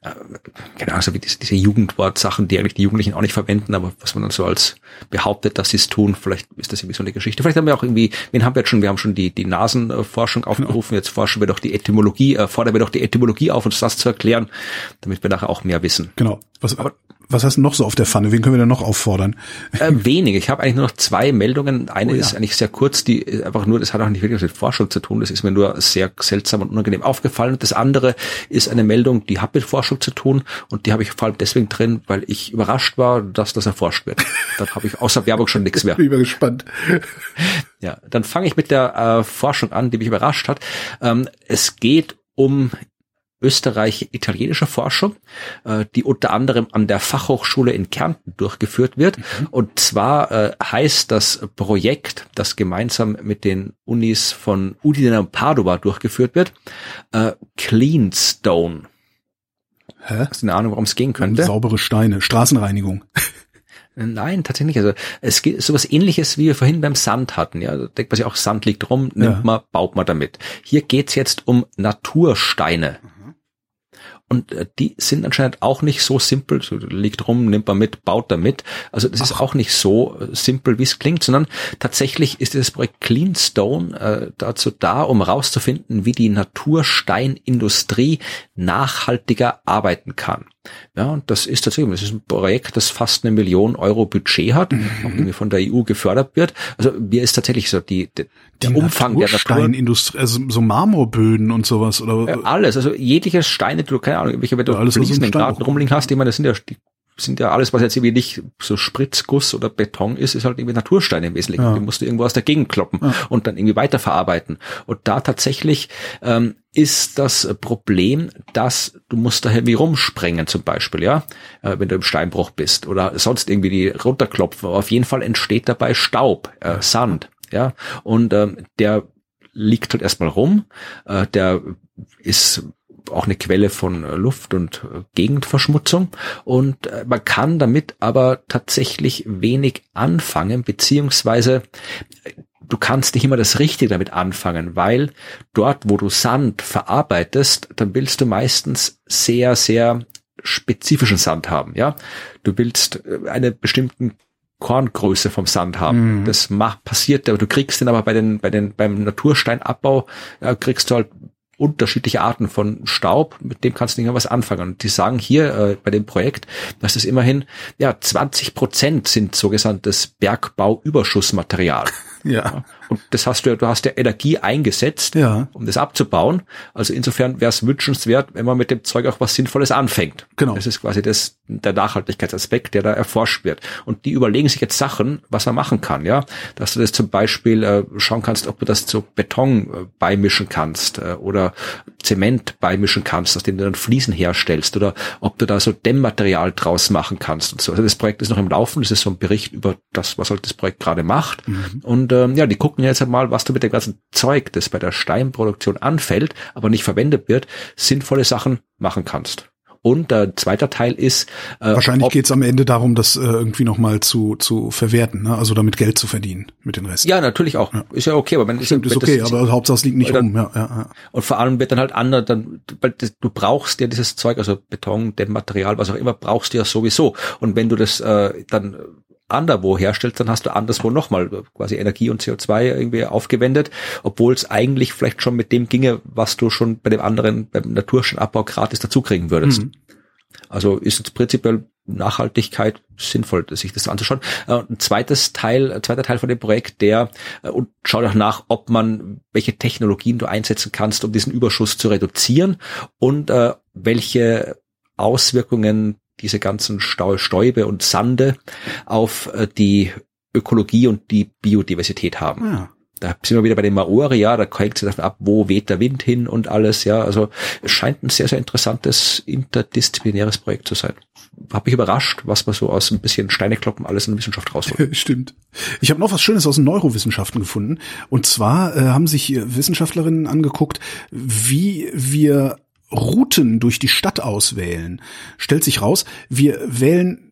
keine Ahnung, so wie diese, diese Jugendwortsachen, die eigentlich die Jugendlichen auch nicht verwenden, aber was man dann so als behauptet, dass sie es tun, vielleicht ist das irgendwie so eine Geschichte. Vielleicht haben wir auch irgendwie, wen haben wir jetzt schon, wir haben schon die, die Nasenforschung aufgerufen, jetzt forschen wir doch die Etymologie, äh, fordern wir doch die Etymologie auf, uns das zu erklären, damit wir nachher auch mehr wissen. Genau. Was, aber, was hast du noch so auf der Pfanne? Wen können wir denn noch auffordern? Äh, wenig. Ich habe eigentlich nur noch zwei Meldungen. Eine oh, ja. ist eigentlich sehr kurz, die einfach nur, das hat auch nicht wirklich mit Forschung zu tun. Das ist mir nur sehr seltsam und unangenehm aufgefallen. Und das andere ist eine Meldung, die hat mit Forschung zu tun und die habe ich vor allem deswegen drin, weil ich überrascht war, dass das erforscht wird. Dann habe ich außer Werbung schon nichts mehr. Bin ich gespannt. Ja, dann fange ich mit der äh, Forschung an, die mich überrascht hat. Ähm, es geht um österreich-italienische Forschung, äh, die unter anderem an der Fachhochschule in Kärnten durchgeführt wird. Mhm. Und zwar äh, heißt das Projekt, das gemeinsam mit den Unis von Udine und Padova durchgeführt wird, äh, Cleanstone. Hä? Hast du eine Ahnung, worum es gehen könnte? Saubere Steine, Straßenreinigung. Nein, tatsächlich. Also es geht sowas ähnliches, wie wir vorhin beim Sand hatten. Ja, da denkt man sich auch, Sand liegt rum, nimmt ja. man, baut man damit. Hier geht's jetzt um Natursteine. Und äh, die sind anscheinend auch nicht so simpel, so liegt rum, nimmt man mit, baut damit. Also das Ach. ist auch nicht so äh, simpel, wie es klingt, sondern tatsächlich ist dieses Projekt Cleanstone äh, dazu da, um rauszufinden, wie die Natursteinindustrie nachhaltiger arbeiten kann. Ja, und das ist tatsächlich, das ist ein Projekt, das fast eine Million Euro Budget hat, mhm. von der EU gefördert wird. Also mir ist tatsächlich so die, die der Umfang der Natursteinindustrie, also so Marmorböden und sowas oder alles, also jegliches Steine, du keine Ahnung, welche wenn du ja, alles, Fliesen im Garten rumliegen hast, ich meine, das sind ja die sind ja alles, was jetzt irgendwie nicht so Spritzguss oder Beton ist, ist halt irgendwie Natursteine im Wesentlichen. Ja. Die musst du irgendwo aus der Gegend kloppen ja. und dann irgendwie weiterverarbeiten. Und da tatsächlich ähm, ist das Problem, dass du musst da irgendwie rumsprengen zum Beispiel, ja, äh, wenn du im Steinbruch bist oder sonst irgendwie die runterklopfen. Aber auf jeden Fall entsteht dabei Staub, äh, Sand, ja, und ähm, der liegt halt erstmal rum, äh, der ist auch eine Quelle von äh, Luft- und äh, Gegendverschmutzung. Und äh, man kann damit aber tatsächlich wenig anfangen, beziehungsweise du kannst nicht immer das Richtige damit anfangen, weil dort, wo du Sand verarbeitest, dann willst du meistens sehr, sehr spezifischen Sand haben, ja. Du willst eine bestimmten Korngröße vom Sand haben. Mhm. Das macht, passiert, aber du kriegst den aber bei den, bei den, beim Natursteinabbau, ja, kriegst du halt unterschiedliche Arten von Staub, mit dem kannst du nicht mehr was anfangen. Und die sagen hier äh, bei dem Projekt, dass es immerhin ja 20 Prozent sind sogenanntes Bergbauüberschussmaterial. Ja. Und das hast du ja, du hast ja Energie eingesetzt, ja. um das abzubauen. Also insofern wäre es wünschenswert, wenn man mit dem Zeug auch was Sinnvolles anfängt. Genau. Das ist quasi das, der Nachhaltigkeitsaspekt, der da erforscht wird. Und die überlegen sich jetzt Sachen, was man machen kann, ja. Dass du das zum Beispiel äh, schauen kannst, ob du das zu Beton äh, beimischen kannst äh, oder Zement beimischen kannst, aus dem du dann Fliesen herstellst oder ob du da so Dämmmaterial draus machen kannst und so. Also das Projekt ist noch im Laufen. Das ist so ein Bericht über das, was halt das Projekt gerade macht. Mhm. Und ähm, ja, die gucken jetzt einmal, was du mit dem ganzen Zeug, das bei der Steinproduktion anfällt, aber nicht verwendet wird, sinnvolle Sachen machen kannst. Und der zweite Teil ist äh, wahrscheinlich geht es am Ende darum, das äh, irgendwie noch mal zu zu verwerten, ne? also damit Geld zu verdienen mit den Resten. Ja, natürlich auch. Ja. Ist ja okay, aber wenn Stimmt, ist okay, das, aber Hauptsache es liegt nicht dann, rum. Ja, ja, ja. Und vor allem wird dann halt andere, dann weil du brauchst ja dieses Zeug, also Beton, Dämmmaterial, was auch immer, brauchst du ja sowieso. Und wenn du das äh, dann anderwo herstellst, dann hast du anderswo nochmal quasi Energie und CO2 irgendwie aufgewendet, obwohl es eigentlich vielleicht schon mit dem ginge, was du schon bei dem anderen, beim Natursteinabbau gratis dazukriegen würdest. Mhm. Also ist es prinzipiell Nachhaltigkeit sinnvoll, sich das anzuschauen. Äh, ein zweites Teil, ein zweiter Teil von dem Projekt, der äh, und schau auch nach, ob man welche Technologien du einsetzen kannst, um diesen Überschuss zu reduzieren und äh, welche Auswirkungen diese ganzen Stäube und Sande auf äh, die Ökologie und die Biodiversität haben. Ja. Ah. Da sind wir wieder bei den Maori, ja, da hängt es davon ab, wo weht der Wind hin und alles, ja. Also es scheint ein sehr, sehr interessantes interdisziplinäres Projekt zu sein. Hab mich überrascht, was man so aus ein bisschen Steinekloppen alles in der Wissenschaft rausholt. Stimmt. Ich habe noch was Schönes aus den Neurowissenschaften gefunden. Und zwar äh, haben sich Wissenschaftlerinnen angeguckt, wie wir Routen durch die Stadt auswählen, stellt sich raus, wir wählen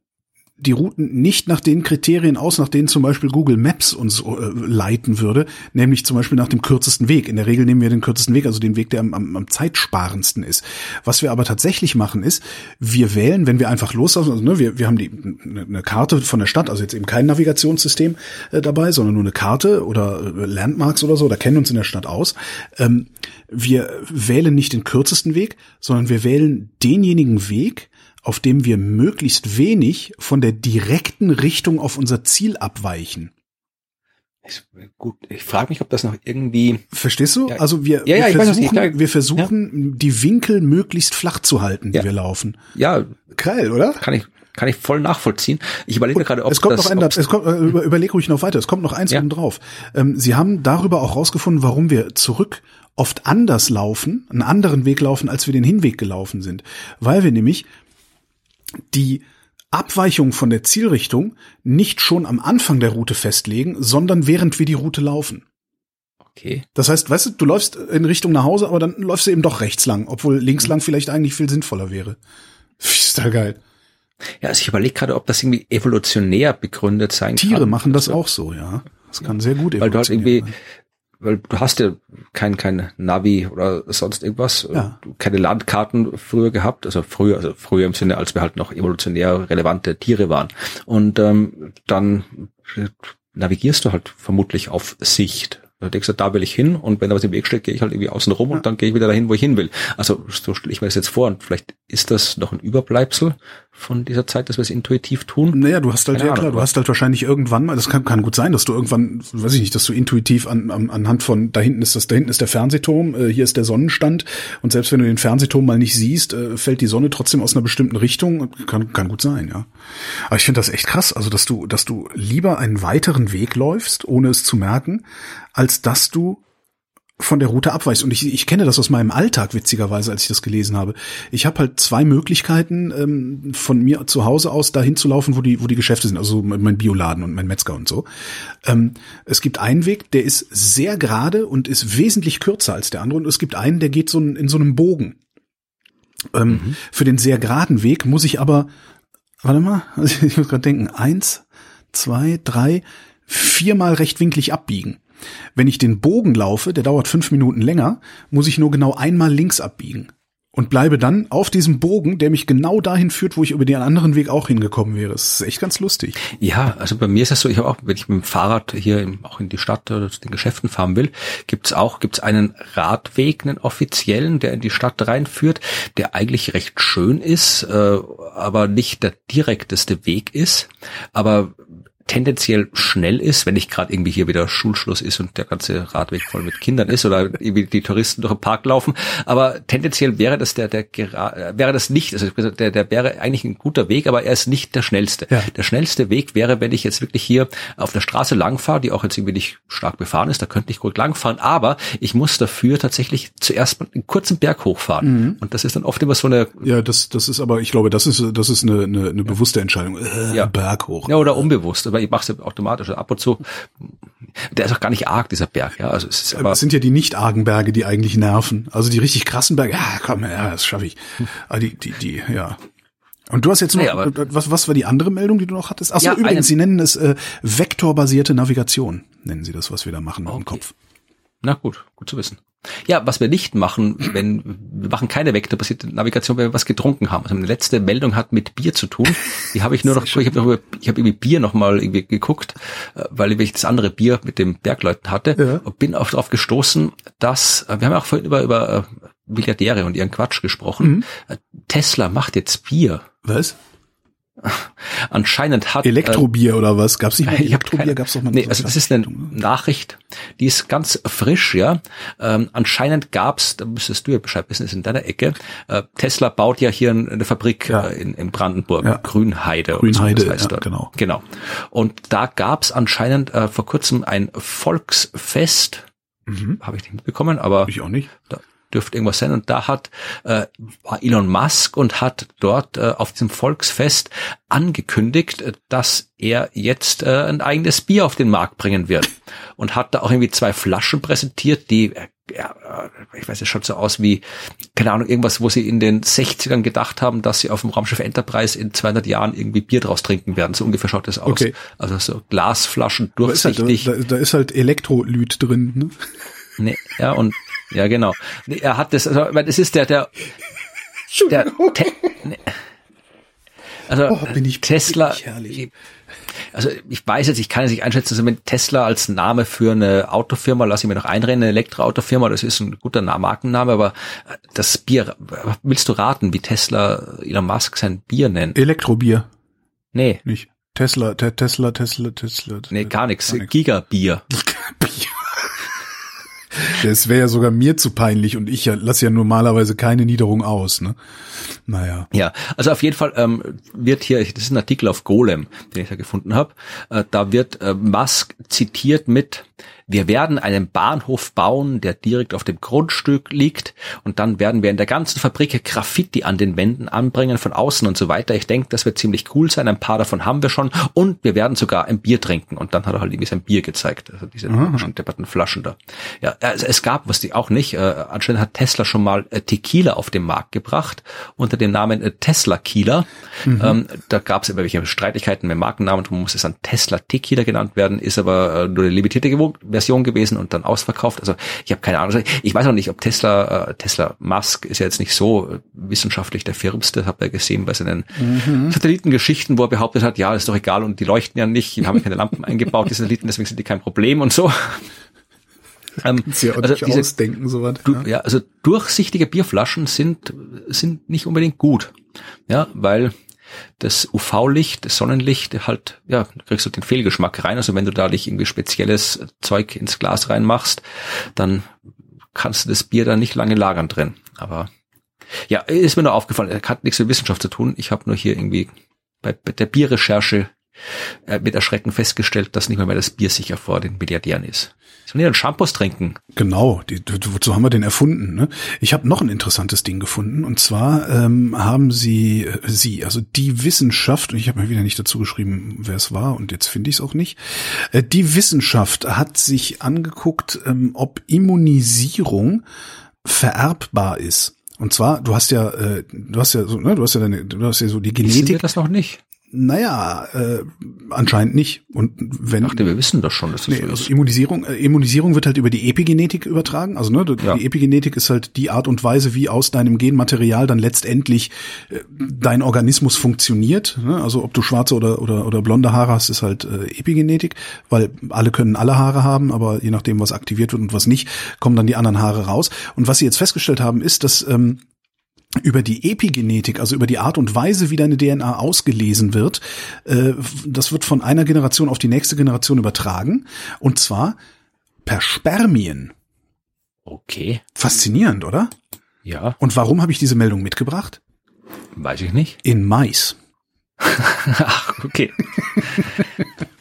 die Routen nicht nach den Kriterien aus, nach denen zum Beispiel Google Maps uns äh, leiten würde, nämlich zum Beispiel nach dem kürzesten Weg. In der Regel nehmen wir den kürzesten Weg, also den Weg, der am, am, am zeitsparendsten ist. Was wir aber tatsächlich machen ist, wir wählen, wenn wir einfach loslassen, also ne, wir, wir haben die, eine Karte von der Stadt, also jetzt eben kein Navigationssystem äh, dabei, sondern nur eine Karte oder äh, Landmarks oder so, da kennen uns in der Stadt aus. Ähm, wir wählen nicht den kürzesten Weg, sondern wir wählen denjenigen Weg, auf dem wir möglichst wenig von der direkten Richtung auf unser Ziel abweichen. Ich, gut, ich frage mich, ob das noch irgendwie. Verstehst du? Ja, also wir, ja, ja, wir versuchen, weiß, wir versuchen die Winkel möglichst flach zu halten, die wir laufen. Ja. Geil, oder? Kann ich, kann ich voll nachvollziehen. Ich überlege gerade, ob es kommt das, noch ein, es kommt, äh, über, überleg ruhig noch weiter. Es kommt noch eins ja. oben drauf. Ähm, Sie haben darüber auch rausgefunden, warum wir zurück oft anders laufen, einen anderen Weg laufen, als wir den Hinweg gelaufen sind, weil wir nämlich die Abweichung von der Zielrichtung nicht schon am Anfang der Route festlegen, sondern während wir die Route laufen. Okay. Das heißt, weißt du, du läufst in Richtung nach Hause, aber dann läufst du eben doch rechts lang, obwohl links lang vielleicht eigentlich viel sinnvoller wäre. Ist da geil. Ja, also ich überlege gerade, ob das irgendwie evolutionär begründet sein Tiere kann. Tiere machen das also, auch so, ja. Das kann sehr gut Weil du halt irgendwie, weil du hast ja kein, kein Navi oder sonst irgendwas, ja. keine Landkarten früher gehabt, also früher, also früher im Sinne, als wir halt noch evolutionär relevante Tiere waren. Und ähm, dann navigierst du halt vermutlich auf Sicht. Da denkst du, da will ich hin und wenn da was im Weg steht, gehe ich halt irgendwie außen rum ja. und dann gehe ich wieder dahin, wo ich hin will. Also so stelle ich mir das jetzt vor und vielleicht ist das noch ein Überbleibsel von dieser Zeit, dass wir es intuitiv tun. Naja, du hast halt, Keine ja klar, du hast halt wahrscheinlich irgendwann mal, das kann, kann gut sein, dass du irgendwann, weiß ich nicht, dass du intuitiv an, an, anhand von, da hinten ist das, da hinten ist der Fernsehturm, äh, hier ist der Sonnenstand und selbst wenn du den Fernsehturm mal nicht siehst, äh, fällt die Sonne trotzdem aus einer bestimmten Richtung. Kann, kann gut sein, ja. Aber ich finde das echt krass, also dass du, dass du lieber einen weiteren Weg läufst, ohne es zu merken, als dass du von der Route abweichst. Und ich, ich kenne das aus meinem Alltag, witzigerweise, als ich das gelesen habe. Ich habe halt zwei Möglichkeiten, ähm, von mir zu Hause aus dahin zu laufen, wo die, wo die Geschäfte sind, also mein Bioladen und mein Metzger und so. Ähm, es gibt einen Weg, der ist sehr gerade und ist wesentlich kürzer als der andere. Und es gibt einen, der geht so in so einem Bogen. Ähm, mhm. Für den sehr geraden Weg muss ich aber, warte mal, ich muss gerade denken, eins, zwei, drei, viermal rechtwinklig abbiegen. Wenn ich den Bogen laufe, der dauert fünf Minuten länger, muss ich nur genau einmal links abbiegen und bleibe dann auf diesem Bogen, der mich genau dahin führt, wo ich über den anderen Weg auch hingekommen wäre. Das ist echt ganz lustig. Ja, also bei mir ist es so, ich habe auch, wenn ich mit dem Fahrrad hier im, auch in die Stadt oder zu den Geschäften fahren will, gibt's auch gibt's einen Radweg, einen offiziellen, der in die Stadt reinführt, der eigentlich recht schön ist, äh, aber nicht der direkteste Weg ist. Aber tendenziell schnell ist, wenn nicht gerade irgendwie hier wieder Schulschluss ist und der ganze Radweg voll mit Kindern ist oder irgendwie die Touristen durch den Park laufen. Aber tendenziell wäre das der, der wäre das nicht, also der, der wäre eigentlich ein guter Weg, aber er ist nicht der schnellste. Ja. Der schnellste Weg wäre, wenn ich jetzt wirklich hier auf der Straße langfahre, die auch jetzt irgendwie nicht stark befahren ist, da könnte ich gut langfahren, aber ich muss dafür tatsächlich zuerst mal einen kurzen Berg hochfahren. Mhm. Und das ist dann oft immer so eine. Ja, das, das ist aber, ich glaube, das ist, das ist eine, eine, eine bewusste Entscheidung. Äh, ja. Berg hoch. Ja, oder unbewusst aber ich mache es automatisch. Also ab und zu, der ist auch gar nicht arg, dieser Berg. Ja, also es ist aber. Es sind ja die nicht argen Berge, die eigentlich nerven. Also die richtig krassen Berge, ja, komm, ja, das schaffe ich. Aber die, die, die, ja. Und du hast jetzt noch, nee, was, was war die andere Meldung, die du noch hattest? Achso, ja, übrigens, Sie nennen es äh, vektorbasierte Navigation, nennen Sie das, was wir da machen okay. im Kopf. Na gut, gut zu wissen. Ja, was wir nicht machen, wenn wir machen keine vektorbasierte Navigation, wenn wir was getrunken haben. Also eine letzte Meldung hat mit Bier zu tun. Die habe ich nur noch, ich habe noch ich habe irgendwie Bier noch mal irgendwie geguckt, äh, weil ich das andere Bier mit dem Bergleuten hatte ja. und bin auch darauf gestoßen, dass äh, wir haben auch vorhin über über äh, Milliardäre und ihren Quatsch gesprochen. Mhm. Tesla macht jetzt Bier. Was? Anscheinend hat Elektrobier äh, oder was? Gab's nicht mal Elektrobier? Gab's doch mal nee, also das ist eine Nachricht, die ist ganz frisch, ja. Ähm, anscheinend gab's, da müsstest du ja Bescheid wissen, ist in deiner Ecke. Äh, Tesla baut ja hier eine Fabrik ja. äh, in, in Brandenburg, ja. Grünheide. Grünheide, so, das heißt ja, genau. Genau. Und da gab's anscheinend äh, vor kurzem ein Volksfest. Mhm. Habe ich nicht mitbekommen, aber ich auch nicht. Da, dürfte irgendwas sein. Und da hat äh, war Elon Musk und hat dort äh, auf diesem Volksfest angekündigt, äh, dass er jetzt äh, ein eigenes Bier auf den Markt bringen wird. Und hat da auch irgendwie zwei Flaschen präsentiert, die äh, ja, äh, ich weiß, es schaut so aus wie, keine Ahnung, irgendwas, wo sie in den 60ern gedacht haben, dass sie auf dem Raumschiff Enterprise in 200 Jahren irgendwie Bier draus trinken werden. So ungefähr schaut das aus. Okay. Also so Glasflaschen durchsichtig. Da ist halt, da, da ist halt Elektrolyt drin, ne? Nee, ja, und ja, genau. Er hat das, also, es ist der, der, der Te nee. also oh, bin ich, Tesla, bin also ich weiß jetzt, ich kann jetzt nicht einschätzen, also mit Tesla als Name für eine Autofirma, lasse ich mir noch einrennen, eine Elektroautofirma, das ist ein guter Markenname, aber das Bier, willst du raten, wie Tesla Elon Musk sein Bier nennt? Elektrobier. Nee. Nicht. Tesla, Tesla, Tesla, Tesla. Nee, gar nichts. Gigabier. Gigabier. Das wäre ja sogar mir zu peinlich und ich ja, lasse ja normalerweise keine Niederung aus. Ne? Naja. Ja, also auf jeden Fall ähm, wird hier, das ist ein Artikel auf Golem, den ich da gefunden habe, äh, da wird äh, Musk zitiert mit wir werden einen Bahnhof bauen, der direkt auf dem Grundstück liegt und dann werden wir in der ganzen Fabrik Graffiti an den Wänden anbringen von außen und so weiter. Ich denke, das wird ziemlich cool sein. Ein paar davon haben wir schon und wir werden sogar ein Bier trinken. Und dann hat er halt irgendwie sein Bier gezeigt, also diese depperten Flaschen da. Ja, also es gab, was die auch nicht, äh, anscheinend hat Tesla schon mal äh, Tequila auf den Markt gebracht unter dem Namen äh, Tesla Kieler. Mhm. Ähm, da gab es immer welche Streitigkeiten mit Markennamen, darum muss es dann Tesla Tequila genannt werden, ist aber äh, nur eine limitierte Version gewesen und dann ausverkauft. Also ich habe keine Ahnung. Ich weiß auch nicht, ob Tesla, äh, Tesla Musk ist ja jetzt nicht so äh, wissenschaftlich der firmste, habt ihr gesehen bei seinen mhm. Satellitengeschichten, wo er behauptet hat, ja, ist doch egal und die leuchten ja nicht, die haben keine Lampen eingebaut, die Satelliten, deswegen sind die kein Problem und so. Ähm, ja also diese, ausdenken, so was, ja. ja, also durchsichtige Bierflaschen sind, sind nicht unbedingt gut. Ja, weil das UV-Licht, das Sonnenlicht halt, ja, kriegst du den Fehlgeschmack rein. Also wenn du da nicht irgendwie spezielles Zeug ins Glas reinmachst, dann kannst du das Bier da nicht lange lagern drin. Aber ja, ist mir nur aufgefallen, hat nichts mit Wissenschaft zu tun. Ich habe nur hier irgendwie bei, bei der Bierrecherche äh, mit Erschrecken festgestellt, dass nicht mehr, mehr das Bier sicher vor den Milliardären ist. Sollen die dann Shampoos trinken? Genau, die, wozu haben wir den erfunden? Ne? Ich habe noch ein interessantes Ding gefunden und zwar ähm, haben sie, äh, sie, also die Wissenschaft, und ich habe mir wieder nicht dazu geschrieben, wer es war und jetzt finde ich es auch nicht, äh, die Wissenschaft hat sich angeguckt, ähm, ob Immunisierung vererbbar ist. Und zwar, du hast ja, äh, du hast ja so, ne, du hast ja deine, du hast ja so die Genetik. Wissen wir das noch nicht? Naja, äh, anscheinend nicht. Und wenn dachte, wir wissen das schon, dass das nee, so also Immunisierung, äh, Immunisierung wird halt über die Epigenetik übertragen. Also ne, die ja. Epigenetik ist halt die Art und Weise, wie aus deinem Genmaterial dann letztendlich äh, dein Organismus funktioniert. Ne? Also ob du schwarze oder oder oder blonde Haare hast, ist halt äh, Epigenetik, weil alle können alle Haare haben, aber je nachdem, was aktiviert wird und was nicht, kommen dann die anderen Haare raus. Und was sie jetzt festgestellt haben, ist, dass ähm, über die Epigenetik, also über die Art und Weise, wie deine DNA ausgelesen wird, äh, das wird von einer Generation auf die nächste Generation übertragen. Und zwar per Spermien. Okay. Faszinierend, oder? Ja. Und warum habe ich diese Meldung mitgebracht? Weiß ich nicht. In Mais. Ach, okay.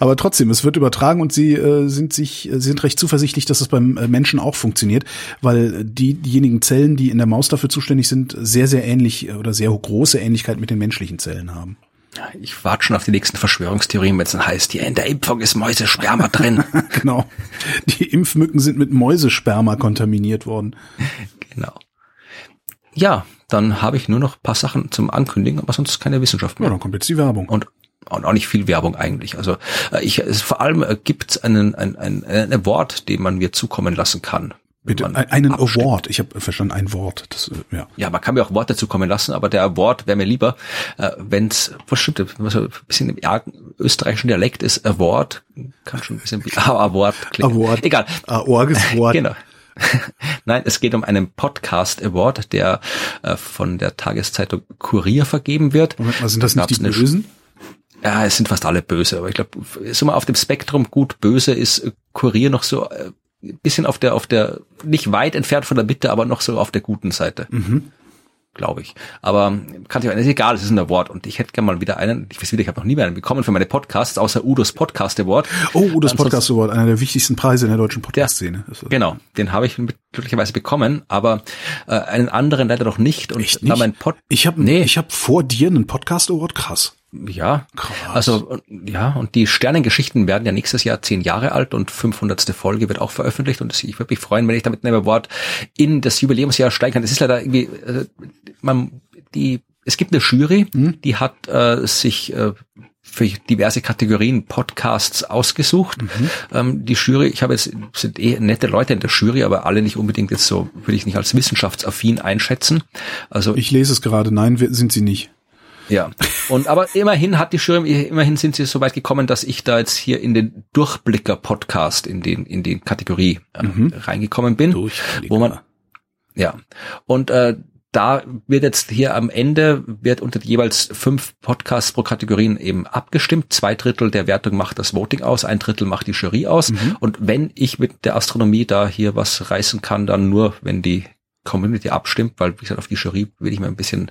Aber trotzdem, es wird übertragen und sie äh, sind sich äh, sind recht zuversichtlich, dass es beim äh, Menschen auch funktioniert, weil die, diejenigen Zellen, die in der Maus dafür zuständig sind, sehr sehr ähnlich äh, oder sehr große Ähnlichkeit mit den menschlichen Zellen haben. Ich warte schon auf die nächsten Verschwörungstheorien, wenn es dann heißt, ja, in der Impfung ist Mäusesperma drin. genau. Die Impfmücken sind mit Mäusesperma kontaminiert worden. Genau. Ja, dann habe ich nur noch paar Sachen zum Ankündigen, aber sonst keine Wissenschaft mehr. Ja, dann kommt jetzt die Werbung. Und und auch nicht viel Werbung eigentlich. Also äh, ich es, vor allem äh, gibt es einen ein, ein, ein Award, den man mir zukommen lassen kann. Bitte, einen abstimmt. Award. Ich habe verstanden, ein Wort. Das, äh, ja. ja, man kann mir auch Worte zukommen lassen, aber der Award wäre mir lieber, äh, wenn es, was stimmt, was ein bisschen im österreichischen Dialekt ist, Award, kann schon ein bisschen wie ah, Award klingen. Award. Egal. Award. genau. Nein, es geht um einen Podcast Award, der äh, von der Tageszeitung Kurier vergeben wird. Moment mal, sind das nicht die Bösen? Ja, es sind fast alle böse, aber ich glaube, so mal auf dem Spektrum gut böse ist Kurier noch so ein äh, bisschen auf der, auf der, nicht weit entfernt von der Mitte, aber noch so auf der guten Seite. Mhm. Glaube ich. Aber kann ich auch, ist egal, es ist ein Award und ich hätte gerne mal wieder einen, ich weiß wieder, ich habe noch nie mehr einen bekommen für meine Podcasts, außer Udos Podcast Award. Oh, Udos Podcast Award, einer der wichtigsten Preise in der deutschen Podcast-Szene. Genau, den habe ich glücklicherweise bekommen, aber äh, einen anderen leider noch nicht. Und Echt nicht? Mein Pod ich habe nee. ich hab vor dir einen Podcast Award, krass. Ja, Krass. also ja, und die Sternengeschichten werden ja nächstes Jahr zehn Jahre alt und 500. Folge wird auch veröffentlicht und ich würde mich freuen, wenn ich damit ein Wort in das Jubiläumsjahr steigen kann. Es ist leider irgendwie, äh, man, die, es gibt eine Jury, mhm. die hat äh, sich äh, für diverse Kategorien Podcasts ausgesucht. Mhm. Ähm, die Jury, ich habe jetzt sind eh nette Leute in der Jury, aber alle nicht unbedingt jetzt so, würde ich nicht als wissenschaftsaffin einschätzen. Also ich lese es gerade. Nein, sind sie nicht. Ja. Und aber immerhin hat die Jury, immerhin sind sie so weit gekommen, dass ich da jetzt hier in den Durchblicker-Podcast, in den, in den Kategorie äh, mhm. reingekommen bin. Wo man, ja. Und äh, da wird jetzt hier am Ende wird unter jeweils fünf Podcasts pro Kategorien eben abgestimmt. Zwei Drittel der Wertung macht das Voting aus, ein Drittel macht die Jury aus. Mhm. Und wenn ich mit der Astronomie da hier was reißen kann, dann nur, wenn die Community abstimmt, weil, wie gesagt, auf die Jury will ich mal ein bisschen,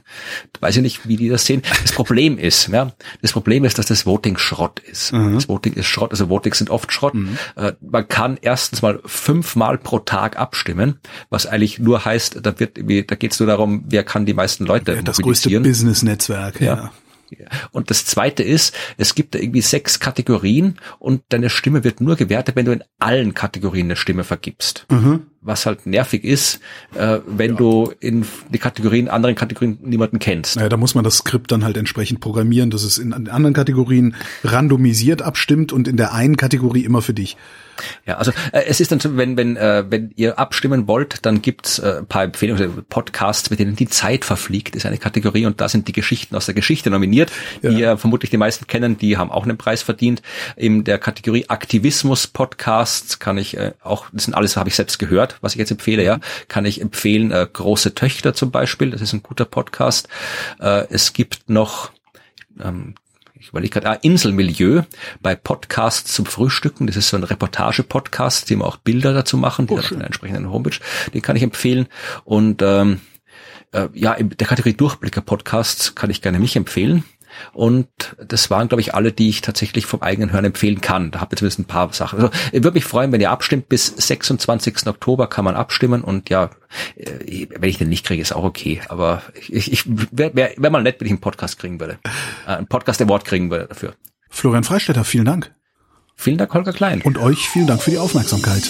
weiß ich nicht, wie die das sehen. Das Problem ist, ja, das Problem ist, dass das Voting Schrott ist. Mhm. Das Voting ist Schrott, also Votings sind oft Schrott. Mhm. Äh, man kann erstens mal fünfmal pro Tag abstimmen, was eigentlich nur heißt, da wird da geht es nur darum, wer kann die meisten Leute ja, Das größte Business-Netzwerk, ja. ja. Und das zweite ist, es gibt da irgendwie sechs Kategorien und deine Stimme wird nur gewertet, wenn du in allen Kategorien eine Stimme vergibst. Mhm. was halt nervig ist, äh, wenn ja. du in die Kategorien, anderen Kategorien niemanden kennst. Naja, da muss man das Skript dann halt entsprechend programmieren, dass es in anderen Kategorien randomisiert abstimmt und in der einen Kategorie immer für dich. Ja, also äh, es ist dann so, wenn wenn äh, wenn ihr abstimmen wollt, dann gibt's äh, ein paar Empfehlungen, Podcasts, mit denen die Zeit verfliegt, ist eine Kategorie und da sind die Geschichten aus der Geschichte nominiert, ja. die äh, vermutlich die meisten kennen, die haben auch einen Preis verdient. In der Kategorie Aktivismus Podcasts kann ich äh, auch, das sind alles, habe ich selbst gehört, was ich jetzt empfehle, ja, kann ich empfehlen, äh, Große Töchter zum Beispiel, das ist ein guter Podcast. Äh, es gibt noch ähm, ich überlege gerade, ah, Inselmilieu bei Podcasts zum Frühstücken. Das ist so ein Reportage-Podcast, die auch Bilder dazu machen, die oh, einer entsprechenden Homepage, den kann ich empfehlen. Und ähm, äh, ja, in der Kategorie Durchblicker-Podcasts kann ich gerne mich empfehlen. Und das waren, glaube ich, alle, die ich tatsächlich vom eigenen Hören empfehlen kann. Da habt ihr zumindest ein paar Sachen. Also ich würde mich freuen, wenn ihr abstimmt. Bis 26. Oktober kann man abstimmen. Und ja, äh, wenn ich den nicht kriege, ist auch okay. Aber ich, ich wäre wär, wär mal nett, wenn ich einen Podcast kriegen würde. Äh, einen Podcast Award kriegen würde dafür. Florian Freistetter, vielen Dank. Vielen Dank, Holger Klein. Und euch vielen Dank für die Aufmerksamkeit.